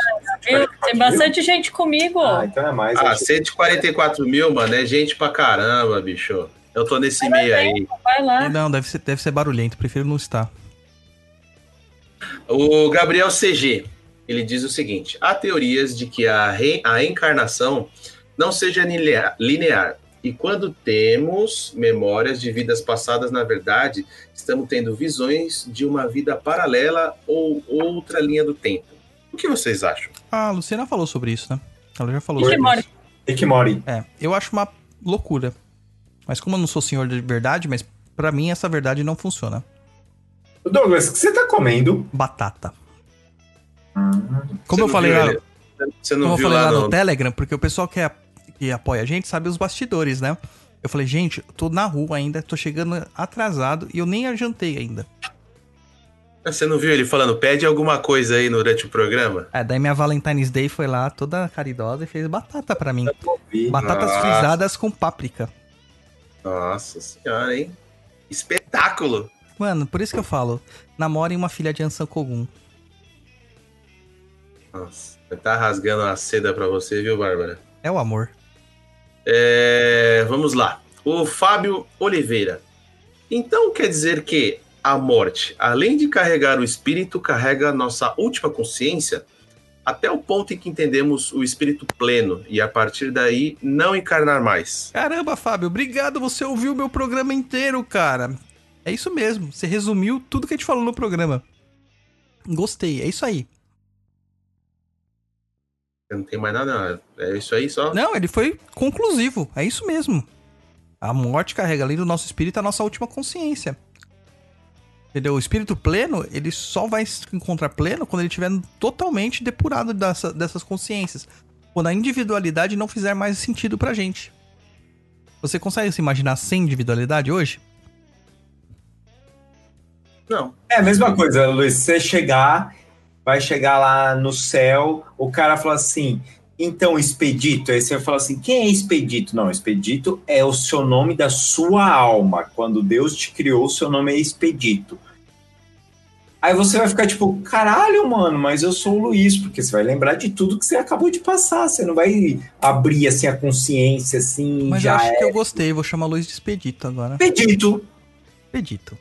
Viu? Tem bastante gente comigo. Ah, então é mais. Ah, acho. 144 mil, mano, é gente pra caramba, bicho. Eu tô nesse meio aí. Vai lá. Não, deve ser, deve ser barulhento, prefiro não estar. O Gabriel CG, ele diz o seguinte: há teorias de que a, re- a encarnação não seja linear, linear. E quando temos memórias de vidas passadas, na verdade, estamos tendo visões de uma vida paralela ou outra linha do tempo. O que vocês acham? Ah, a Luciana falou sobre isso, né? Ela já falou Rick sobre Mori. isso. Rick Mori. É, eu acho uma loucura. Mas como eu não sou senhor de verdade, mas pra mim essa verdade não funciona. Douglas, o que você tá comendo? Batata. Hum, Como Você eu falei viu lá, ele- Você não como eu viu falei lá lá no no... Telegram, porque o pessoal que, é- que apoia a gente sabe os bastidores, né? Eu falei, gente, tô na rua ainda, tô chegando atrasado e eu nem jantei ainda. Você não viu ele falando, pede alguma coisa aí durante o programa? É, daí minha Valentine's Day foi lá, toda caridosa, e fez batata pra mim. Batatas Nossa. frisadas com páprica. Nossa senhora, hein? Espetáculo! Mano, por isso que eu falo, namorem uma filha de Ansan Kogun. Nossa, tá rasgando a seda pra você, viu, Bárbara? É o amor. É, vamos lá. O Fábio Oliveira. Então quer dizer que a morte, além de carregar o espírito, carrega nossa última consciência até o ponto em que entendemos o espírito pleno e a partir daí não encarnar mais. Caramba, Fábio, obrigado. Você ouviu o meu programa inteiro, cara. É isso mesmo. Você resumiu tudo que a gente falou no programa. Gostei, é isso aí. Não tem mais nada. É isso aí só. Não, ele foi conclusivo. É isso mesmo. A morte carrega além do nosso espírito a nossa última consciência. Entendeu? O espírito pleno, ele só vai se encontrar pleno quando ele estiver totalmente depurado dessa- dessas consciências. Quando a individualidade não fizer mais sentido pra gente. Você consegue se imaginar sem individualidade hoje? Não. É a mesma coisa, Luiz. Você chegar, vai chegar lá no céu, o cara fala assim. Então, Expedito, aí você vai falar assim: quem é Expedito? Não, Expedito é o seu nome da sua alma. Quando Deus te criou, o seu nome é Expedito. Aí você vai ficar tipo, caralho, mano, mas eu sou o Luiz, porque você vai lembrar de tudo que você acabou de passar. Você não vai abrir assim a consciência assim, Mas eu já acho é. que eu gostei, vou chamar Luiz de Expedito agora. Expedito, Expedito.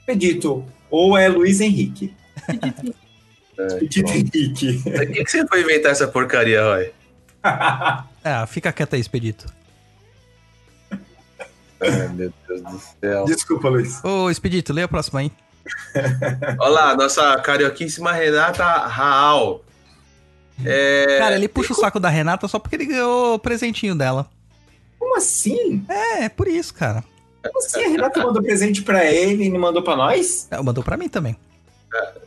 Expedito. Ou é Luiz Henrique. Expedito <laughs> bom. Henrique. Por que, que você foi inventar essa porcaria, Roy? <laughs> É, fica quieto aí, Expedito. Ai, meu Deus do céu. Desculpa, Luiz. Ô, Expedito, lê a próxima aí. Olha lá, nossa carioquíssima Renata Raal. É, Cara, ele puxa o saco da Renata só porque ele ganhou o presentinho dela. Como assim? É, é por isso, cara. Como assim? A Renata mandou presente pra ele e não mandou pra nós? É, mandou pra mim também.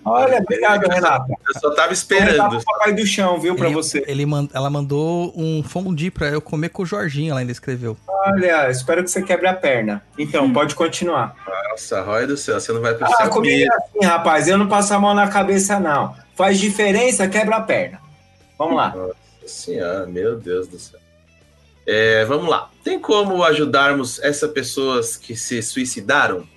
Olha, obrigado, Renata. eu só tava esperando. o papai do chão, viu, pra ele, você. ele man- ela mandou um fondue pra eu comer com o Jorginho, ela ainda escreveu. Olha, espero que você quebre a perna. Então, pode continuar. Nossa, Roy do céu, você não vai pro Ah, comigo é assim, rapaz. Eu não passo a mão na cabeça, não. Faz diferença, quebra a perna. Vamos lá. Nossa senhora, meu Deus do céu. É, vamos lá. Tem como ajudarmos essas pessoas que se suicidaram?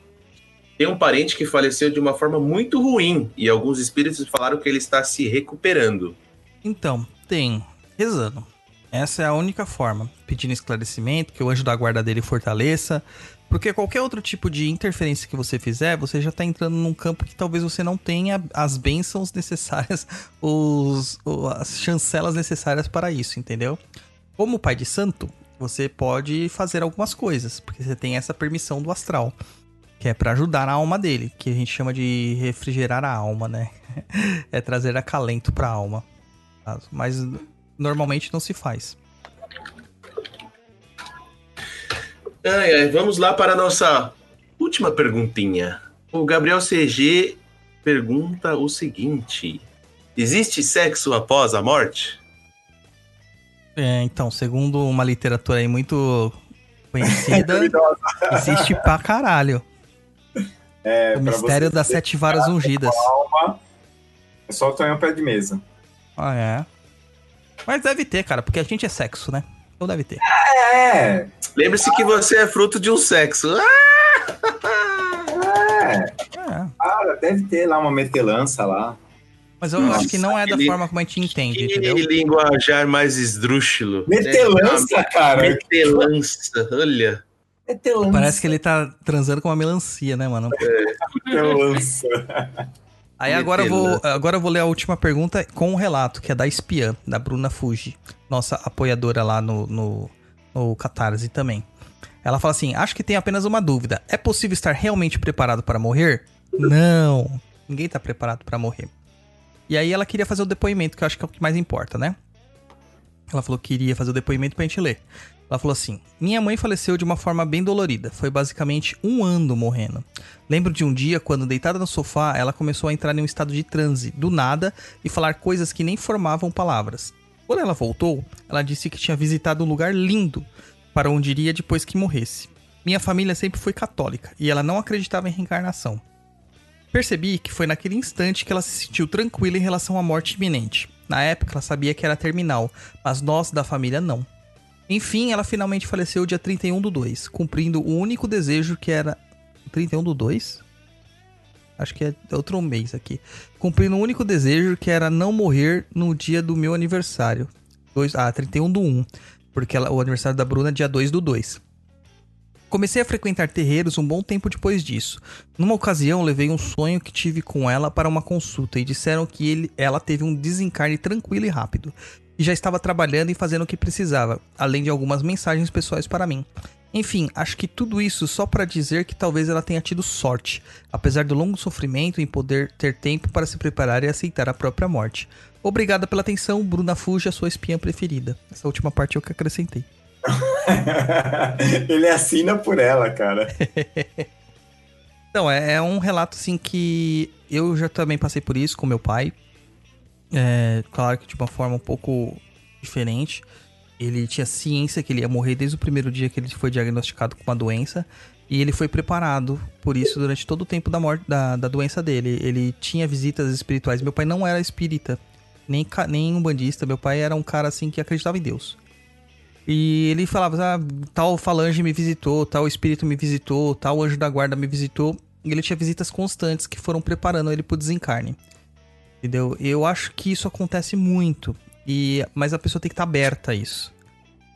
Tem um parente que faleceu de uma forma muito ruim e alguns espíritos falaram que ele está se recuperando. Então, tem. Rezando. Essa é a única forma. Pedindo esclarecimento, que o anjo da guarda dele fortaleça. Porque qualquer outro tipo de interferência que você fizer, você já tá entrando num campo que talvez você não tenha as bênçãos necessárias, <laughs> os, as chancelas necessárias para isso, entendeu? Como pai de santo, você pode fazer algumas coisas, porque você tem essa permissão do astral, que é para ajudar a alma dele, que a gente chama de refrigerar a alma, né? <laughs> é trazer acalento para a alma. Mas normalmente não se faz. Ai, ai, vamos lá para a nossa última perguntinha. O Gabriel CG pergunta o seguinte: Existe sexo após a morte? É, então, segundo uma literatura aí muito conhecida, <laughs> existe pra caralho. É, o mistério das sete varas ungidas. alma, é só o Tonhão pé de mesa. Ah, é. Mas deve ter, cara, porque a gente é sexo, né? Então deve ter. É, Lembre-se que você é fruto de um sexo. é. É. Cara, deve ter lá uma metelança lá. Mas eu Nossa, acho que não é da forma como a gente entende, Que entendeu? linguajar mais esdrúxulo. Metelança, É, cara. Metelança, olha. Metelança. Parece que ele tá transando com uma melancia, né, mano? Metelança. <laughs> Aí agora eu, vou, agora eu vou ler a última pergunta com o relato, que é da espiã, da Bruna Fuji, nossa apoiadora lá no, no, no Catarse também. Ela fala assim: Acho que tem apenas uma dúvida. É possível estar realmente preparado para morrer? <laughs> Não. Ninguém tá preparado para morrer. E aí ela queria fazer o depoimento, que eu acho que é o que mais importa, né? Ela falou que iria fazer o depoimento pra gente ler. Ela falou assim: Minha mãe faleceu de uma forma bem dolorida. Foi basicamente um ano morrendo. Lembro de um dia, quando deitada no sofá, ela começou a entrar em um estado de transe, do nada, e falar coisas que nem formavam palavras. Quando ela voltou, ela disse que tinha visitado um lugar lindo para onde iria depois que morresse. Minha família sempre foi católica e ela não acreditava em reencarnação. Percebi que foi naquele instante que ela se sentiu tranquila em relação à morte iminente. Na época, ela sabia que era terminal, mas nós da família não. Enfim, ela finalmente faleceu dia 31 do 2, cumprindo o único desejo que era. 31 do 2? Acho que é outro mês aqui. Cumprindo o único desejo que era não morrer no dia do meu aniversário. Dois, ah, 31 do 1. Porque ela- o aniversário da Bruna é dia 2 do 2. Comecei a frequentar terreiros um bom tempo depois disso. Numa ocasião, levei um sonho que tive com ela para uma consulta e disseram que ele, ela teve um desencarne tranquilo e rápido. E já estava trabalhando e fazendo o que precisava, além de algumas mensagens pessoais para mim. Enfim, acho que tudo isso só para dizer que talvez ela tenha tido sorte, apesar do longo sofrimento em poder ter tempo para se preparar e aceitar a própria morte. Obrigada pela atenção, Bruna Fuji, a sua espiã preferida. Essa última parte eu que acrescentei. <laughs> Ele assina por ela, cara. <laughs> Então, é, é um relato assim que eu já também passei por isso com meu pai. É, claro que de uma forma um pouco diferente. Ele tinha ciência que ele ia morrer desde o primeiro dia que ele foi diagnosticado com uma doença. E ele foi preparado por isso durante todo o tempo da morte da, da doença dele. Ele tinha visitas espirituais. Meu pai não era espírita, nem, nem um bandista. Meu pai era um cara assim que acreditava em Deus. E ele falava, ah, tal falange me visitou, tal espírito me visitou, tal anjo da guarda me visitou. E ele tinha visitas constantes que foram preparando ele pro desencarne. Entendeu? Eu acho que isso acontece muito. E, mas a pessoa tem que estar aberta a isso.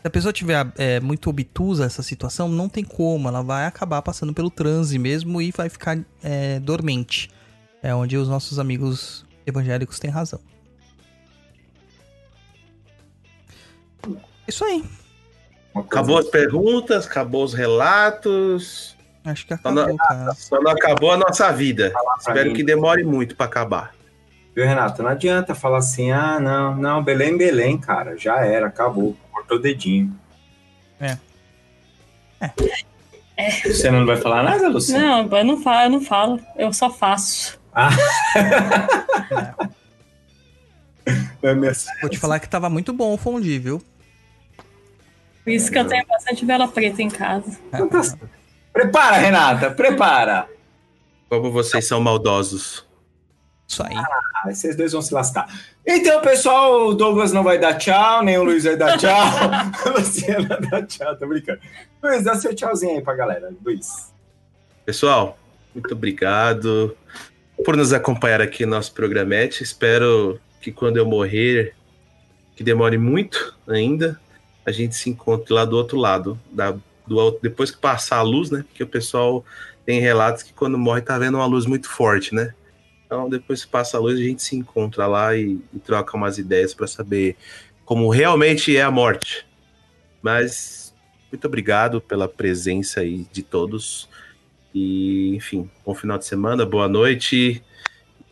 Se a pessoa tiver é, muito obtusa a essa situação, não tem como. Ela vai acabar passando pelo transe mesmo e vai ficar é, dormente. É onde os nossos amigos evangélicos têm razão. Isso aí. Acabou as perguntas, acabou os relatos. Acho que Só não, acabou, cara. só não acabou a nossa vida. Espero que demore muito pra acabar. Viu, Renato? Não adianta falar assim, ah, não, não, Belém, Belém, cara, já era, acabou, cortou o dedinho. É. Você não vai falar nada, Luciano? Não, eu não falo, eu não falo, eu só faço. É <laughs> minha- Vou te falar que tava muito bom o fondue, viu? Por isso que eu tenho bastante vela preta em casa. Prepara, Renata, prepara. Como vocês são maldosos. Isso aí. Ah, vocês dois vão se lascar. Então, pessoal, o Douglas não vai dar tchau, nem o Luiz vai dar tchau. <laughs> <laughs> Luciana vai dar tchau, tô brincando. Luiz, dá seu tchauzinho aí pra galera. Luiz. Pessoal, muito obrigado por nos acompanhar aqui no nosso programete. Espero que quando eu morrer, que demore muito ainda, a gente se encontre lá do outro lado, da, do, depois que passar a luz, né? Porque o pessoal tem relatos que quando morre tá vendo uma luz muito forte, né? Então, depois que passa a luz, a gente se encontra lá e, e troca umas ideias para saber como realmente é a morte. Mas muito obrigado pela presença aí de todos. E, enfim, bom final de semana, boa noite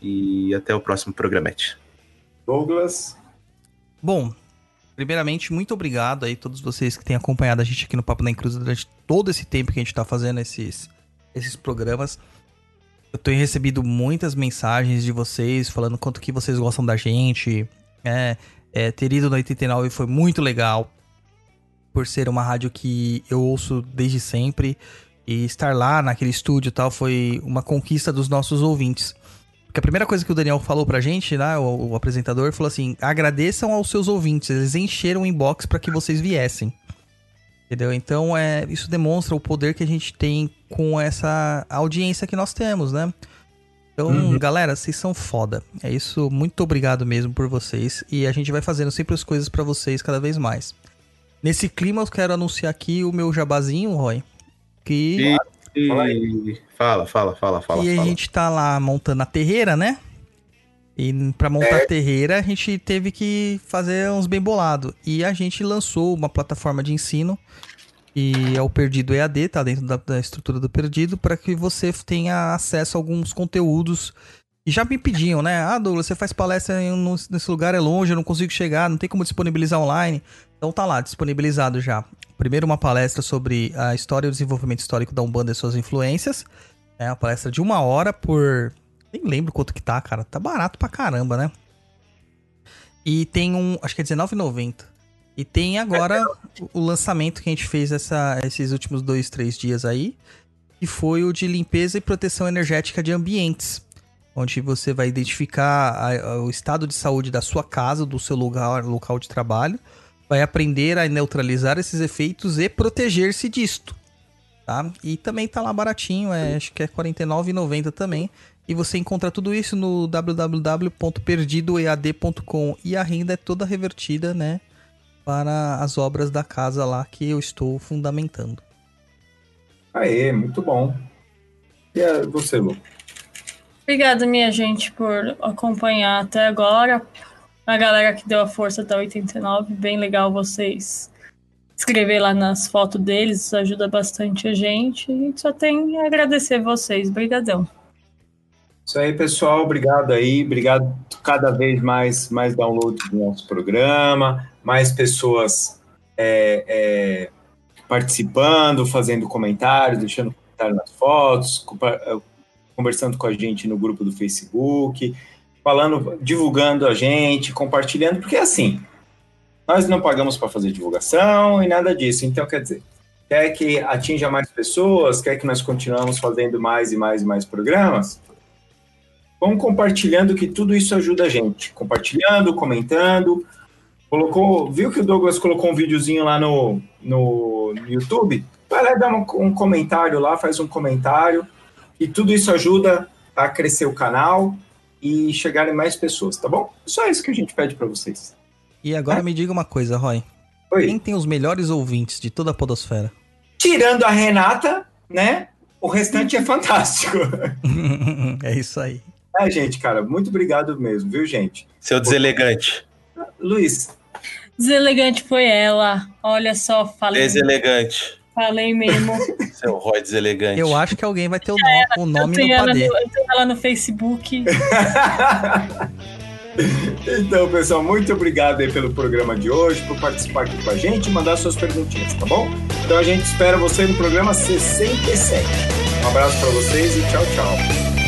e até o próximo programete. Douglas. Bom, primeiramente, muito obrigado aí a todos vocês que têm acompanhado a gente aqui no Papo da Encruz durante todo esse tempo que a gente tá fazendo esses, esses programas. Eu tenho recebido muitas mensagens de vocês falando quanto que vocês gostam da gente. É, é, ter ido no 89 foi muito legal. Por ser uma rádio que eu ouço desde sempre. E estar lá naquele estúdio e tal foi uma conquista dos nossos ouvintes. Porque a primeira coisa que o Daniel falou pra gente, né, o, o apresentador, falou assim: agradeçam aos seus ouvintes, eles encheram o inbox pra que vocês viessem. Entendeu? Então, é, isso demonstra o poder que a gente tem com essa audiência que nós temos, né? Então, galera, vocês são foda. É isso, muito obrigado mesmo por vocês. E a gente vai fazendo sempre as coisas pra vocês cada vez mais. Nesse clima, eu quero anunciar aqui o meu jabazinho, Roy. Que E, Fala fala, fala, fala, fala. e a gente tá lá montando a terreira, né? E pra montar a terreira, a gente teve que fazer uns bem bolado. E a gente lançou uma plataforma de ensino, e é o Perdido EAD, tá dentro da, da estrutura do Perdido, para que você tenha acesso a alguns conteúdos. E já me pediam, né? Ah, Douglas, você faz palestra em um- nesse lugar, é longe, eu não consigo chegar, não tem como disponibilizar online. Então tá lá, disponibilizado já. Primeiro uma palestra sobre a história e o desenvolvimento histórico da Umbanda e suas influências. É uma palestra de uma hora por. Nem lembro quanto que tá, cara. Tá barato pra caramba, né? E tem um. Acho que é R$19,90. E tem agora o lançamento que a gente fez essa, esses últimos dois, três dias aí. Que foi o de limpeza e proteção energética de ambientes. Onde você vai identificar a- a- o estado de saúde da sua casa, do seu lugar, local de trabalho. Vai aprender a neutralizar esses efeitos e proteger-se disto tá? E também tá lá baratinho, é, acho que é R$ 49,90 também. E você encontra tudo isso no www.perdidoead.com e a renda é toda revertida, né, para as obras da casa lá que eu estou fundamentando. Aê, muito bom. E a- você, Lu? Obrigada, minha gente, por acompanhar até agora. A galera que deu a força da 89, bem legal vocês escrever lá nas fotos deles, isso ajuda bastante a gente. E só tem a agradecer vocês. Brigadão. Isso aí, pessoal. Obrigado aí. Obrigado cada vez mais, mais downloads do nosso programa, mais pessoas é, é, participando, fazendo comentários, deixando comentário nas fotos, eh, conversando com a gente no grupo do Facebook, falando, divulgando a gente, compartilhando, porque assim, nós não pagamos para fazer divulgação e nada disso. Então, quer dizer, quer que atinja mais pessoas, quer que nós continuamos fazendo mais e mais e mais programas, vamos compartilhando que tudo isso ajuda a gente. Compartilhando, comentando. Colocou, viu que o Douglas colocou um videozinho lá no, no, no YouTube? Vai lá e dá um, um comentário lá, faz um comentário. E tudo isso ajuda a crescer o canal e chegarem mais pessoas, tá bom? Só isso que a gente pede para vocês. E agora me diga uma coisa, Roy. Oi. Quem tem os melhores ouvintes de toda a podosfera? Tirando a Renata, né? O restante é <laughs> fantástico. é isso aí. É, gente, cara, muito obrigado mesmo, viu, gente? Seu deselegante. Luiz, Deselegante foi ela. Olha só, falei, Deselegante. falei mesmo. <laughs> Seu Roy deselegante. Eu acho que alguém vai ter o, no- o Eu nome tenho no ela padê. no, eu tenho ela no Facebook. <laughs> Então, pessoal, muito obrigado aí pelo programa de hoje, por participar aqui com a gente e mandar suas perguntinhas, tá bom? Então a gente espera você no programa 67. Um abraço para vocês e tchau, tchau.